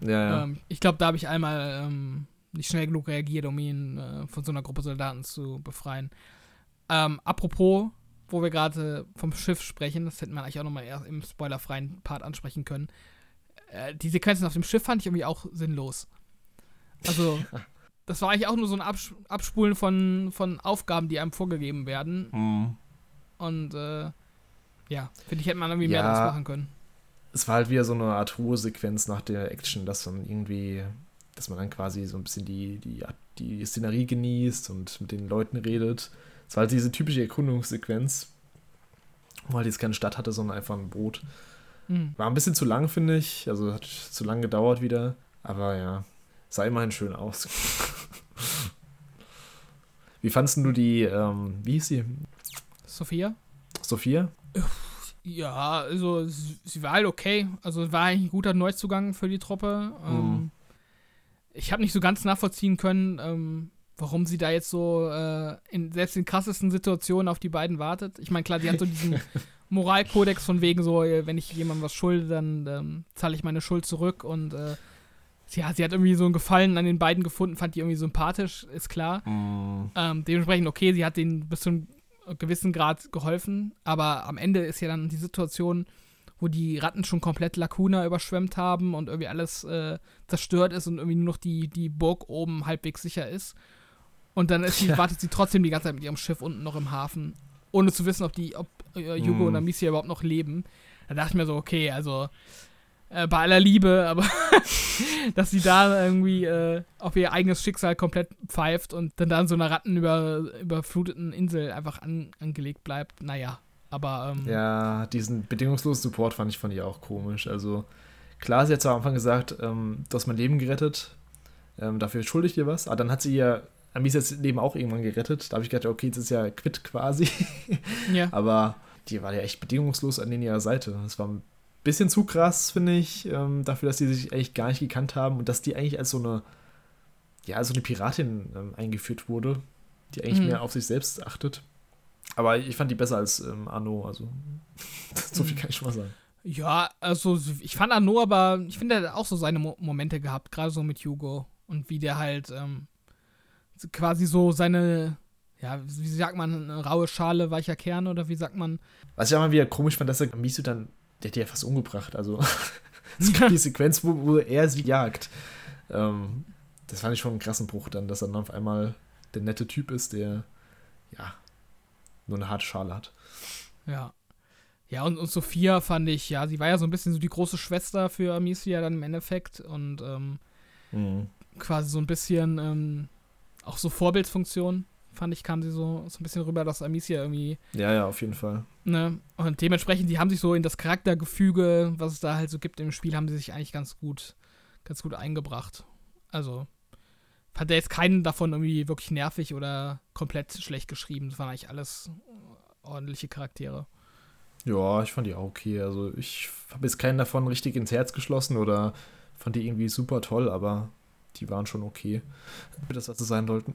Speaker 1: Ja, ja.
Speaker 2: Ähm, ich glaube, da habe ich einmal ähm, nicht schnell genug reagiert, um ihn äh, von so einer Gruppe Soldaten zu befreien. Ähm, apropos, wo wir gerade vom Schiff sprechen, das hätte man eigentlich auch nochmal im spoilerfreien Part ansprechen können. Äh, die Sequenzen auf dem Schiff fand ich irgendwie auch sinnlos. Also, das war eigentlich auch nur so ein Abs Abspulen von, von Aufgaben, die einem vorgegeben werden.
Speaker 1: Mhm.
Speaker 2: Und äh, ja, finde ich, hätte man irgendwie ja. mehr draus machen können.
Speaker 1: Es war halt wieder so eine Art Ruhesequenz nach der Action, dass man irgendwie, dass man dann quasi so ein bisschen die, die, die Szenerie genießt und mit den Leuten redet. Es war halt diese typische Erkundungssequenz, wo halt jetzt keine Stadt hatte, sondern einfach ein Boot. Mhm. War ein bisschen zu lang, finde ich. Also hat zu lang gedauert wieder. Aber ja, sah immerhin schön aus. wie fandest du die, ähm, wie hieß sie?
Speaker 2: Sophia?
Speaker 1: Sophia?
Speaker 2: Ja, also sie war halt okay. Also war eigentlich ein guter Neuzugang für die Truppe. Mhm. Ähm, ich habe nicht so ganz nachvollziehen können, ähm, warum sie da jetzt so äh, in selbst in krassesten Situationen auf die beiden wartet. Ich meine, klar, sie hat so diesen Moralkodex von wegen so, äh, wenn ich jemandem was schulde, dann ähm, zahle ich meine Schuld zurück und äh, ja, sie hat irgendwie so einen Gefallen an den beiden gefunden, fand die irgendwie sympathisch, ist klar. Mm. Ähm, dementsprechend, okay, sie hat denen bis zu einem gewissen Grad geholfen, aber am Ende ist ja dann die Situation, wo die Ratten schon komplett Lacuna überschwemmt haben und irgendwie alles äh, zerstört ist und irgendwie nur noch die, die Burg oben halbwegs sicher ist. Und dann sie, ja. wartet sie trotzdem die ganze Zeit mit ihrem Schiff unten noch im Hafen, ohne zu wissen, ob die, ob äh, Hugo mm. und Amicia überhaupt noch leben. Da dachte ich mir so, okay, also äh, bei aller Liebe, aber dass sie da irgendwie äh, auf ihr eigenes Schicksal komplett pfeift und dann da in so einer rattenüberfluteten Insel einfach an, angelegt bleibt, naja. Aber, ähm,
Speaker 1: Ja, diesen bedingungslosen Support fand ich von ihr auch komisch. Also, klar, sie hat zwar am Anfang gesagt, ähm, du hast mein Leben gerettet, ähm, dafür schulde ich dir was, aber dann hat sie ja Amisias Leben auch irgendwann gerettet. Da habe ich gedacht, okay, jetzt ist ja quitt quasi. ja. Aber die war ja echt bedingungslos an ihrer Seite. Das war ein bisschen zu krass, finde ich, ähm, dafür, dass die sich eigentlich gar nicht gekannt haben und dass die eigentlich als so eine, ja, als so eine Piratin ähm, eingeführt wurde, die eigentlich mhm. mehr auf sich selbst achtet. Aber ich fand die besser als ähm, Arno, also so viel mhm. kann ich schon mal sagen.
Speaker 2: Ja, also ich fand Arno, aber ich finde, er hat auch so seine Mo Momente gehabt, gerade so mit Hugo und wie der halt ähm, quasi so seine, ja, wie sagt man, eine raue Schale, weicher Kern oder wie sagt man?
Speaker 1: Was ich auch mal wieder komisch fand, dass er Misu dann der hat die ja fast umgebracht. Also es gibt die Sequenz, wo, wo er sie jagt. Ähm, das fand ich schon einen krassen Bruch dann, dass er dann auf einmal der nette Typ ist, der ja nur eine harte Schale hat.
Speaker 2: Ja. Ja, und, und Sophia fand ich, ja, sie war ja so ein bisschen so die große Schwester für Amicia dann im Endeffekt und ähm, mhm. quasi so ein bisschen ähm, auch so Vorbildsfunktion fand ich, kam sie so, so ein bisschen rüber, dass Amicia irgendwie.
Speaker 1: Ja, ja, auf jeden Fall.
Speaker 2: Ne? Und dementsprechend, die haben sich so in das Charaktergefüge, was es da halt so gibt im Spiel, haben sie sich eigentlich ganz gut, ganz gut eingebracht. Also, hat der jetzt keinen davon irgendwie wirklich nervig oder komplett schlecht geschrieben. Das waren eigentlich alles ordentliche Charaktere.
Speaker 1: Ja, ich fand die auch okay. Also, ich habe jetzt keinen davon richtig ins Herz geschlossen oder fand die irgendwie super toll, aber die waren schon okay. Für das, sie sein sollten.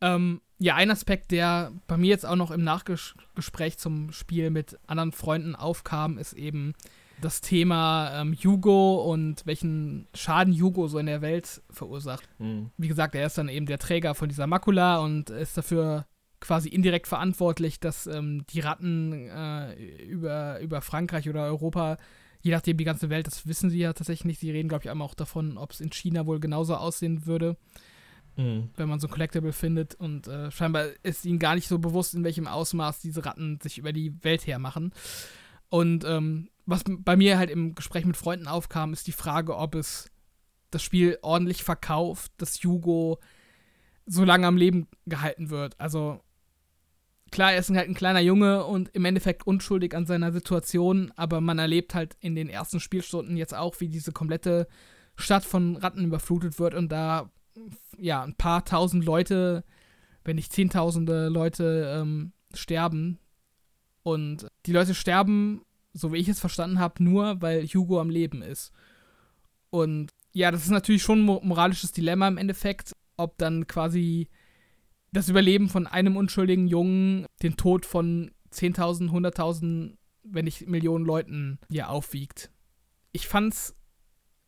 Speaker 2: Ähm, ja, ein Aspekt, der bei mir jetzt auch noch im Nachgespräch zum Spiel mit anderen Freunden aufkam, ist eben das Thema ähm, Hugo und welchen Schaden Hugo so in der Welt verursacht. Mhm. Wie gesagt, er ist dann eben der Träger von dieser Makula und ist dafür quasi indirekt verantwortlich, dass ähm, die Ratten äh, über, über Frankreich oder Europa, je nachdem die ganze Welt, das wissen sie ja tatsächlich nicht, sie reden, glaube ich, einmal auch davon, ob es in China wohl genauso aussehen würde, Mhm. Wenn man so ein Collectible findet und äh, scheinbar ist ihnen gar nicht so bewusst, in welchem Ausmaß diese Ratten sich über die Welt hermachen. Und ähm, was bei mir halt im Gespräch mit Freunden aufkam, ist die Frage, ob es das Spiel ordentlich verkauft, dass Hugo so lange am Leben gehalten wird. Also klar, er ist halt ein kleiner Junge und im Endeffekt unschuldig an seiner Situation, aber man erlebt halt in den ersten Spielstunden jetzt auch, wie diese komplette Stadt von Ratten überflutet wird und da ja, ein paar tausend Leute, wenn nicht zehntausende Leute ähm, sterben. Und die Leute sterben, so wie ich es verstanden habe, nur weil Hugo am Leben ist. Und ja, das ist natürlich schon ein moralisches Dilemma im Endeffekt, ob dann quasi das Überleben von einem unschuldigen Jungen den Tod von 10.000, 100.000, wenn nicht Millionen Leuten ja aufwiegt. Ich fand's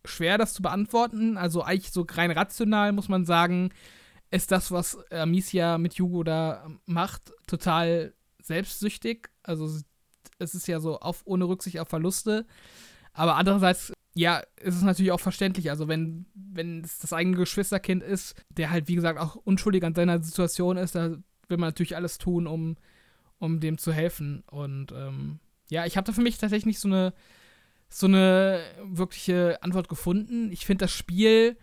Speaker 2: schwer, das zu beantworten. Also eigentlich so rein rational muss man sagen, ist das, was Amicia mit Hugo da macht, total selbstsüchtig. Also es ist ja so auf, ohne Rücksicht auf Verluste. Aber andererseits, ja, ist es natürlich auch verständlich. Also wenn, wenn es das eigene Geschwisterkind ist, der halt, wie gesagt, auch unschuldig an seiner Situation ist, da will man natürlich alles tun, um, um dem zu helfen. Und ähm, ja, ich habe da für mich tatsächlich nicht so eine so eine wirkliche Antwort gefunden. Ich finde, das Spiel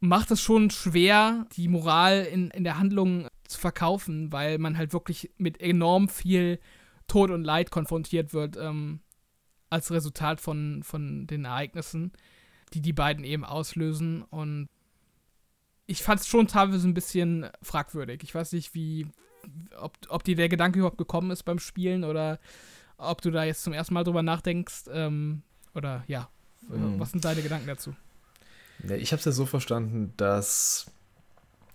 Speaker 2: macht es schon schwer, die Moral in, in der Handlung zu verkaufen, weil man halt wirklich mit enorm viel Tod und Leid konfrontiert wird ähm, als Resultat von, von den Ereignissen, die die beiden eben auslösen. Und ich fand es schon teilweise ein bisschen fragwürdig. Ich weiß nicht, wie, ob, ob dir der Gedanke überhaupt gekommen ist beim Spielen oder ob du da jetzt zum ersten Mal drüber nachdenkst. Ähm, oder ja, mhm. was sind deine Gedanken dazu?
Speaker 1: Ja, ich habe es ja so verstanden, dass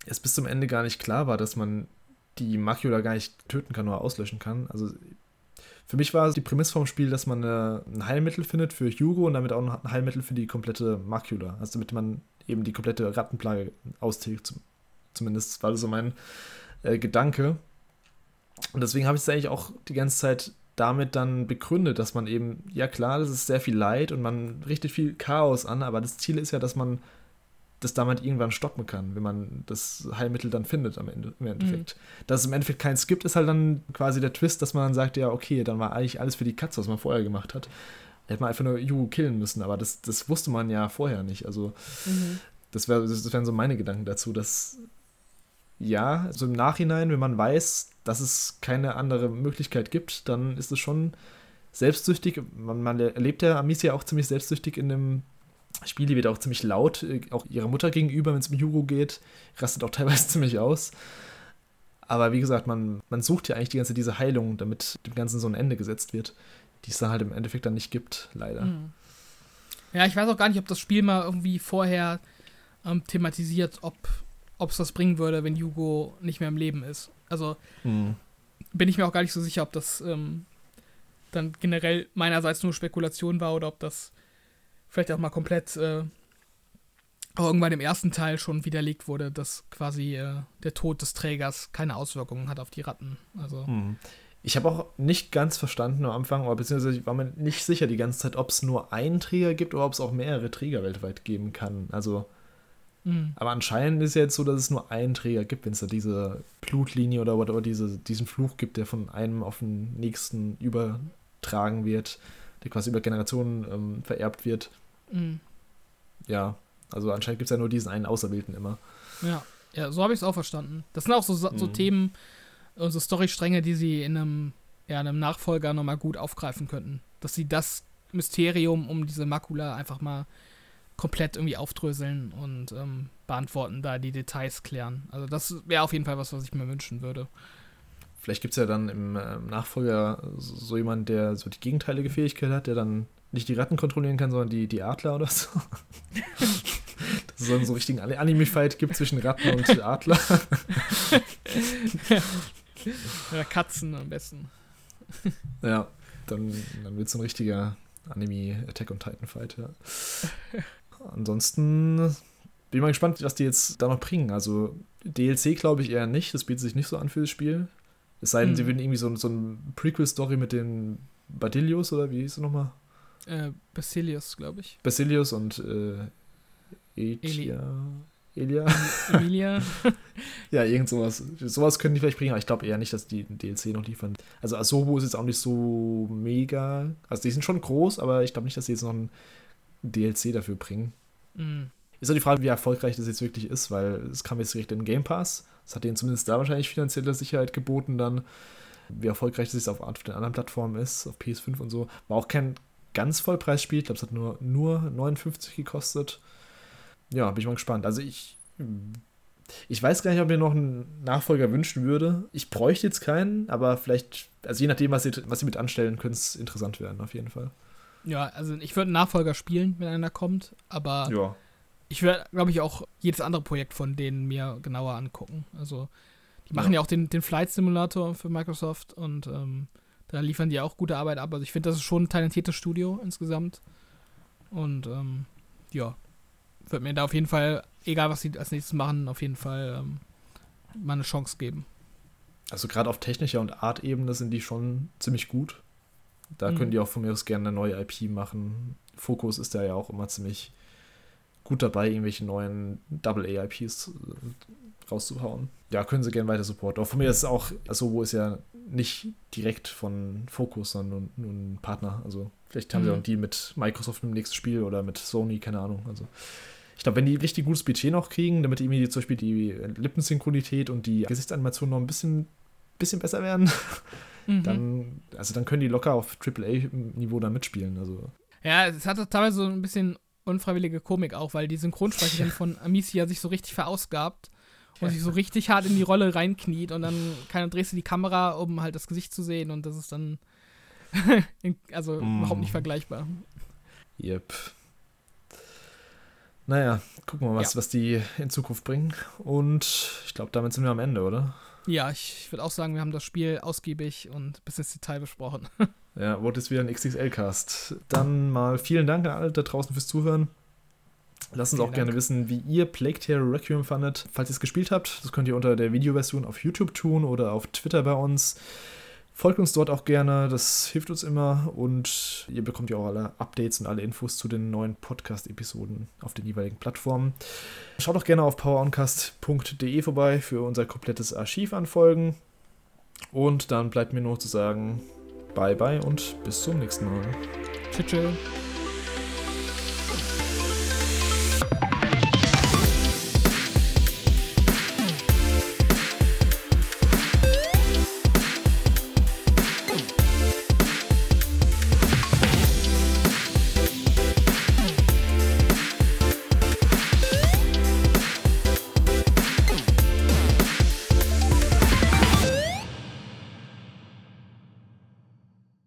Speaker 1: es bis zum Ende gar nicht klar war, dass man die Macula gar nicht töten kann oder auslöschen kann. Also für mich war die Prämisse vom Spiel, dass man äh, ein Heilmittel findet für Hugo und damit auch ein Heilmittel für die komplette Macula. Also damit man eben die komplette Rattenplage austilgt. Zumindest war das so mein äh, Gedanke. Und deswegen habe ich es eigentlich auch die ganze Zeit damit dann begründet, dass man eben, ja klar, das ist sehr viel Leid und man richtet viel Chaos an, aber das Ziel ist ja, dass man das damit irgendwann stoppen kann, wenn man das Heilmittel dann findet am Ende, im Endeffekt. Mhm. Dass es im Endeffekt keins gibt, ist halt dann quasi der Twist, dass man dann sagt, ja, okay, dann war eigentlich alles für die Katze, was man vorher gemacht hat. Hätte man einfach nur Yugo killen müssen, aber das, das wusste man ja vorher nicht. Also, mhm. das, wär, das wären so meine Gedanken dazu, dass ja, also im Nachhinein, wenn man weiß, dass es keine andere Möglichkeit gibt, dann ist es schon selbstsüchtig. Man, man erlebt ja Amicia auch ziemlich selbstsüchtig in dem Spiel. Die wird auch ziemlich laut, äh, auch ihrer Mutter gegenüber, wenn es um Hugo geht. Rastet auch teilweise ziemlich aus. Aber wie gesagt, man, man sucht ja eigentlich die ganze diese Heilung, damit dem Ganzen so ein Ende gesetzt wird, die es dann halt im Endeffekt dann nicht gibt, leider. Mhm.
Speaker 2: Ja, ich weiß auch gar nicht, ob das Spiel mal irgendwie vorher ähm, thematisiert, ob ob es das bringen würde, wenn Hugo nicht mehr im Leben ist. Also mhm. bin ich mir auch gar nicht so sicher, ob das ähm, dann generell meinerseits nur Spekulation war oder ob das vielleicht auch mal komplett äh, irgendwann im ersten Teil schon widerlegt wurde, dass quasi äh, der Tod des Trägers keine Auswirkungen hat auf die Ratten. Also. Mhm.
Speaker 1: Ich habe auch nicht ganz verstanden am Anfang, oder beziehungsweise ich war mir nicht sicher die ganze Zeit, ob es nur einen Träger gibt oder ob es auch mehrere Träger weltweit geben kann. Also Mhm. Aber anscheinend ist ja jetzt so, dass es nur einen Träger gibt, wenn es da diese Blutlinie oder, oder diese, diesen Fluch gibt, der von einem auf den nächsten übertragen wird, der quasi über Generationen ähm, vererbt wird. Mhm. Ja, also anscheinend gibt es ja nur diesen einen Auserwählten immer.
Speaker 2: Ja, ja so habe ich es auch verstanden. Das sind auch so, so mhm. Themen, äh, so Storystränge, die sie in einem, ja, einem Nachfolger nochmal gut aufgreifen könnten. Dass sie das Mysterium um diese Makula einfach mal komplett irgendwie aufdröseln und ähm, beantworten, da die Details klären. Also das wäre auf jeden Fall was, was ich mir wünschen würde.
Speaker 1: Vielleicht gibt es ja dann im äh, Nachfolger so, so jemand, der so die gegenteilige Fähigkeit hat, der dann nicht die Ratten kontrollieren kann, sondern die, die Adler oder so. Dass es dann so richtigen Anime-Fight gibt zwischen Ratten und Adler.
Speaker 2: ja, Katzen am besten.
Speaker 1: Ja, dann, dann wird es ein richtiger Anime Attack on Titan Fight, ja. Ansonsten bin ich mal gespannt, was die jetzt da noch bringen. Also DLC glaube ich eher nicht, das bietet sich nicht so an für das Spiel. Es sei denn, hm. sie würden irgendwie so, so eine Prequel-Story mit den Badilius oder wie hieß es nochmal?
Speaker 2: Äh, Basilius, glaube ich.
Speaker 1: Basilius und äh, Elia. Elia.
Speaker 2: Emilia.
Speaker 1: ja, irgend sowas. Sowas können die vielleicht bringen, aber ich glaube eher nicht, dass die einen DLC noch liefern. Also Asobo ist jetzt auch nicht so mega. Also die sind schon groß, aber ich glaube nicht, dass sie jetzt noch ein DLC dafür bringen. Mhm. Ist auch die Frage, wie erfolgreich das jetzt wirklich ist, weil es kam jetzt direkt in Game Pass. Das hat denen zumindest da wahrscheinlich finanzielle Sicherheit geboten dann. Wie erfolgreich das jetzt auf, auf den anderen Plattformen ist, auf PS5 und so. War auch kein ganz Vollpreisspiel. Ich glaube, es hat nur, nur 59 gekostet. Ja, bin ich mal gespannt. Also ich, ich weiß gar nicht, ob ich mir noch einen Nachfolger wünschen würde. Ich bräuchte jetzt keinen, aber vielleicht, also je nachdem, was sie, was sie mit anstellen, könnte es interessant werden, auf jeden Fall.
Speaker 2: Ja, also ich würde einen Nachfolger spielen, wenn einer kommt, aber ja. ich würde, glaube ich, auch jedes andere Projekt von denen mir genauer angucken. Also, die machen ja, ja auch den, den Flight Simulator für Microsoft und ähm, da liefern die auch gute Arbeit ab. Also, ich finde, das ist schon ein talentiertes Studio insgesamt. Und ähm, ja, würde mir da auf jeden Fall, egal was sie als nächstes machen, auf jeden Fall ähm, mal eine Chance geben.
Speaker 1: Also gerade auf technischer und Art-Ebene sind die schon ziemlich gut. Da mhm. können die auch von mir aus gerne eine neue IP machen. Fokus ist da ja auch immer ziemlich gut dabei, irgendwelche neuen Double AIPs äh, rauszuhauen. Ja, können sie gerne weiter supporten. Auch von mir ist es auch, also wo ist ja nicht direkt von Focus, sondern nur, ein Partner. Also vielleicht haben mhm. sie auch Deal mit Microsoft im nächsten Spiel oder mit Sony, keine Ahnung. Also ich glaube, wenn die richtig gutes Budget noch kriegen, damit irgendwie zum Beispiel die Lippensynchronität und die Gesichtsanimation noch ein bisschen, bisschen besser werden, mhm. dann, also dann können die locker auf AAA-Niveau da mitspielen. Also.
Speaker 2: Ja, es hat teilweise so ein bisschen unfreiwillige Komik auch, weil die Synchronsprecherin von Amicia sich so richtig verausgabt und sich so richtig hart in die Rolle reinkniet und dann kann, drehst du die Kamera, um halt das Gesicht zu sehen und das ist dann also mm. überhaupt nicht vergleichbar.
Speaker 1: Yep. Naja, gucken wir mal, was, ja. was die in Zukunft bringen. Und ich glaube, damit sind wir am Ende, oder?
Speaker 2: Ja, ich würde auch sagen, wir haben das Spiel ausgiebig und bis ins Detail besprochen.
Speaker 1: ja, wurde jetzt wieder ein XXL-Cast. Dann mal vielen Dank an alle da draußen fürs Zuhören. Lasst uns Vielen auch Dank. gerne wissen, wie ihr Plague Tale Requiem fandet. Falls ihr es gespielt habt, das könnt ihr unter der Videoversion auf YouTube tun oder auf Twitter bei uns. Folgt uns dort auch gerne, das hilft uns immer und ihr bekommt ja auch alle Updates und alle Infos zu den neuen Podcast-Episoden auf den jeweiligen Plattformen. Schaut auch gerne auf poweroncast.de vorbei für unser komplettes Archiv an Folgen. Und dann bleibt mir nur zu sagen, bye bye und bis zum nächsten Mal.
Speaker 2: Tschüss.